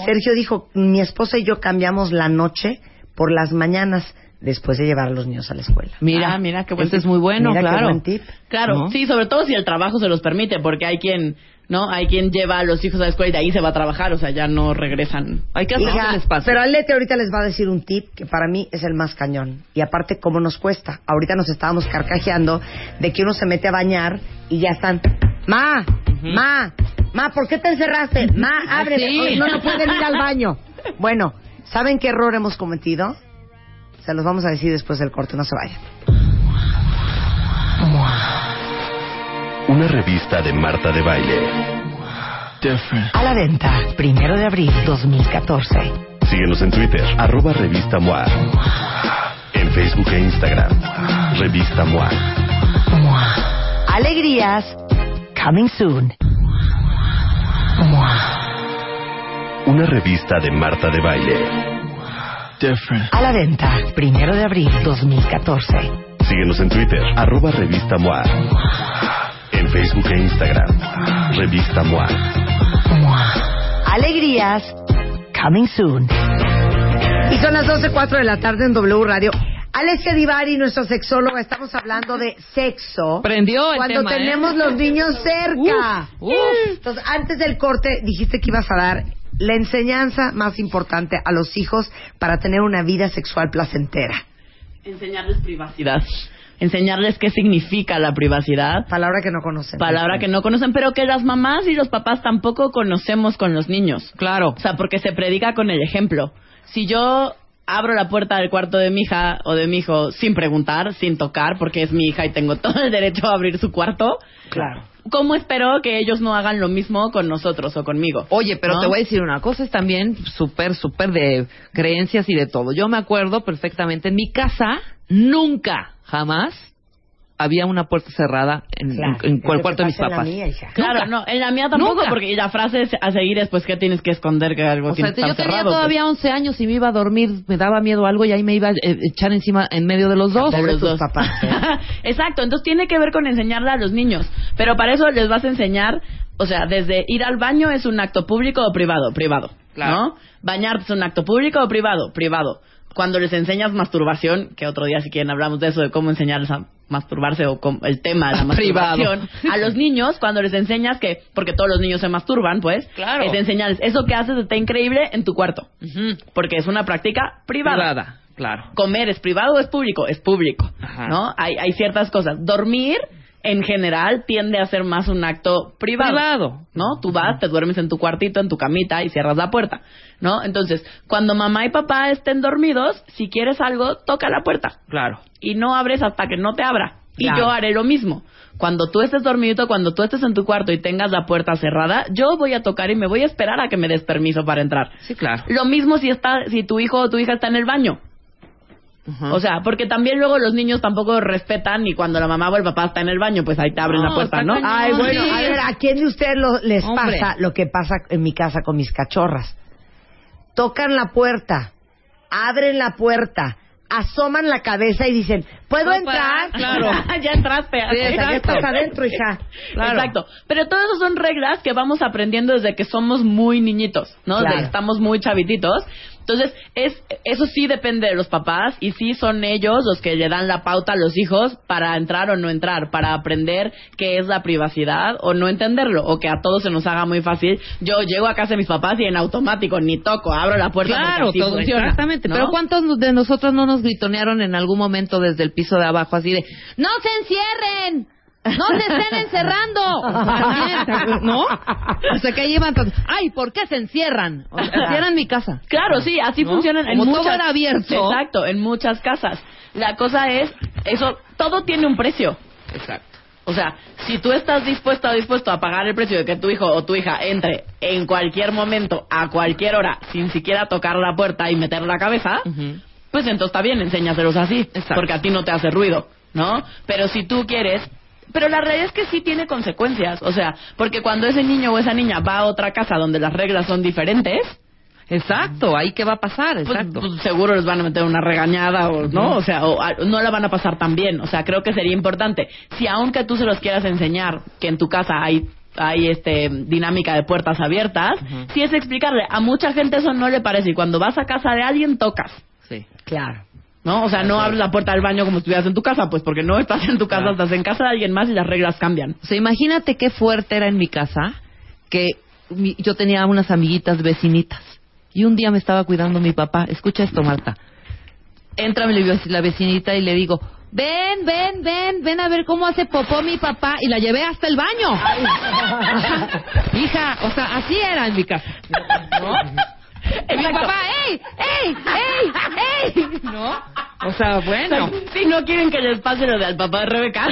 Sergio dijo, mi esposa y yo cambiamos la noche por las mañanas después de llevar a los niños a la escuela. Mira, Ah, mira, qué buen Este tip. es muy bueno, Mira qué claro. buen tip. Claro, ¿No? sí, sobre todo si el trabajo se los permite, porque hay quien, ¿no? Hay quien lleva a los hijos a la escuela y de ahí se va a trabajar, o sea, ya no regresan. Hay que hacer el espacio. pero Alete ahorita les va a decir un tip que para mí es el más cañón. Y aparte, ¿cómo nos cuesta? Ahorita nos estábamos carcajeando de que uno se mete a bañar y ya están. Ma, ma, ma, ¿por qué te encerraste? Ma, ábreme. Sí. Oye, No, no pueden ir al baño. Bueno, ¿saben qué error hemos cometido? Se los vamos a decir después del corte, no se vayan. Una revista de Marta de Baile. A la venta, primero de abril 2014. Síguenos en Twitter, arroba Revista MOA. En Facebook e Instagram, Revista MOA. Alegrías, coming soon. Una revista de Marta de Baile. A la venta, primero de abril 2014. Síguenos en Twitter, arroba Revista MOA. En Facebook e Instagram, Revista MOA. Alegrías, coming soon. Y son las 12.04 de la tarde en W Radio. Alessia Divari, nuestra sexóloga, estamos hablando de sexo. Prendió el Cuando tema, ¿eh? tenemos los niños cerca. Uf, uf. Entonces, antes del corte, dijiste que ibas a dar la enseñanza más importante a los hijos para tener una vida sexual placentera. Enseñarles privacidad. Enseñarles qué significa la privacidad. Palabra que no conocen. Palabra que no conocen, pero que las mamás y los papás tampoco conocemos con los niños. Claro. O sea, porque se predica con el ejemplo. Si yo abro la puerta del cuarto de mi hija o de mi hijo sin preguntar, sin tocar, porque es mi hija y tengo todo el derecho a abrir su cuarto, Claro. ¿cómo espero que ellos no hagan lo mismo con nosotros o conmigo? Oye, pero ¿No? te voy a decir una cosa, es también súper, súper de creencias y de todo. Yo me acuerdo perfectamente, en mi casa nunca, jamás, había una puerta cerrada en, Claro. en- en Lo que cuarto de mis papás. mía. Claro, no, en la mía tampoco, Nunca. porque la frase es a seguir es pues que tienes que esconder que algo O sea, yo tenía cerrado, pues. todavía 11 años y me iba a dormir, me daba miedo algo y ahí me iba a eh, echar encima en medio de los dos. De los dos. papás, ¿eh? Exacto, entonces tiene que ver con enseñarle a los niños. Pero para eso les vas a enseñar, o sea, desde ir al baño es un acto público o privado, privado. Claro. ¿No? Bañarte es un acto público o privado, privado. Cuando les enseñas masturbación, que otro día si quieren hablamos de eso, de cómo enseñarles a masturbarse o com- el tema de la Privado. masturbación. A los niños, cuando les enseñas que, porque todos los niños se masturban, pues, Claro. es enseñarles, eso que haces está increíble en tu cuarto. Porque es una práctica privada. Privada, claro. Comer es privado o es público? Es público, Ajá. ¿no? Hay, hay ciertas cosas. Dormir, en general, tiende a ser más un acto privado. Privado. ¿No? Tú vas, te duermes en tu cuartito, en tu camita y cierras la puerta, ¿no? Entonces, cuando mamá y papá estén dormidos, si quieres algo, toca la puerta. Claro. Y no abres hasta que no te abra. Y Claro. yo haré lo mismo. Cuando tú estés dormido, cuando tú estés en tu cuarto y tengas la puerta cerrada, yo voy a tocar y me voy a esperar a que me des permiso para entrar. Sí, claro. Lo mismo si está, si tu hijo o tu hija está en el baño. O sea, porque también luego los niños tampoco respetan y cuando la mamá o el papá está en el baño, pues ahí te abren No, la puerta, ¿no? cañón. Ay, bueno, Sí. a ver, ¿a quién de ustedes lo- les Hombre. pasa lo que pasa en mi casa con mis cachorras? Tocan la puerta, abren la puerta, asoman la cabeza y dicen, ¿puedo entrar? claro. ya entraste. Sí, ya estás adentro, hija. Claro. Exacto. Pero todas esas son reglas que vamos aprendiendo desde que somos muy niñitos, ¿no? Desde que estamos muy chavititos. Entonces, es, eso sí depende de los papás y sí son ellos los que le dan la pauta a los hijos para entrar o no entrar, para aprender qué es la privacidad o no entenderlo, o que a todos se nos haga muy fácil. Yo llego a casa de mis papás y en automático ni toco, abro la puerta. Claro, así todo, funciona, exactamente. ¿no? Pero ¿cuántos de nosotros no nos gritonearon en algún momento desde el piso de abajo así de ¡No se encierren! ¡No se estén encerrando! También, ¿No? O sea, que ahí llevan todos, ¡Ay, ¿por qué se encierran? O sea, encierran mi casa. Claro, sí, así ¿No? funcionan en Como todo muchas era abierto. Exacto, en muchas casas. La cosa es, eso, todo tiene un precio. Exacto. O sea, si tú estás dispuesto o dispuesto a pagar el precio de que tu hijo o tu hija entre en cualquier momento, a cualquier hora, sin siquiera tocar la puerta y meter la cabeza, pues entonces está bien, enséñaselos así, porque a ti no te hace ruido. ¿no? Pero si tú quieres pero la realidad es que sí tiene consecuencias, o sea, porque cuando ese niño o esa niña va a otra casa donde las reglas son diferentes, Exacto, ahí qué va a pasar, pues, exacto. pues, seguro les van a meter una regañada o no, o sea, o a- no la van a pasar tan bien, o sea, creo que sería importante, si aunque tú se los quieras enseñar que en tu casa hay hay este dinámica de puertas abiertas, sí es explicarle, a mucha gente eso no le parece y cuando vas a casa de alguien tocas. Sí. Claro. ¿No? O sea, no abres la puerta del baño como si estuvieras en tu casa, pues porque no estás en tu casa, estás en casa de alguien más y las reglas cambian. O sea, imagínate qué fuerte era en mi casa que mi- yo tenía unas amiguitas vecinitas y un día me estaba cuidando mi papá. Escucha esto, Marta. Entra mi la vecinita y le digo, ven, ven, ven, ven a ver cómo hace popó mi papá y la llevé hasta el baño. Ajá. Hija, o sea, así era en mi casa. ¿No? Mi papá, ¡ey, ey, ey, ey! ¿No? O sea, bueno. Si no quieren que les pase lo del papá de Rebeca,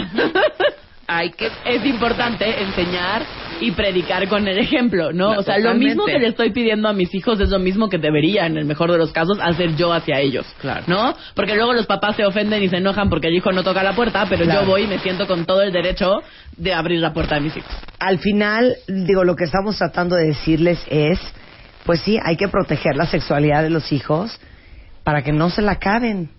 hay que es importante enseñar y predicar con el ejemplo, ¿no? No, o sea, lo mismo que le estoy pidiendo a mis hijos es lo mismo que debería, en el mejor de los casos, hacer yo hacia ellos, Claro. ¿no? Porque luego los papás se ofenden y se enojan porque el hijo no toca la puerta, pero Claro. yo voy y me siento con todo el derecho de abrir la puerta de mis hijos. Al final, digo, lo que estamos tratando de decirles es, pues sí, hay que proteger la sexualidad de los hijos para que no se la acaben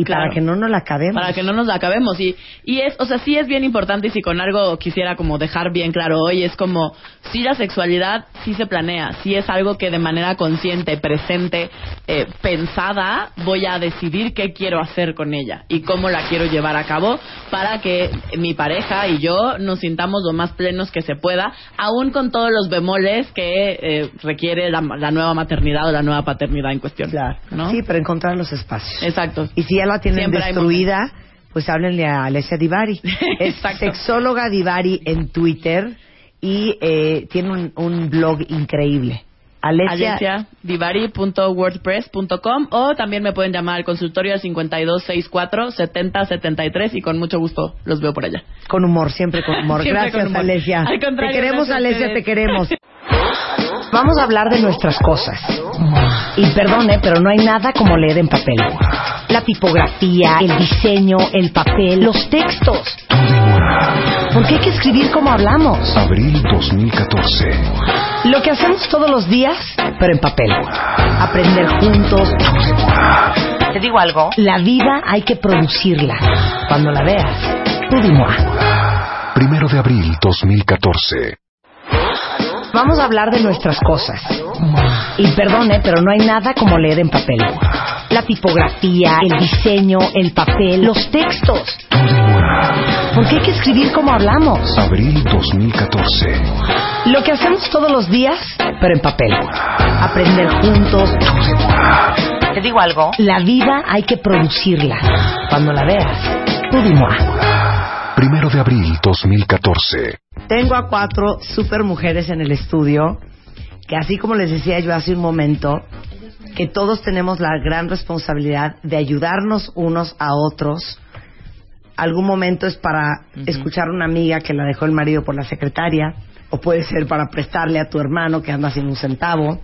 y Claro. para que no nos la acabemos. Para que no nos la acabemos. Y, y es, o sea, sí es bien importante y si con algo quisiera como dejar bien claro hoy, es como, si la sexualidad sí se planea, si es algo que de manera consciente, presente, eh, pensada, voy a decidir qué quiero hacer con ella y cómo la quiero llevar a cabo para que mi pareja y yo nos sintamos lo más plenos que se pueda, aún con todos los bemoles que eh, requiere la, la nueva maternidad o la nueva paternidad en cuestión. ¿no? Sí, pero encontrar los espacios. Exacto. Y si la tienen Siempre destruida, pues háblenle a Alessia Divari. es sexóloga Divari en Twitter y eh, tiene un, un blog increíble. Alessia, alessiadivari.wordpress.com o también me pueden llamar al consultorio al 5264-7073 y con mucho gusto los veo por allá. con humor, siempre con humor. Siempre Gracias, con humor. Alesia. Al Te queremos, Alesia, te queremos. Vamos a hablar de nuestras cosas. Y perdone, pero no hay nada como leer en papel. La tipografía, el diseño, el papel, los textos. Porque hay que escribir como hablamos. Abril 2014. Lo que hacemos todos los días, pero en papel. Aprender juntos. Te digo algo. La vida hay que producirla. Cuando la veas, tú. Primero de abril 2014. Vamos a hablar de nuestras cosas. Y perdone, pero no hay nada como leer en papel. La tipografía, el diseño, el papel, los textos. Porque hay que escribir como hablamos. Abril 2014. Lo que hacemos todos los días, pero en papel. Aprender juntos. Te digo algo. La vida hay que producirla. Cuando la veas, tú. Primero de abril 2014. Tengo a cuatro super mujeres en el estudio que así como les decía yo hace un momento, que todos tenemos la gran responsabilidad de ayudarnos unos a otros. Algún momento es para escuchar a una amiga que la dejó el marido por la secretaria, o puede ser para prestarle a tu hermano que anda sin un centavo,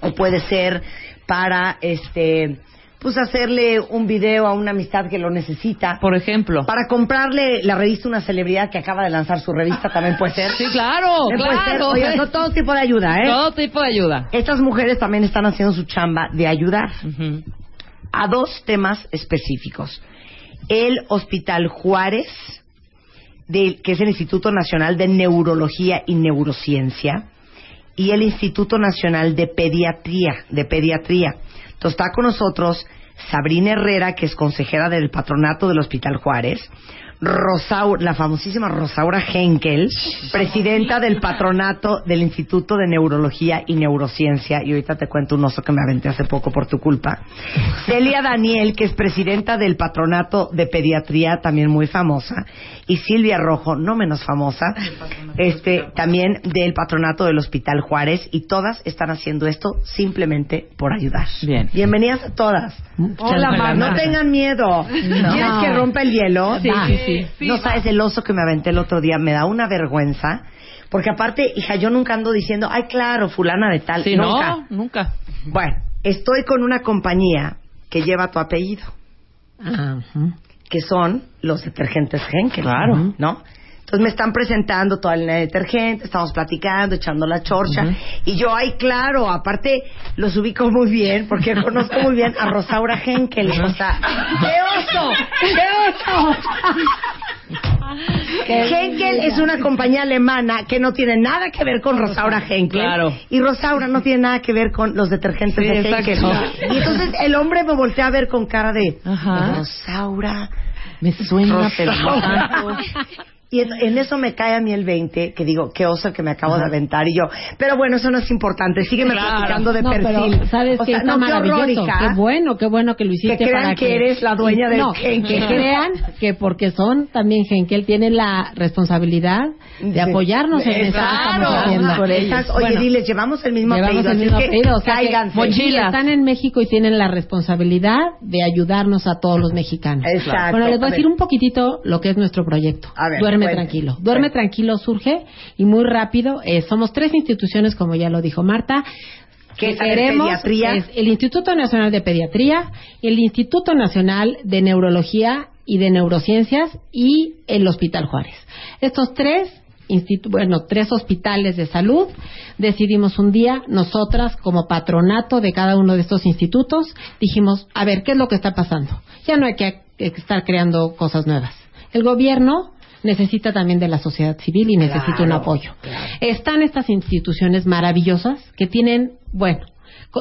o puede ser para este pues hacerle un video a una amistad que lo necesita. Por ejemplo. Para comprarle la revista a una celebridad que acaba de lanzar su revista también puede ser. Sí, claro, También puede ser. claro. Oye, son todo tipo de ayuda, ¿eh? Todo tipo de ayuda. Estas mujeres también están haciendo su chamba de ayudar a dos temas específicos. El Hospital Juárez, que es el Instituto Nacional de Neurología y Neurociencia, y el Instituto Nacional de Pediatría, de Pediatría. Está con nosotros Sabrina Herrera, que es consejera del patronato del Hospital Juárez, Rosaura, la famosísima Rosaura Henkel, presidenta del patronato del Instituto de Neurología y Neurociencia, y ahorita te cuento un oso que me aventé hace poco por tu culpa. Celia Daniel, que es presidenta del patronato de pediatría, también muy famosa, y Silvia Rojo, no menos famosa, este, también del patronato del Hospital Juárez, y todas están haciendo esto simplemente por ayudar. Bien. Bienvenidas a todas. Hola. Mar, no tengan miedo. ¿Quieres que rompa el hielo? Sí, sí, sí. no sabes el oso que me aventé el otro día, me da una vergüenza. Porque aparte, hija, yo nunca ando diciendo, ay, claro, fulana de tal. Sí, nunca. no, nunca. Bueno, estoy con una compañía que lleva tu apellido. que son los detergentes Henkel. Claro. ¿No? Entonces me están presentando toda la detergente, estamos platicando, echando la chorcha. Y yo, ay, claro, aparte los ubico muy bien, porque conozco muy bien a Rosaura Henkel. O sea, ¡qué oso! ¡Qué oso! Henkel es una compañía alemana que no tiene nada que ver con Rosaura Henkel. Claro. Y Rosaura no tiene nada que ver con los detergentes Sí, de exacto. Henkel. Y entonces el hombre me voltea a ver con cara de Ajá. Rosaura. Me suena, pero Rosaura. Y en, en eso me cae a mí el 20, que digo, qué oso que me acabo de aventar. Y yo, pero bueno, eso no es importante. Sígueme Claro. platicando de no, perfil. pero sabes O que sea, está no, qué horror, maravilloso. Qué bueno, qué bueno que lo hiciste Que crean para que eres la dueña del no, Henkel. Que crean que porque son también Henkel tienen la responsabilidad de apoyarnos en que estamos Claro. haciendo. Por esas- oye, Bueno, diles, llevamos el mismo Llevamos apellido. el mismo apellido, o sea cáiganse. sí, están en México y tienen la responsabilidad de ayudarnos a todos los mexicanos. Exacto. Bueno, les voy A decir un poquitito lo que es nuestro proyecto. A ver, Duerme cuente. tranquilo. Duerme tranquilo surge y muy rápido. eh, somos tres instituciones, como ya lo dijo Marta. ¿Qué que queremos es el Instituto Nacional de Pediatría, el Instituto Nacional de Neurología y de Neurociencias y el Hospital Juárez. Estos tres bueno, tres hospitales de salud, decidimos un día, nosotras como patronato de cada uno de estos institutos, dijimos, a ver, ¿qué es lo que está pasando? Ya no hay que estar creando cosas nuevas. El gobierno necesita también de la sociedad civil y necesita un Claro, apoyo. Están estas instituciones maravillosas que tienen, bueno,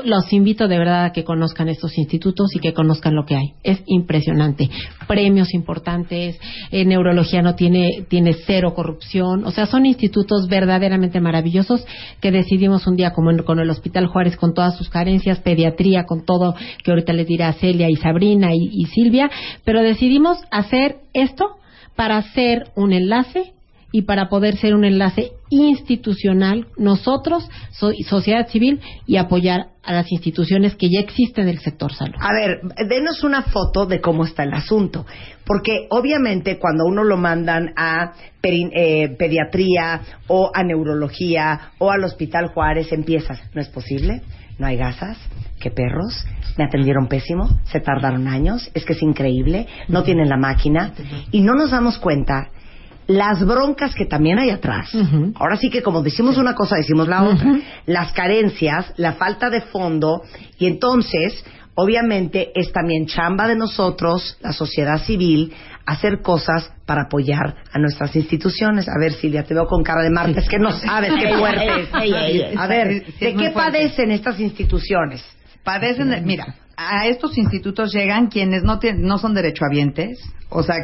los invito de verdad a que conozcan estos institutos y que conozcan lo que hay. Es impresionante. Premios importantes, eh, neurología no tiene, tiene cero corrupción. O sea, son institutos verdaderamente maravillosos que decidimos un día, como en- con el Hospital Juárez, con todas sus carencias, pediatría, con todo que ahorita les dirá Celia y Sabrina y, y Silvia, pero decidimos hacer esto para hacer un enlace y para poder ser un enlace institucional, nosotros, so- sociedad civil, y apoyar a las instituciones que ya existen del sector salud. A ver, denos una foto de cómo está el asunto. Porque obviamente cuando uno lo mandan a eh, pediatría o a neurología o al Hospital Juárez, empiezas. No es posible, no hay gasas, qué perros, me atendieron pésimo, se tardaron años, es que es increíble, no tienen la máquina y no nos damos cuenta las broncas que también hay atrás. Ahora sí que como decimos una cosa, decimos la otra. Las carencias, la falta de fondo y entonces, obviamente, es también chamba de nosotros, la sociedad civil, hacer cosas para apoyar a nuestras instituciones. A ver, Silvia, te veo con cara de Marta, es que no sabes qué fuerte es. A ver, ¿de qué padecen estas instituciones? Padecen, de- mira, a estos institutos llegan quienes no tienen, no son derechohabientes, o sea,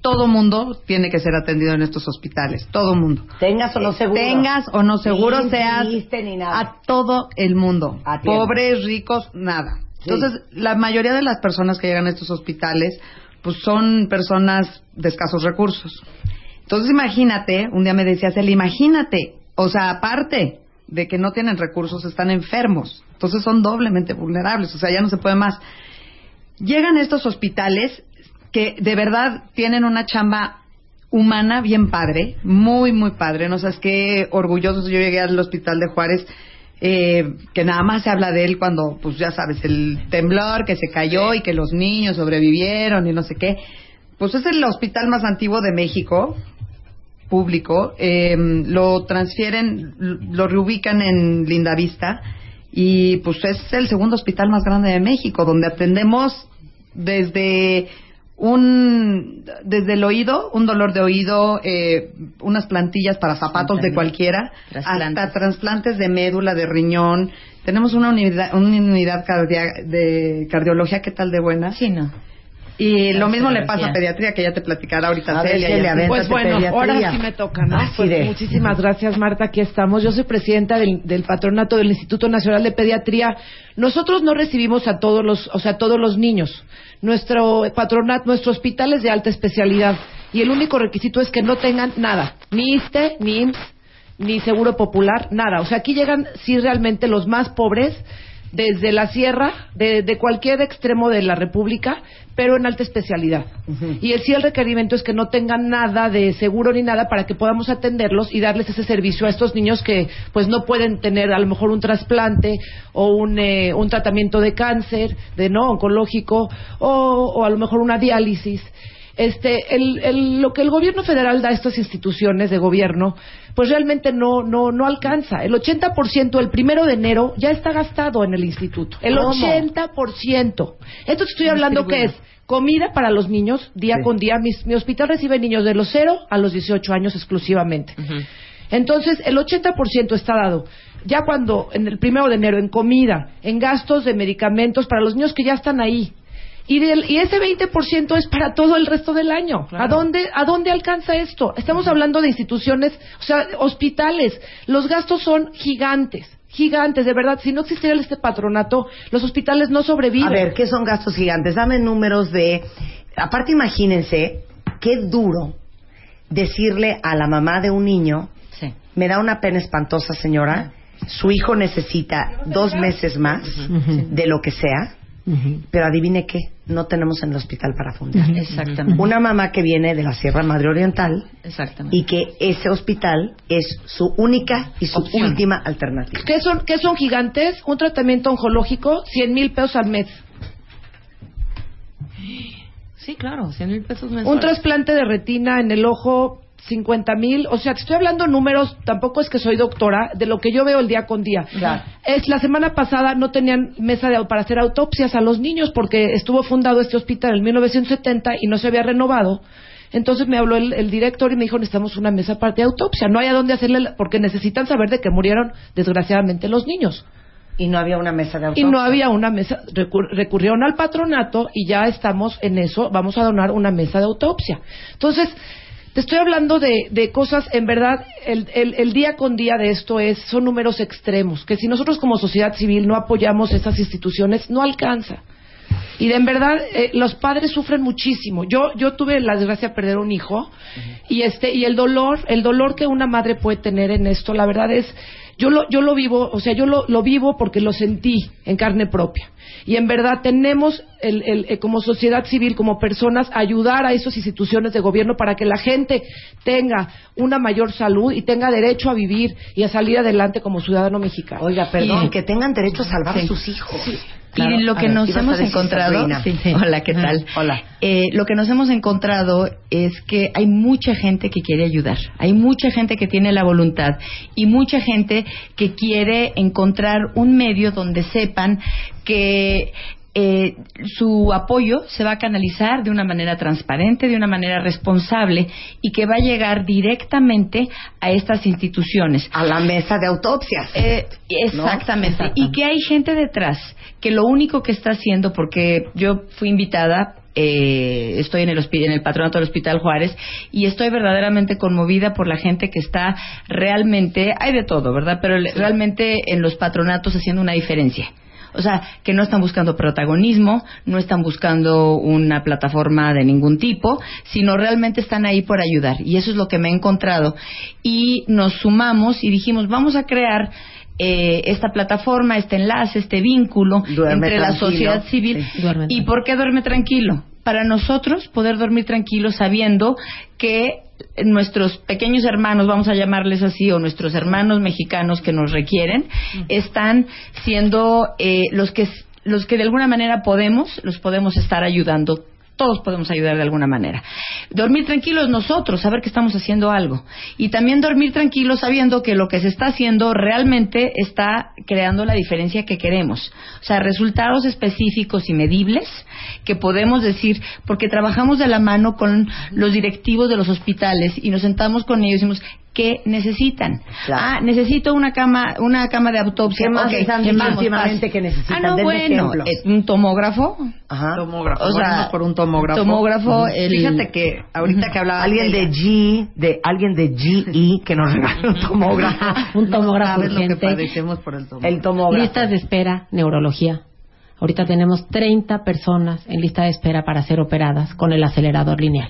todo mundo tiene que ser atendido en estos hospitales, todo mundo. Tengas o no seguro. Tengas o no seguro, seas triste ni nada. a todo el mundo, pobres, ricos, nada. Sí. Entonces, la mayoría de las personas que llegan a estos hospitales, pues son personas de escasos recursos. Entonces, imagínate, un día me decía Celia, imagínate, o sea, aparte de que no tienen recursos, están enfermos. Entonces son doblemente vulnerables, o sea, ya no se puede más. Llegan estos hospitales que de verdad tienen una chamba humana bien padre, muy, muy padre. No sabes qué orgullosos. Yo llegué al hospital de Juárez, eh, que nada más se habla de él cuando, pues ya sabes, el temblor que se cayó y que los niños sobrevivieron y no sé qué. Pues es el hospital más antiguo de México, público. eh, lo transfieren, lo reubican en Lindavista y pues es el segundo hospital más grande de México, donde atendemos desde un desde el oído, un dolor de oído, eh, unas plantillas para zapatos de cualquiera, Trasplantes. hasta trasplantes de médula, de riñón. Tenemos una unidad, una unidad cardia- de cardiología, ¿qué tal de buena? Sí, no. Y lo mismo le pasa a pediatría, que ya te platicará ahorita A Celia. Pues bueno, pediatría. ahora sí me toca, ¿no? Así Pues de. muchísimas gracias, Marta. Aquí estamos. Yo soy presidenta del, del patronato del Instituto Nacional de Pediatría. Nosotros no recibimos a todos los, o sea, a todos los niños. Nuestro patronato, nuestro hospital es de alta especialidad y el único requisito es que no tengan nada, ni ISTE, ni IMSS, ni Seguro Popular, nada. O sea, aquí llegan sí realmente los más pobres desde la sierra, de, de cualquier extremo de la República, pero en alta especialidad. Y el sí el requerimiento es que no tengan nada de seguro ni nada para que podamos atenderlos y darles ese servicio a estos niños que pues no pueden tener a lo mejor un trasplante o un, eh, un tratamiento de cáncer, de no oncológico o, o a lo mejor una diálisis. Este, el, el- lo que el gobierno federal da a estas instituciones de gobierno, pues realmente no, no, no alcanza. El 80% el primero de enero ya está gastado en el instituto. El ¿Cómo? 80%. Esto que estoy hablando que es comida para los niños día con día. Mis- mi hospital recibe niños de los 0 a los 18 años exclusivamente. Entonces, el 80% está dado. Ya cuando, en el primero de enero, en comida, en gastos de medicamentos para los niños que ya están ahí. Y, del- y ese 20% es para todo el resto del año. ¿A, dónde, ¿A dónde alcanza esto? Estamos hablando de instituciones, o sea, hospitales. Los gastos son gigantes, gigantes, de verdad. Si no existiera este patronato, los hospitales no sobreviven. A ver, ¿qué son gastos gigantes? Dame números de... Aparte, imagínense qué duro decirle a la mamá de un niño, me da una pena espantosa, señora, su hijo necesita dos meses más de lo que sea, pero adivine qué, no tenemos en el hospital para fundar. Exactamente. Una mamá que viene de la Sierra Madre Oriental Exactamente. y que ese hospital es su única y su última alternativa. ¿Qué son, ¿Qué son gigantes? Un tratamiento oncológico, 100 mil pesos al mes. Sí, claro, 100 mil pesos Un mensuales. trasplante de retina en el ojo, 50 mil. O sea, te estoy hablando números, tampoco es que soy doctora, de lo que yo veo el día con día. Claro. Es la semana pasada no tenían mesa de, para hacer autopsias a los niños porque estuvo fundado este hospital en 1970 y no se había renovado. Entonces me habló el, el director y me dijo, necesitamos una mesa para de autopsia. No hay a dónde hacerle, la- porque necesitan saber de que murieron desgraciadamente los niños. Y no había una mesa de Y autopsia. no había una mesa, recur- recurrieron al patronato y ya estamos en eso, vamos a donar una mesa de autopsia. Entonces, te estoy hablando de, de cosas, en verdad, el, el- el día con día de esto es, son números extremos, que si nosotros como sociedad civil no apoyamos esas instituciones, no alcanza. Y de en verdad, eh, los padres sufren muchísimo. Yo, yo tuve la desgracia de perder un hijo y este, y el dolor, el dolor que una madre puede tener en esto, la verdad es, yo lo, yo lo vivo, o sea, yo lo, lo vivo porque lo sentí en carne propia. Y en verdad tenemos, el, el, eh, como sociedad civil, como personas, ayudar a esas instituciones de gobierno para que la gente tenga una mayor salud y tenga derecho a vivir y a salir adelante como ciudadano mexicano. Oiga, perdón, Y- que tengan derecho a salvar Sí. a sus hijos. Y lo que nos hemos encontrado, Sabrina. Sí, sí. hola, ¿qué tal? Hola. Eh, lo que nos hemos encontrado es que hay mucha gente que quiere ayudar, hay mucha gente que tiene la voluntad y mucha gente que quiere encontrar un medio donde sepan que eh, su apoyo se va a canalizar de una manera transparente, de una manera responsable y que va a llegar directamente a estas instituciones. A la mesa de autopsias. Eh, exactamente. ¿No? Y que hay gente detrás que lo único que está haciendo, porque yo fui invitada, eh, estoy en el, en el patronato del Hospital Juárez y estoy verdaderamente conmovida por la gente que está realmente, hay de todo, ¿verdad? Pero realmente en los patronatos haciendo una diferencia. O sea, que no están buscando protagonismo, no están buscando una plataforma de ningún tipo, sino realmente están ahí por ayudar. Y eso es lo que me he encontrado. Y nos sumamos y dijimos, vamos a crear eh, esta plataforma, este enlace, este vínculo Duerme entre la sociedad civil. Sí. ¿Y por qué duerme tranquilo? Para nosotros poder dormir tranquilo sabiendo que nuestros pequeños hermanos, vamos a llamarles así, o nuestros hermanos mexicanos que nos requieren, están siendo eh, los que los que de alguna manera podemos, los podemos estar ayudando. Todos podemos ayudar de alguna manera. Dormir tranquilos nosotros, saber que estamos haciendo algo. Y también dormir tranquilos sabiendo que lo que se está haciendo realmente está creando la diferencia que queremos. O sea, resultados específicos y medibles que podemos decir, porque trabajamos de la mano con los directivos de los hospitales y nos sentamos con ellos y decimos, ¿qué necesitan? Ah, necesito una cama, una cama de autopsia. ¿Qué más Ok, les han ¿qué dicho vamos, últimamente que necesitan? Ah, no, Denme bueno, ejemplos. eh, un tomógrafo. Ajá. Tomógrafo. O sea, por un tomógrafo. tomógrafo, el- Fíjate que ahorita que hablaba Alguien de G, de alguien de GE que nos regala un tomógrafo. Un tomógrafo sabes lo que padecemos por el tomógrafo. El tomógrafo. Listas de espera, neurología. Ahorita tenemos 30 personas en lista de espera para ser operadas con el acelerador lineal.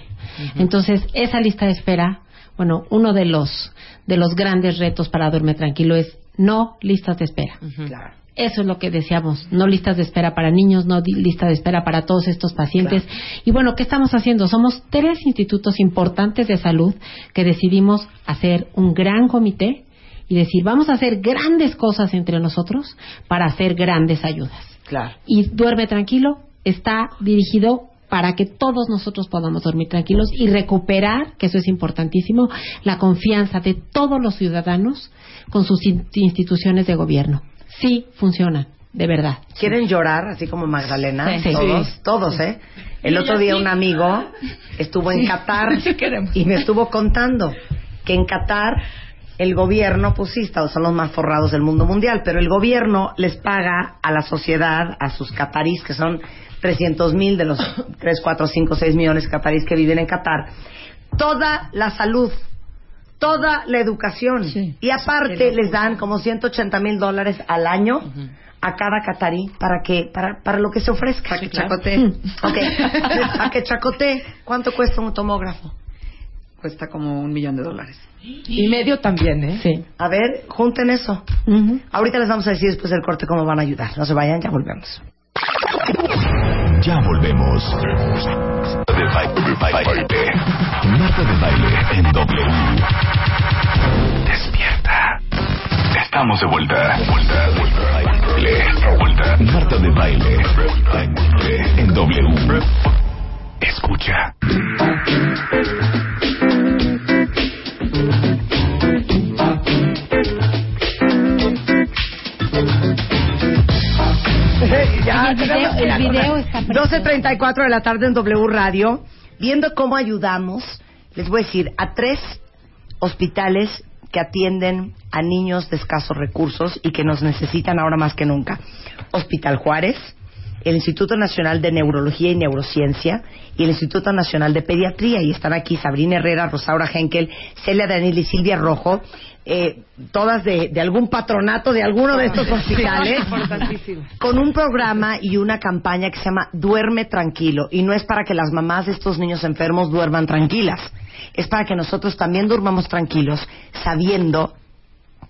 Entonces, esa lista de espera, bueno, uno de los de los grandes retos para dormir tranquilo es no listas de espera. Claro. Eso es lo que deseamos, no listas de espera para niños, no lista de espera para todos estos pacientes. Y bueno, ¿qué estamos haciendo? Somos tres institutos importantes de salud que decidimos hacer un gran comité y decir, vamos a hacer grandes cosas entre nosotros para hacer grandes ayudas. Claro. Y duerme tranquilo, está dirigido para que todos nosotros podamos dormir tranquilos y recuperar, que eso es importantísimo, la confianza de todos los ciudadanos con sus in- instituciones de gobierno. Sí, funcionan, de verdad. ¿Quieren llorar, así como Magdalena? Sí. Todos, Sí. todos, ¿eh? El otro día un amigo estuvo en. Qatar y me estuvo contando que en Qatar el gobierno, pues sí, Estados son los más forrados del mundo mundial, pero el gobierno les paga a la sociedad, a sus catarís, que son 300 mil de los 3, 4, 5, 6 millones de catarís que viven en Qatar, toda la salud, toda la educación. Y aparte les dan como 180 mil dólares al año a cada catarí para que para, para lo que se ofrezca. Para que chacotee. Ok. Para que chacotee. ¿Cuánto cuesta un tomógrafo? Cuesta como un millón de dólares. Y medio también, ¿eh? Sí. A ver, junten eso. Ahorita les vamos a decir después del corte cómo van a ayudar. No se vayan, ya volvemos. Ya volvemos. De baile, de baile. Marta de baile en W. Despierta. Estamos de vuelta. Vuelta, vuelta, baile. Vuelta. Marta de baile. En W. Escucha. Ya, el video- tenemos- el mira, video está precioso. 12.34 de la tarde en W Radio, viendo cómo ayudamos, les voy a decir, a tres hospitales que atienden a niños de escasos recursos y que nos necesitan ahora más que nunca. Hospital Juárez, el Instituto Nacional de Neurología y Neurociencia y el Instituto Nacional de Pediatría. Y están aquí Sabrina Herrera, Rosaura Henkel, Celia Daniel y Silvia Rojo, eh, todas de, de algún patronato de alguno de estos hospitales con un programa y una campaña que se llama Duerme Tranquilo. Y no es para que las mamás de estos niños enfermos duerman tranquilas. Es para que nosotros también durmamos tranquilos, sabiendo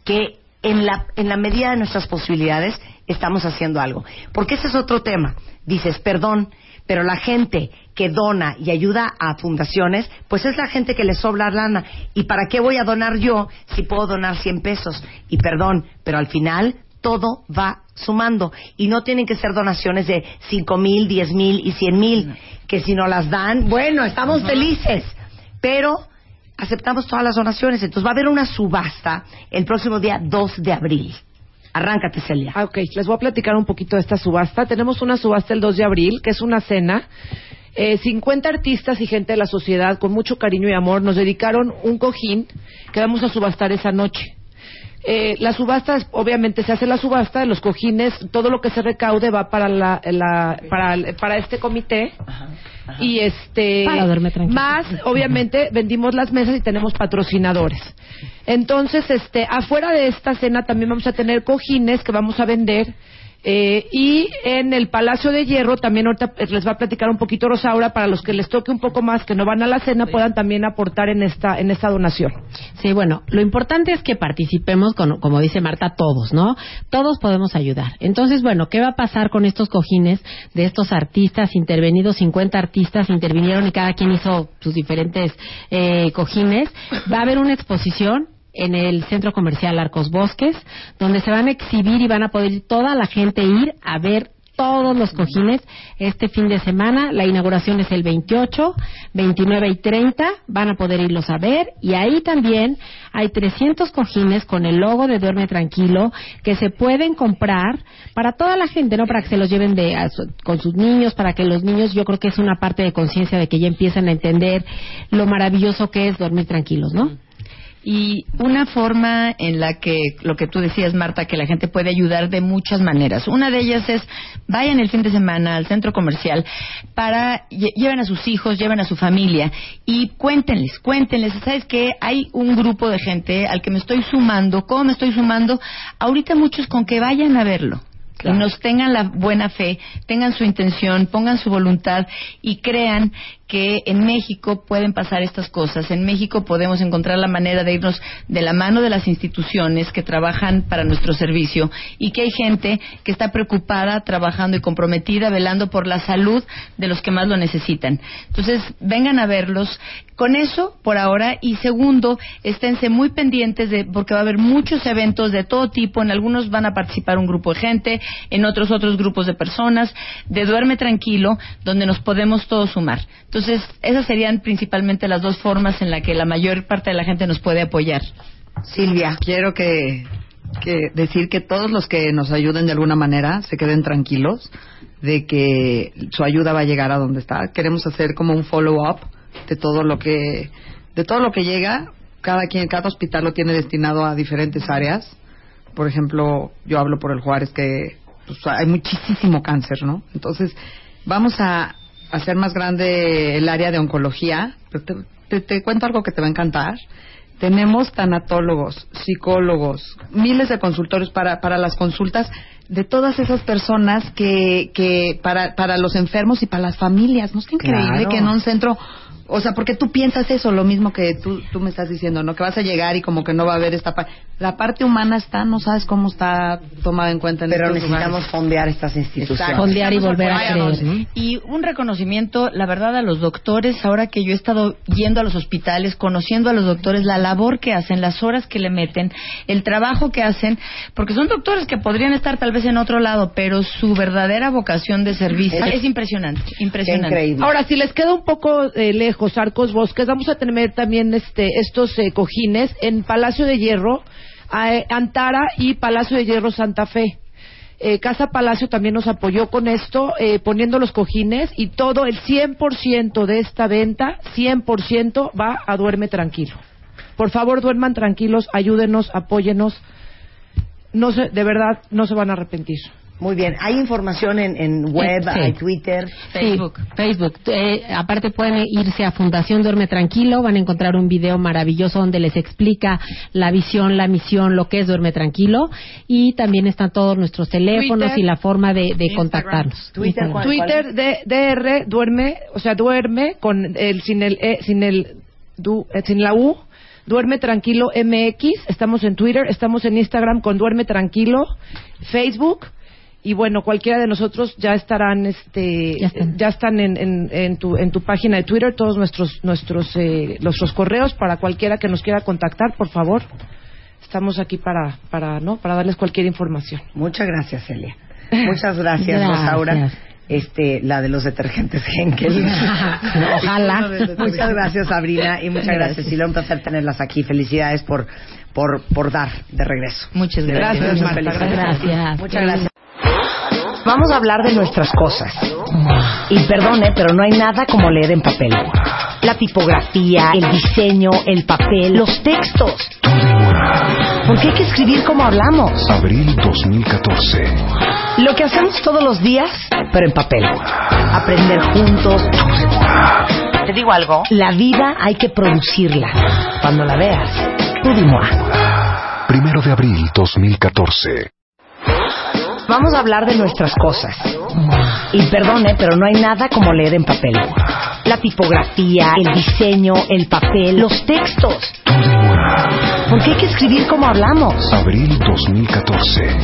que en la, en la medida de nuestras posibilidades estamos haciendo algo. Porque ese es otro tema. Dices, perdón, pero la gente que dona y ayuda a fundaciones, pues es la gente que le sobra lana. ¿Y para qué voy a donar yo si puedo donar 100 pesos? Y perdón, pero al final todo va sumando. Y no tienen que ser donaciones de 5 mil, 10 mil y 100 mil, que si no las dan, bueno, estamos felices. Pero aceptamos todas las donaciones. Entonces va a haber una subasta el próximo día 2 de abril. Arráncate, Celia. Ah, ok, les voy a platicar un poquito de esta subasta. Tenemos una subasta el 2 de abril, que es una cena. Eh, 50 artistas y gente de la sociedad, con mucho cariño y amor, nos dedicaron un cojín que vamos a subastar esa noche. Eh, la subasta, es- obviamente se hace la subasta de los cojines, todo lo que se recaude va para la, la- para, para este comité. Y este Para dormir tranquilo. más obviamente vendimos las mesas y tenemos patrocinadores. Entonces este afuera de esta cena también vamos a tener cojines que vamos a vender eh, y en el Palacio de Hierro también ahorita eh, les va a platicar un poquito Rosaura para los que les toque un poco más que no van a la cena puedan también aportar en esta en esta donación Sí, bueno, lo importante es que participemos, con, como dice Marta, todos, ¿no? Todos podemos ayudar. Entonces, bueno, ¿qué va a pasar con estos cojines de estos artistas intervenidos? 50 artistas intervinieron y cada quien hizo sus diferentes eh, cojines. Va a haber una exposición en el centro comercial Arcos Bosques, donde se van a exhibir y van a poder toda la gente ir a ver todos los cojines este fin de semana. La inauguración es el 28, 29 y 30. Van a poder irlos a ver. Y ahí también hay 300 cojines con el logo de Duerme Tranquilo que se pueden comprar para toda la gente, ¿no? Para que se los lleven de, a con sus niños, para que los niños, yo creo que es una parte de conciencia de que ya empiezan a entender lo maravilloso que es dormir tranquilos, ¿no? Y una forma en la que lo que tú decías Marta que la gente puede ayudar de muchas maneras. Una de ellas es vayan el fin de semana al centro comercial para lle- lleven a sus hijos lleven a su familia y cuéntenles cuéntenles sabes que hay un grupo de gente al que me estoy sumando cómo me estoy sumando ahorita muchos con que vayan a verlo. Y nos tengan la buena fe, tengan su intención, pongan su voluntad y crean que en México pueden pasar estas cosas. En México podemos encontrar la manera de irnos de la mano de las instituciones que trabajan para nuestro servicio y que hay gente que está preocupada, trabajando y comprometida, velando por la salud de los que más lo necesitan. Entonces, vengan a verlos con eso por ahora y segundo, esténse muy pendientes de porque va a haber muchos eventos de todo tipo, en algunos van a participar un grupo de gente, en otros otros grupos de personas, de duerme tranquilo, donde nos podemos todos sumar. Esas serían principalmente las dos formas en las que la mayor parte de la gente nos puede apoyar. Silvia, quiero que, que decir que todos los que nos ayuden de alguna manera se queden tranquilos de que su ayuda va a llegar a donde está. Queremos hacer como un follow-up de todo lo que de todo lo que llega. Cada quien, cada hospital lo tiene destinado a diferentes áreas. Por ejemplo, yo hablo por el Juárez que pues, hay muchísimo cáncer, ¿no? Entonces vamos a hacer más grande el área de oncología. Pero te, te- te cuento algo que te va a encantar. Tenemos tanatólogos, psicólogos, miles de consultorios para, para las consultas de todas esas personas que, que para, para los enfermos y para las familias. ¿No es increíble Claro. que en un centro, o sea, porque tú piensas eso, lo mismo que tú, tú me estás diciendo, ¿no? Que vas a llegar y como que no va a haber esta. La parte humana está, no sabes cómo está tomada en cuenta en Pero estos necesitamos lugares. fondear estas instituciones. Exacto. Fondear y volver a creer, ¿no? Y un reconocimiento, la verdad, a los doctores, ahora que yo he estado yendo a los hospitales, conociendo a los doctores, la labor que hacen, las horas que le meten, el trabajo que hacen, porque son doctores que podrían estar tal vez en otro lado, pero su verdadera vocación de servicio es, impresionante, impresionante. Ahora, si les queda un poco eh, lejos Arcos Bosques, vamos a tener también este, estos eh, cojines en Palacio de Hierro, Antara y Palacio de Hierro Santa Fe. Eh, Casa Palacio también nos apoyó con esto, eh, poniendo los cojines y todo el 100% de esta venta, 100% va a Duerme Tranquilo. Por favor, duerman tranquilos, ayúdenos, apóyenos. No se, de verdad, no se van a arrepentir. Muy bien. ¿Hay información en, en web, Sí. hay Twitter? Facebook. Facebook. Eh, aparte pueden irse a Fundación Duerme Tranquilo, van a encontrar un video maravilloso donde les explica la visión, la misión, lo que es Duerme Tranquilo y también están todos nuestros teléfonos Twitter, y la forma de, de contactarnos. Twitter, Instagram. Twitter de, DR duerme, o sea, duerme con el sin el E, sin el du- eh, sin la U. Duerme Tranquilo MX, estamos en Twitter, estamos en Instagram con Duerme Tranquilo, Facebook y bueno, cualquiera de nosotros ya estarán este ya están, en, en, en tu en tu página de Twitter todos nuestros nuestros eh, nuestros correos para cualquiera que nos quiera contactar, por favor. Estamos aquí para para no, para darles cualquier información. Muchas gracias, Celia. Muchas gracias, Gracias. Rosaura. Este, la de los detergentes Henkel. Ojalá. muchas gracias, Sabrina, y muchas gracias, Silvia. Un placer tenerlas aquí. Felicidades por, por, por dar de regreso. Muchas gracias. Marta. Gracias. Muchas gracias. Vamos a hablar de nuestras cosas. Y perdone, pero no hay nada como leer en papel. La tipografía, el diseño, el papel, los textos. Porque hay que escribir como hablamos. Abril 2014. Lo que hacemos todos los días, pero en papel. Aprender juntos. Te digo algo. La vida hay que producirla. Cuando la veas, tú. Primero de abril 2014. Vamos a hablar de nuestras cosas. Y perdone, pero no hay nada como leer en papel. La tipografía, el diseño, el papel, los textos. Porque hay que escribir como hablamos. Abril 2014.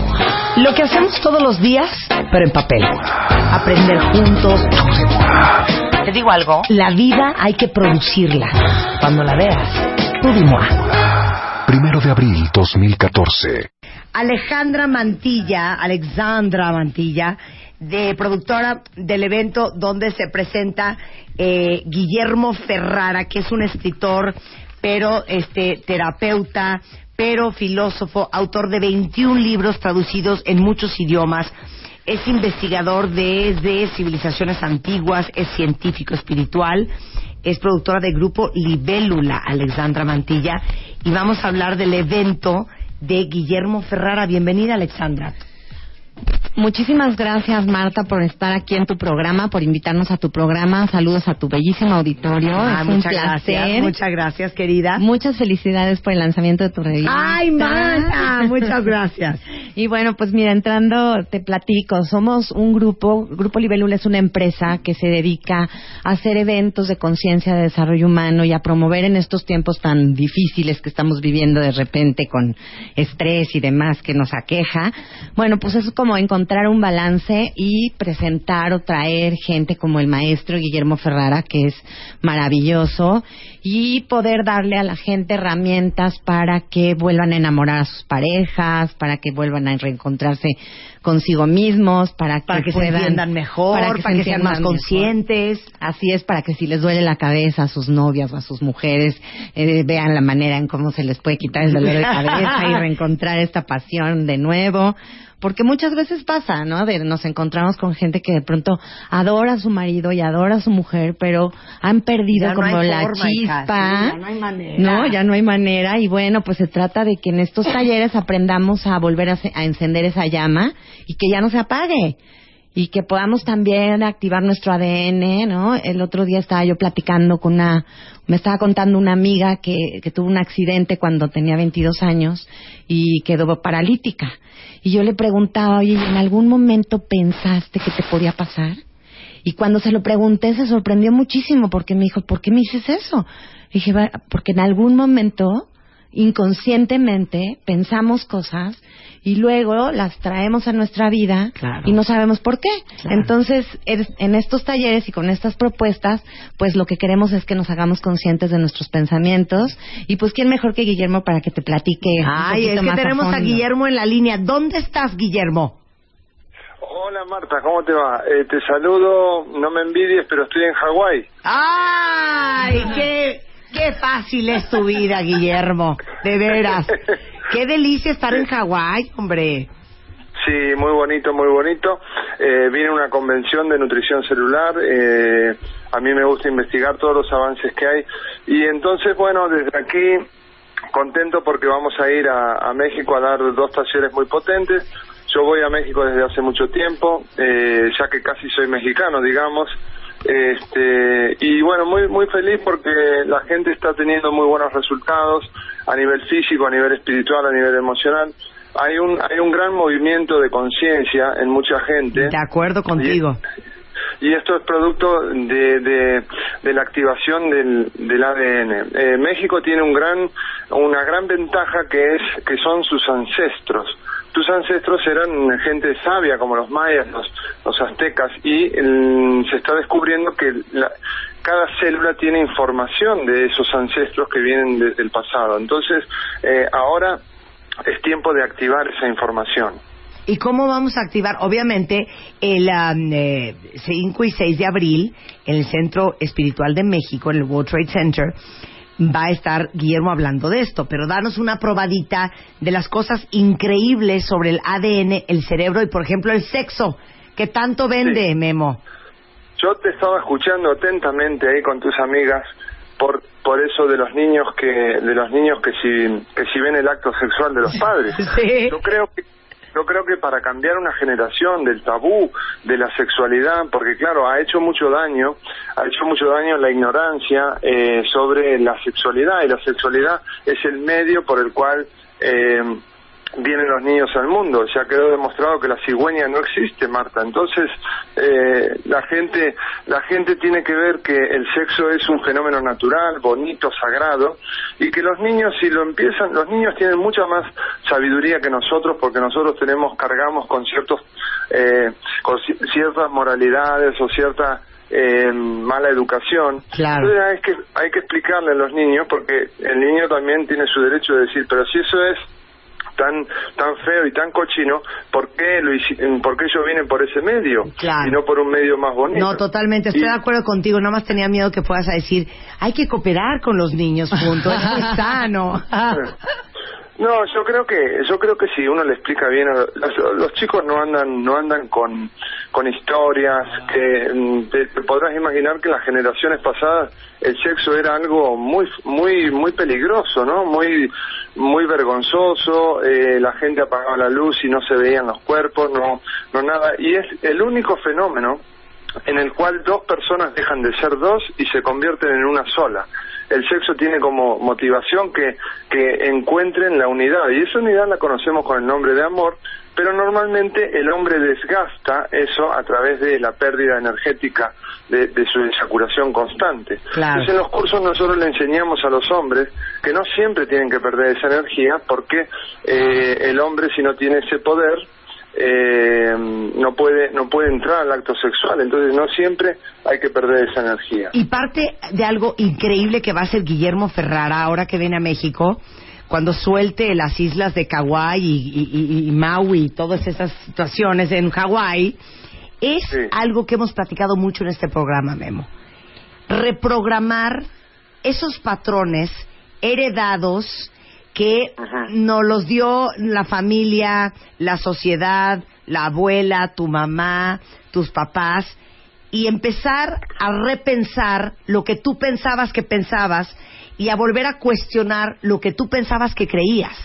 Lo que hacemos todos los días, pero en papel. Aprender juntos. Te digo algo. La vida hay que producirla. Cuando la veas, tú. Primero de abril 2014. Alejandra Mantilla, Alexandra Mantilla, de productora del evento donde se presenta eh, Guillermo Ferrara, que es un escritor, pero este terapeuta, pero filósofo, autor de 21 libros traducidos en muchos idiomas. Es investigador desde civilizaciones antiguas, es científico espiritual, es productora del grupo Libélula, Alexandra Mantilla, y vamos a hablar del evento de Guillermo Ferrara. Bienvenida, Alexandra. Muchísimas gracias, Marta, por estar aquí en tu programa, por invitarnos a tu programa. Saludos a tu bellísimo auditorio. Ah, es un muchas placer. gracias, muchas gracias, querida. Muchas felicidades por el lanzamiento de tu revista. Ay, Marta, muchas gracias. Y bueno, pues mira, entrando, te platico, somos un grupo, Grupo Libélula es una empresa que se dedica a hacer eventos de conciencia de desarrollo humano y a promover en estos tiempos tan difíciles que estamos viviendo de repente con estrés y demás que nos aqueja. Bueno, pues es como encontrar un balance y presentar o traer gente como el maestro Guillermo Ferrara, que es maravilloso, y poder darle a la gente herramientas para que vuelvan a enamorar a sus parejas, para que vuelvan a reencontrarse consigo mismos, para que, Para que se puedan, entiendan mejor, para que se sean más mejor. conscientes. Así es, para que si les duele la cabeza a sus novias o a sus mujeres, eh, vean la manera en cómo se les puede quitar el dolor de cabeza y reencontrar esta pasión de nuevo. Porque muchas veces pasa, ¿no? De, nos encontramos con gente que de pronto adora a su marido y adora a su mujer, pero han perdido Ya como la forma, hija, chispa. sí, ya no hay manera. No, ya no hay manera. Y bueno, pues se trata de que en estos talleres aprendamos a volver a, a encender esa llama y que ya no se apague. Y que podamos también activar nuestro ADN, ¿no? El otro día estaba yo platicando con una, me estaba contando una amiga que, que tuvo un accidente cuando tenía 22 años y quedó paralítica. Y yo le preguntaba, oye, ¿y ¿en algún momento pensaste que te podía pasar? Y cuando se lo pregunté se sorprendió muchísimo porque me dijo, ¿por qué me dices eso? dije, "Va- porque en algún momento, inconscientemente, pensamos cosas y luego las traemos a nuestra vida y no sabemos por qué. Entonces, es- en estos talleres y con estas propuestas, pues lo que queremos es que nos hagamos conscientes de nuestros pensamientos y pues quién mejor que Guillermo para que te platique. Ay, es que más tenemos a. Guillermo en la línea. ¿Dónde estás, Guillermo? Hola Marta, ¿cómo te va? Eh, te saludo, no me envidies, pero estoy en Hawái. ¡Ay, qué, qué fácil es tu vida, Guillermo! De veras. Qué delicia estar en Hawái, hombre. Sí, muy bonito, muy bonito. Eh, vine a una convención de nutrición celular. eh, a mí me gusta investigar todos los avances que hay. Y entonces, bueno, desde aquí, contento porque vamos a ir a, a México a dar dos talleres muy potentes. Yo voy a México desde hace mucho tiempo, eh, ya que casi soy mexicano, digamos. Este, y bueno, muy muy feliz porque la gente está teniendo muy buenos resultados a nivel físico, a nivel espiritual, a nivel emocional. Hay un hay un gran movimiento de conciencia en mucha gente. De acuerdo contigo. Y esto es producto de, de, de la activación del, del ADN. Eh, México tiene un gran, una gran ventaja que es que son sus ancestros. Tus ancestros eran gente sabia como los mayas, los, los aztecas y mm, se está descubriendo que la- cada célula tiene información de esos ancestros que vienen desde el pasado. Entonces, eh, ahora es tiempo de activar esa información. ¿Y cómo vamos a activar? Obviamente, el am, eh, 5 y 6 de abril, en el Centro Espiritual de México, en el World Trade Center, va a estar Guillermo hablando de esto, pero danos una probadita de las cosas increíbles sobre el ADN, el cerebro y, por ejemplo, el sexo, que tanto vende, Memo. Yo te estaba escuchando atentamente ahí con tus amigas por por eso de los niños que de los niños que si que si ven el acto sexual de los padres. Sí. Yo creo que yo creo que para cambiar una generación del tabú de la sexualidad, porque claro, ha hecho mucho daño, ha hecho mucho daño la ignorancia eh, sobre la sexualidad y la sexualidad es el medio por el cual eh, vienen los niños al mundo. Ya quedó demostrado que la cigüeña no existe, Marta. Entonces, eh, la gente la gente tiene que ver que el sexo es un fenómeno natural, bonito, sagrado, y que los niños, si lo empiezan, los niños tienen mucha más sabiduría que nosotros, porque nosotros tenemos, cargamos con ciertos, eh, con ci- ciertas moralidades o cierta eh, mala educación. Claro. Entonces hay que, hay que explicarle a los niños, porque el niño también tiene su derecho de decir, pero si eso es tan tan feo y tan cochino, ¿por qué, lo hici- ¿por qué yo vine por ese medio Claro. y no por un medio más bonito? No, totalmente, estoy Y- de acuerdo contigo, nada más tenía miedo que puedas decir, hay que cooperar con los niños, punto, es sano. No, yo creo que yo creo que si uno le explica bien, los, los chicos no andan no andan con con historias que mm, te, te podrás imaginar que en las generaciones pasadas el sexo era algo muy muy muy peligroso, ¿no? Muy muy vergonzoso, eh, la gente apagaba la luz y no se veían los cuerpos, no no nada y es el único fenómeno en el cual dos personas dejan de ser dos y se convierten en una sola. El sexo tiene como motivación que, que encuentren la unidad y esa unidad la conocemos con el nombre de amor, pero normalmente el hombre desgasta eso a través de la pérdida energética de, de su eyaculación constante. Claro. Entonces en los cursos nosotros le enseñamos a los hombres que no siempre tienen que perder esa energía porque eh, el hombre si no tiene ese poder eh, no puede no puede entrar al acto sexual. Entonces no siempre hay que perder esa energía. Y parte de algo increíble que va a hacer Guillermo Ferrara ahora que viene a México, cuando suelte las islas de Kauai y, y- y- y Maui y todas esas situaciones en Hawái, es algo que hemos platicado mucho en este programa, Memo. Reprogramar esos patrones heredados que nos los dio la familia, la sociedad, la abuela, tu mamá, tus papás, y empezar a repensar lo que tú pensabas que pensabas y a volver a cuestionar lo que tú pensabas que creías.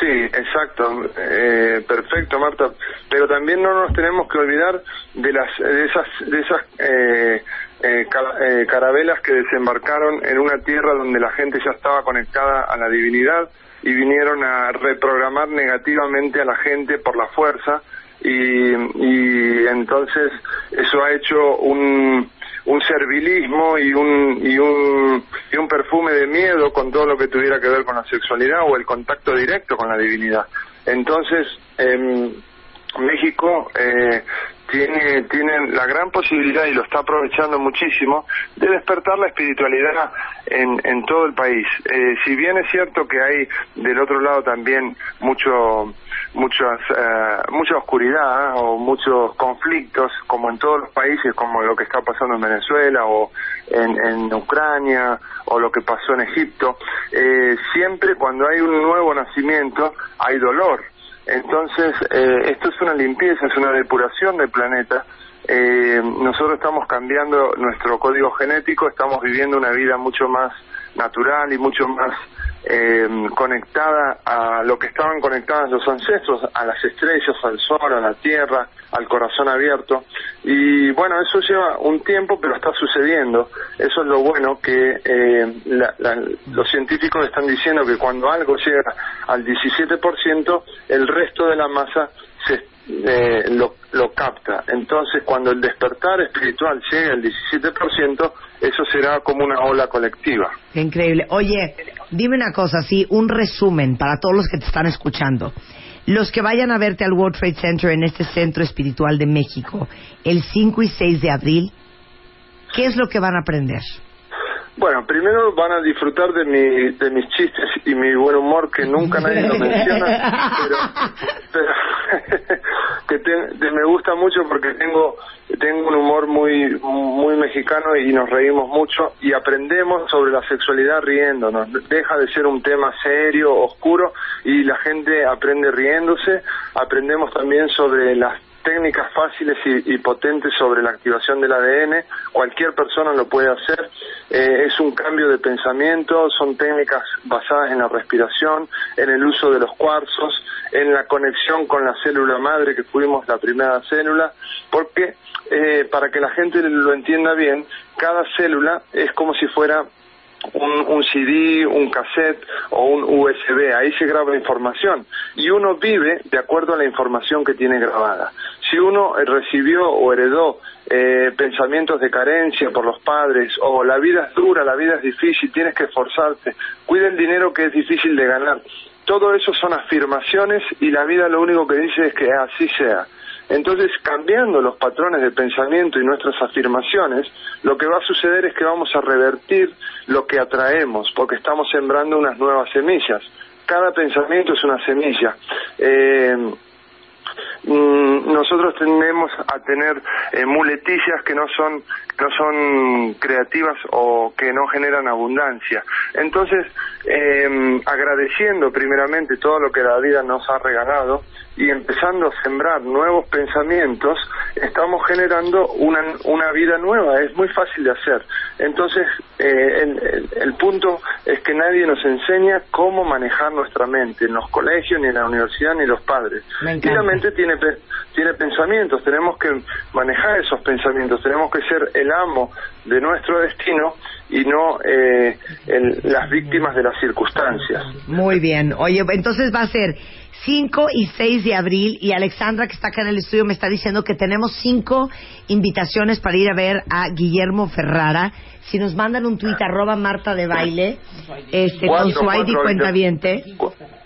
Sí, exacto, eh, perfecto, Marta. Pero también no nos tenemos que olvidar de las de esas de esas eh, eh, ca- eh, carabelas que desembarcaron en una tierra donde la gente ya estaba conectada a la divinidad y vinieron a reprogramar negativamente a la gente por la fuerza y, y entonces eso ha hecho un un servilismo y un, y un y un perfume de miedo con todo lo que tuviera que ver con la sexualidad o el contacto directo con la divinidad. Entonces, em, México eh, tiene, tiene la gran posibilidad y lo está aprovechando muchísimo de despertar la espiritualidad en, en todo el país. Eh, si bien es cierto que hay del otro lado también mucho muchas eh, mucha oscuridad ¿eh? o muchos conflictos como en todos los países como lo que está pasando en Venezuela o en, en Ucrania o lo que pasó en Egipto eh, siempre cuando hay un nuevo nacimiento hay dolor entonces, eh, esto es una limpieza, es una depuración del planeta. Eh, nosotros estamos cambiando nuestro código genético, estamos viviendo una vida mucho más natural y mucho más eh, conectada a lo que estaban conectadas los ancestros, a las estrellas, al sol, a la tierra, al corazón abierto. Y bueno, eso lleva un tiempo, pero está sucediendo. Eso es lo bueno que eh, la- los científicos están diciendo que cuando algo llega al 17%, el resto de la masa se eh, lo, lo capta. Entonces, cuando el despertar espiritual llegue al 17%, eso será como una ola colectiva. Increíble. Oye, dime una cosa, sí, un resumen para todos los que te están escuchando. Los que vayan a verte al World Trade Center en este centro espiritual de México el 5 y 6 de abril, ¿qué es lo que van a aprender? Bueno, primero van a disfrutar de, mi, de mis chistes y mi buen humor, que nunca nadie lo menciona, pero, que te- te- me gusta mucho porque tengo tengo un humor muy muy mexicano y nos reímos mucho y aprendemos sobre la sexualidad riéndonos. Deja de ser un tema serio, oscuro y la gente aprende riéndose. Aprendemos también sobre las técnicas fáciles y, y potentes sobre la activación del ADN. Cualquier persona lo puede hacer. Eh, es un cambio de pensamiento, son técnicas basadas en la respiración, en el uso de los cuarzos, en la conexión con la célula madre, que fuimos la primera célula, porque eh, para que la gente lo entienda bien, cada célula es como si fuera un, un CD, un cassette o un USB. Ahí se graba información y uno vive de acuerdo a la información que tiene grabada. Si uno eh, recibió o heredó eh, pensamientos de carencia por los padres o la vida es dura, la vida es difícil, tienes que esforzarte, cuida el dinero que es difícil de ganar. Todo eso son afirmaciones y la vida lo único que dice es que así sea. Entonces, cambiando los patrones de pensamiento y nuestras afirmaciones, lo que va a suceder es que vamos a revertir lo que atraemos, porque estamos sembrando unas nuevas semillas. Cada pensamiento es una semilla. Eh, mm, nosotros tendemos a tener eh, muletillas que no son no son creativas o que no generan abundancia. Entonces, eh, agradeciendo primeramente todo lo que la vida nos ha regalado y empezando a sembrar nuevos pensamientos, estamos generando una, una vida nueva. Es muy fácil de hacer. Entonces, eh, el, el- el punto es que nadie nos enseña cómo manejar nuestra mente en los colegios, ni en la universidad, ni los padres. Y la mente tiene tiene pensamientos, tenemos que manejar esos pensamientos, tenemos que ser el amo de nuestro destino y no eh, el- las víctimas de las circunstancias. Muy bien. Oye, entonces va a ser 5 y 6 de abril y Alexandra, que está acá en el estudio, me está diciendo que tenemos cinco invitaciones para ir a ver a Guillermo Ferrara. Si nos mandan un tuit, arroba Marta de Baile, este, con su ID cuentaviente.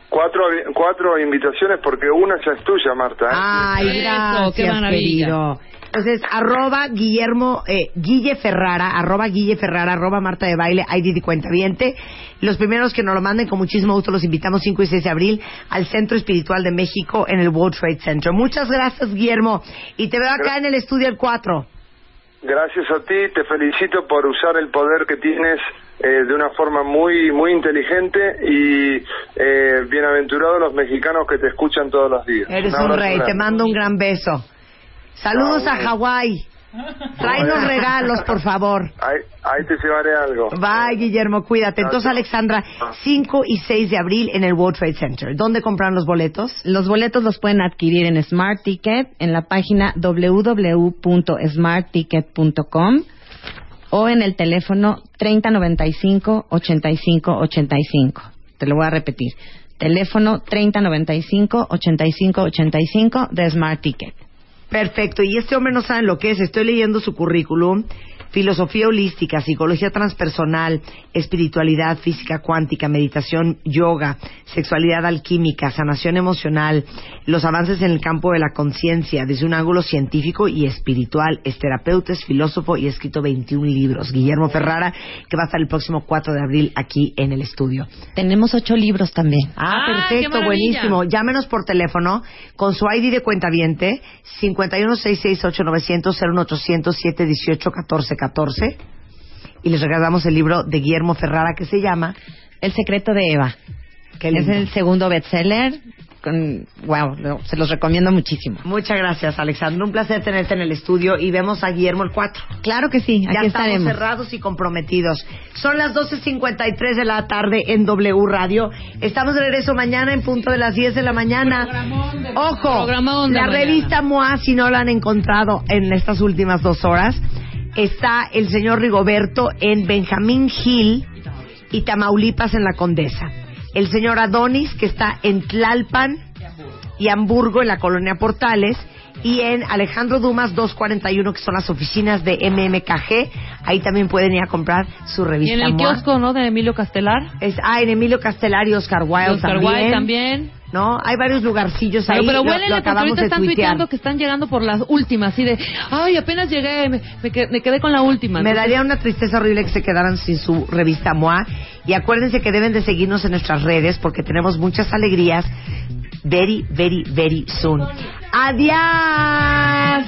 Cuatro, cuatro invitaciones porque una ya es tuya, Marta. ¿eh? Ay, gracias, querido. Entonces, arroba Guillermo, eh, Guille Ferrara, arroba Guille Ferrara, arroba Marta de Baile, ID Cuentaviente. Los primeros que nos lo manden, con muchísimo gusto, los invitamos 5 y 6 de abril al Centro Espiritual de México en el World Trade Center. Muchas gracias, Guillermo. Y te veo acá en el estudio el 4. Gracias a ti, te felicito por usar el poder que tienes eh, de una forma muy muy inteligente y eh, bienaventurados los mexicanos que te escuchan todos los días. Eres un rey, grande. te mando un gran beso. Saludos a Hawái. Tráenos regalos, por favor. Ahí, ahí te llevaré algo. Bye, Guillermo, cuídate. Entonces, Alexandra, 5 y 6 de abril en el World Trade Center. ¿Dónde compran los boletos? Los boletos los pueden adquirir en Smart Ticket en la página www.smartticket.com o en el teléfono 3095 85 85. Te lo voy a repetir. Teléfono 3095 85 85 de Smart Ticket. Perfecto. Y este hombre no sabe lo que es. Estoy leyendo su currículum. Filosofía holística, psicología transpersonal, espiritualidad, física cuántica, meditación, yoga, sexualidad alquímica, sanación emocional, los avances en el campo de la conciencia desde un ángulo científico y espiritual. Es terapeuta, es filósofo y ha escrito 21 libros. Guillermo Ferrara, que va a estar el próximo 4 de abril aquí en el estudio. Tenemos ocho libros también. Ah, perfecto, buenísimo. Llámenos por teléfono con su ID de cuentaviente 51668 01800 718 1414 y les regalamos el libro de Guillermo Ferrara que se llama El secreto de Eva. Qué Es el segundo bestseller. Con, wow, se los recomiendo muchísimo. Muchas gracias, Alexandra. Un placer tenerte en el estudio y vemos a Guillermo el 4. Claro que sí, Ya aquí estamos estaremos. cerrados y comprometidos. Son las 12.53 de la tarde en W Radio. Estamos de regreso mañana en punto de las 10 de la mañana. Ojo, Programón de la mañana. revista MOA, si no la han encontrado en estas últimas dos horas, está el señor Rigoberto en Benjamín Hill y Tamaulipas en la Condesa. El señor Adonis, que está en Tlalpan y Hamburgo en la colonia Portales. Y en Alejandro Dumas 241, que son las oficinas de MMKG. Ahí también pueden ir a comprar su Y revista en el MOA. kiosco, ¿no? De Emilio Castelar. Es, ah, en Emilio Castelar y Oscar Wilde Oscar también. Wilde también. ¿no? Hay varios lugarcillos ahí. Pero, pero huélele ahorita están tuiteando que están llegando por las últimas, así de, ay, apenas llegué, me, quedé, me quedé con la última. Me daría una tristeza horrible que se quedaran sin su revista MOA. Y acuérdense que deben de seguirnos en nuestras redes porque tenemos muchas alegrías very, very, very soon. Adiós.